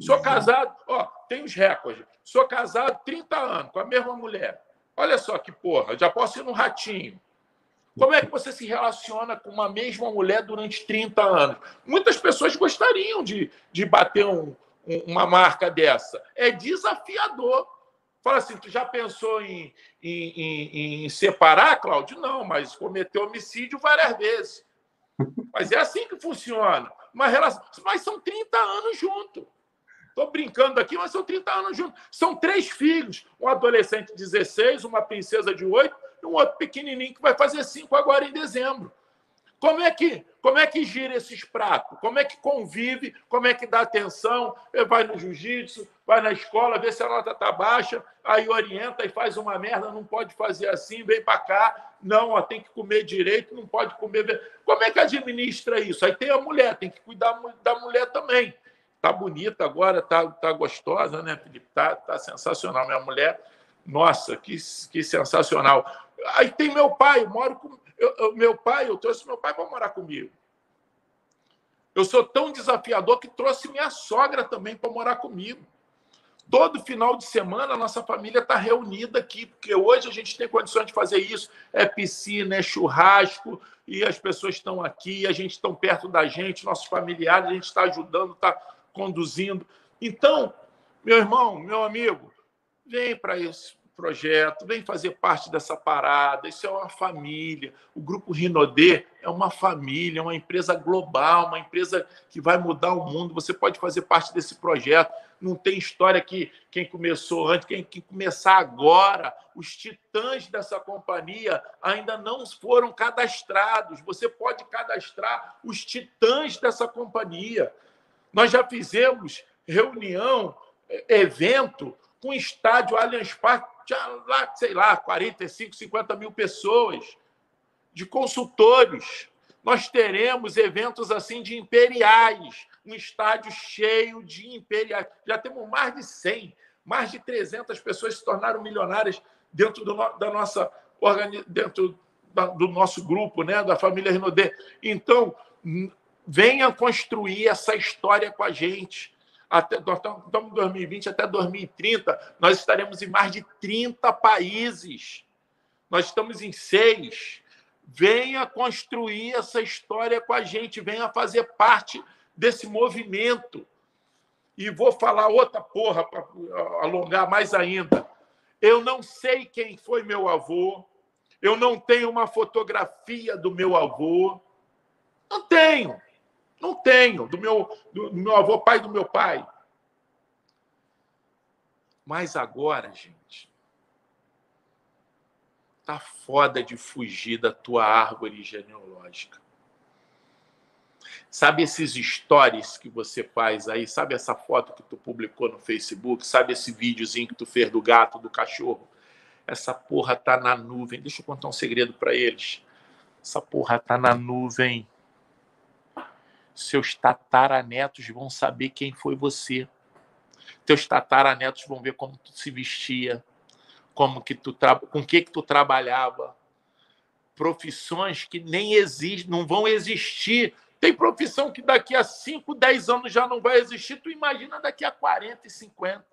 Sou casado, ó, tem os recordes. Sou casado 30 anos com a mesma mulher. Olha só que porra, já posso ir no ratinho. Como é que você se relaciona com uma mesma mulher durante 30 anos? Muitas pessoas gostariam de, de bater um, um, uma marca dessa. É desafiador. Fala assim, tu já pensou em, em, em, em separar, Cláudio? Não, mas cometeu homicídio várias vezes. Mas é assim que funciona. Uma relação... Mas são 30 anos juntos. Estou brincando aqui, mas são 30 anos juntos. São três filhos: um adolescente de 16, uma princesa de 8 e um outro pequenininho que vai fazer 5 agora em dezembro. Como é que como é que gira esses pratos? Como é que convive? Como é que dá atenção? Vai no jiu-jitsu, vai na escola, vê se a nota está baixa, aí orienta e faz uma merda, não pode fazer assim, vem para cá, não, ó, tem que comer direito, não pode comer. Como é que administra isso? Aí tem a mulher, tem que cuidar da mulher também. Tá bonita agora, tá, tá gostosa, né, Felipe? Tá, tá sensacional. Minha mulher, nossa, que, que sensacional. Aí tem meu pai, eu moro com. Eu, eu, meu pai, eu trouxe meu pai para morar comigo. Eu sou tão desafiador que trouxe minha sogra também para morar comigo. Todo final de semana a nossa família está reunida aqui, porque hoje a gente tem condições de fazer isso. É piscina, é churrasco, e as pessoas estão aqui, a gente está perto da gente, nossos familiares, a gente está ajudando, está conduzindo. Então, meu irmão, meu amigo, vem para esse projeto, vem fazer parte dessa parada. Isso é uma família. O Grupo Rinodê é uma família, é uma empresa global, uma empresa que vai mudar o mundo. Você pode fazer parte desse projeto. Não tem história que quem começou antes, quem, quem começar agora. Os titãs dessa companhia ainda não foram cadastrados. Você pode cadastrar os titãs dessa companhia. Nós já fizemos reunião, evento com o estádio Allianz Parque, já lá, sei lá, 45, 50 mil pessoas, de consultores. Nós teremos eventos assim de imperiais, um estádio cheio de imperiais. Já temos mais de 100, mais de 300 pessoas se tornaram milionárias dentro do, da nossa dentro do nosso grupo, né, da família Renaudet. Então, venha construir essa história com a gente. Até, nós estamos em 2020, até 2030, nós estaremos em mais de 30 países. Nós estamos em seis. Venha construir essa história com a gente, venha fazer parte desse movimento. E vou falar outra porra para alongar mais ainda. Eu não sei quem foi meu avô, eu não tenho uma fotografia do meu avô. Não tenho. Não tenho. Do meu, do, meu avô, pai do meu pai. Mas agora, gente, tá foda de fugir da tua árvore genealógica. Sabe esses stories que você faz aí? Sabe essa foto que tu publicou no Facebook? Sabe esse videozinho que tu fez do gato, do cachorro? Essa porra tá na nuvem. Deixa eu contar um segredo para eles. Essa porra tá na nuvem. Seus tataranetos vão saber quem foi você. Teus tataranetos vão ver como tu se vestia, como que tu tra... com que que tu trabalhava. Profissões que nem existem, não vão existir tem profissão que daqui a 5, 10 anos já não vai existir, tu imagina daqui a 40 e 50.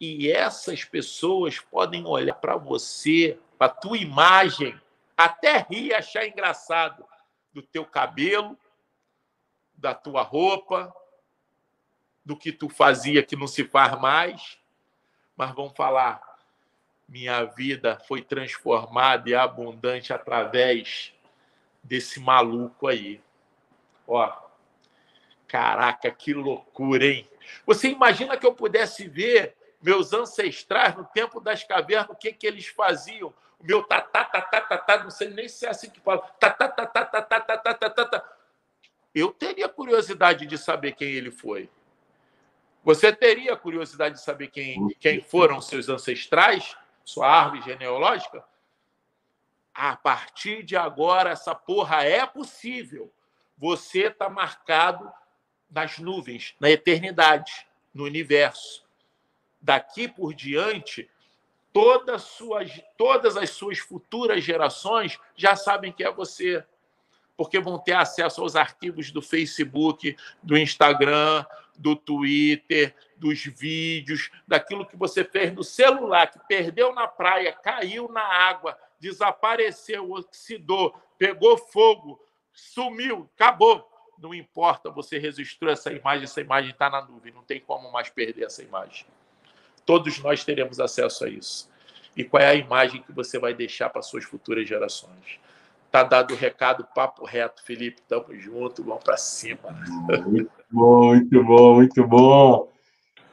E essas pessoas podem olhar para você, para tua imagem, até rir achar engraçado do teu cabelo, da tua roupa, do que tu fazia que não se faz mais, mas vão falar: minha vida foi transformada e abundante através desse maluco aí. Ó, caraca, que loucura, hein? Você imagina que eu pudesse ver meus ancestrais no tempo das cavernas, o que, que eles faziam? O meu tatá, tatá, tatá, não sei nem se é assim que fala, tatá, tatá, tatá, tatá, tatá, tatá. Eu teria curiosidade de saber quem ele foi. Você teria curiosidade de saber quem, quem foram seus ancestrais, sua árvore genealógica? a partir de agora essa porra é possível. Você está marcado nas nuvens, na eternidade, no universo. Daqui por diante, todas, suas, todas as suas futuras gerações já sabem que é você. Porque vão ter acesso aos arquivos do Facebook, do Instagram, do Twitter, dos vídeos, daquilo que você fez no celular, que perdeu na praia, caiu na água, desapareceu, oxidou, pegou fogo, sumiu, acabou. Não importa, você registrou essa imagem, essa imagem está na nuvem, não tem como mais perder essa imagem. Todos nós teremos acesso a isso. E qual é a imagem que você vai deixar para suas futuras gerações? Tá dado o recado, papo reto, Felipe. Tamo junto, vamos para cima. Muito bom, muito bom, muito bom.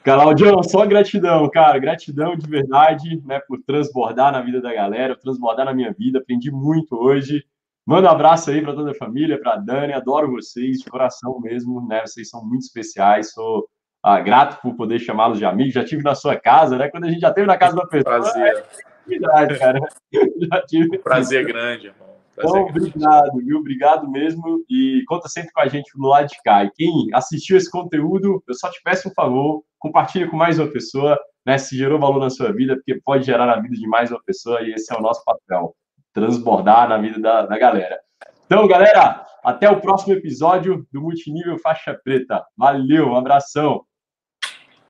Claudião, só gratidão, cara, gratidão de verdade, né, por transbordar na vida da galera, transbordar na minha vida, aprendi muito hoje. Manda um abraço aí para toda a família, para Dani, adoro vocês, de coração mesmo, né, vocês são muito especiais, sou ah, grato por poder chamá-los de amigos, já tive na sua casa, né, quando a gente já teve na casa da pessoa. Prazer. É, verdade, cara. [laughs] Já tive. Prazer grande, irmão. Então, obrigado, viu? Obrigado mesmo. E conta sempre com a gente no lado de cá. E quem assistiu esse conteúdo, eu só te peço um favor, compartilhe com mais uma pessoa, né? Se gerou valor na sua vida, porque pode gerar na vida de mais uma pessoa, e esse é o nosso papel, transbordar na vida da, da galera. Então, galera, até o próximo episódio do Multinível Faixa Preta. Valeu, um abração.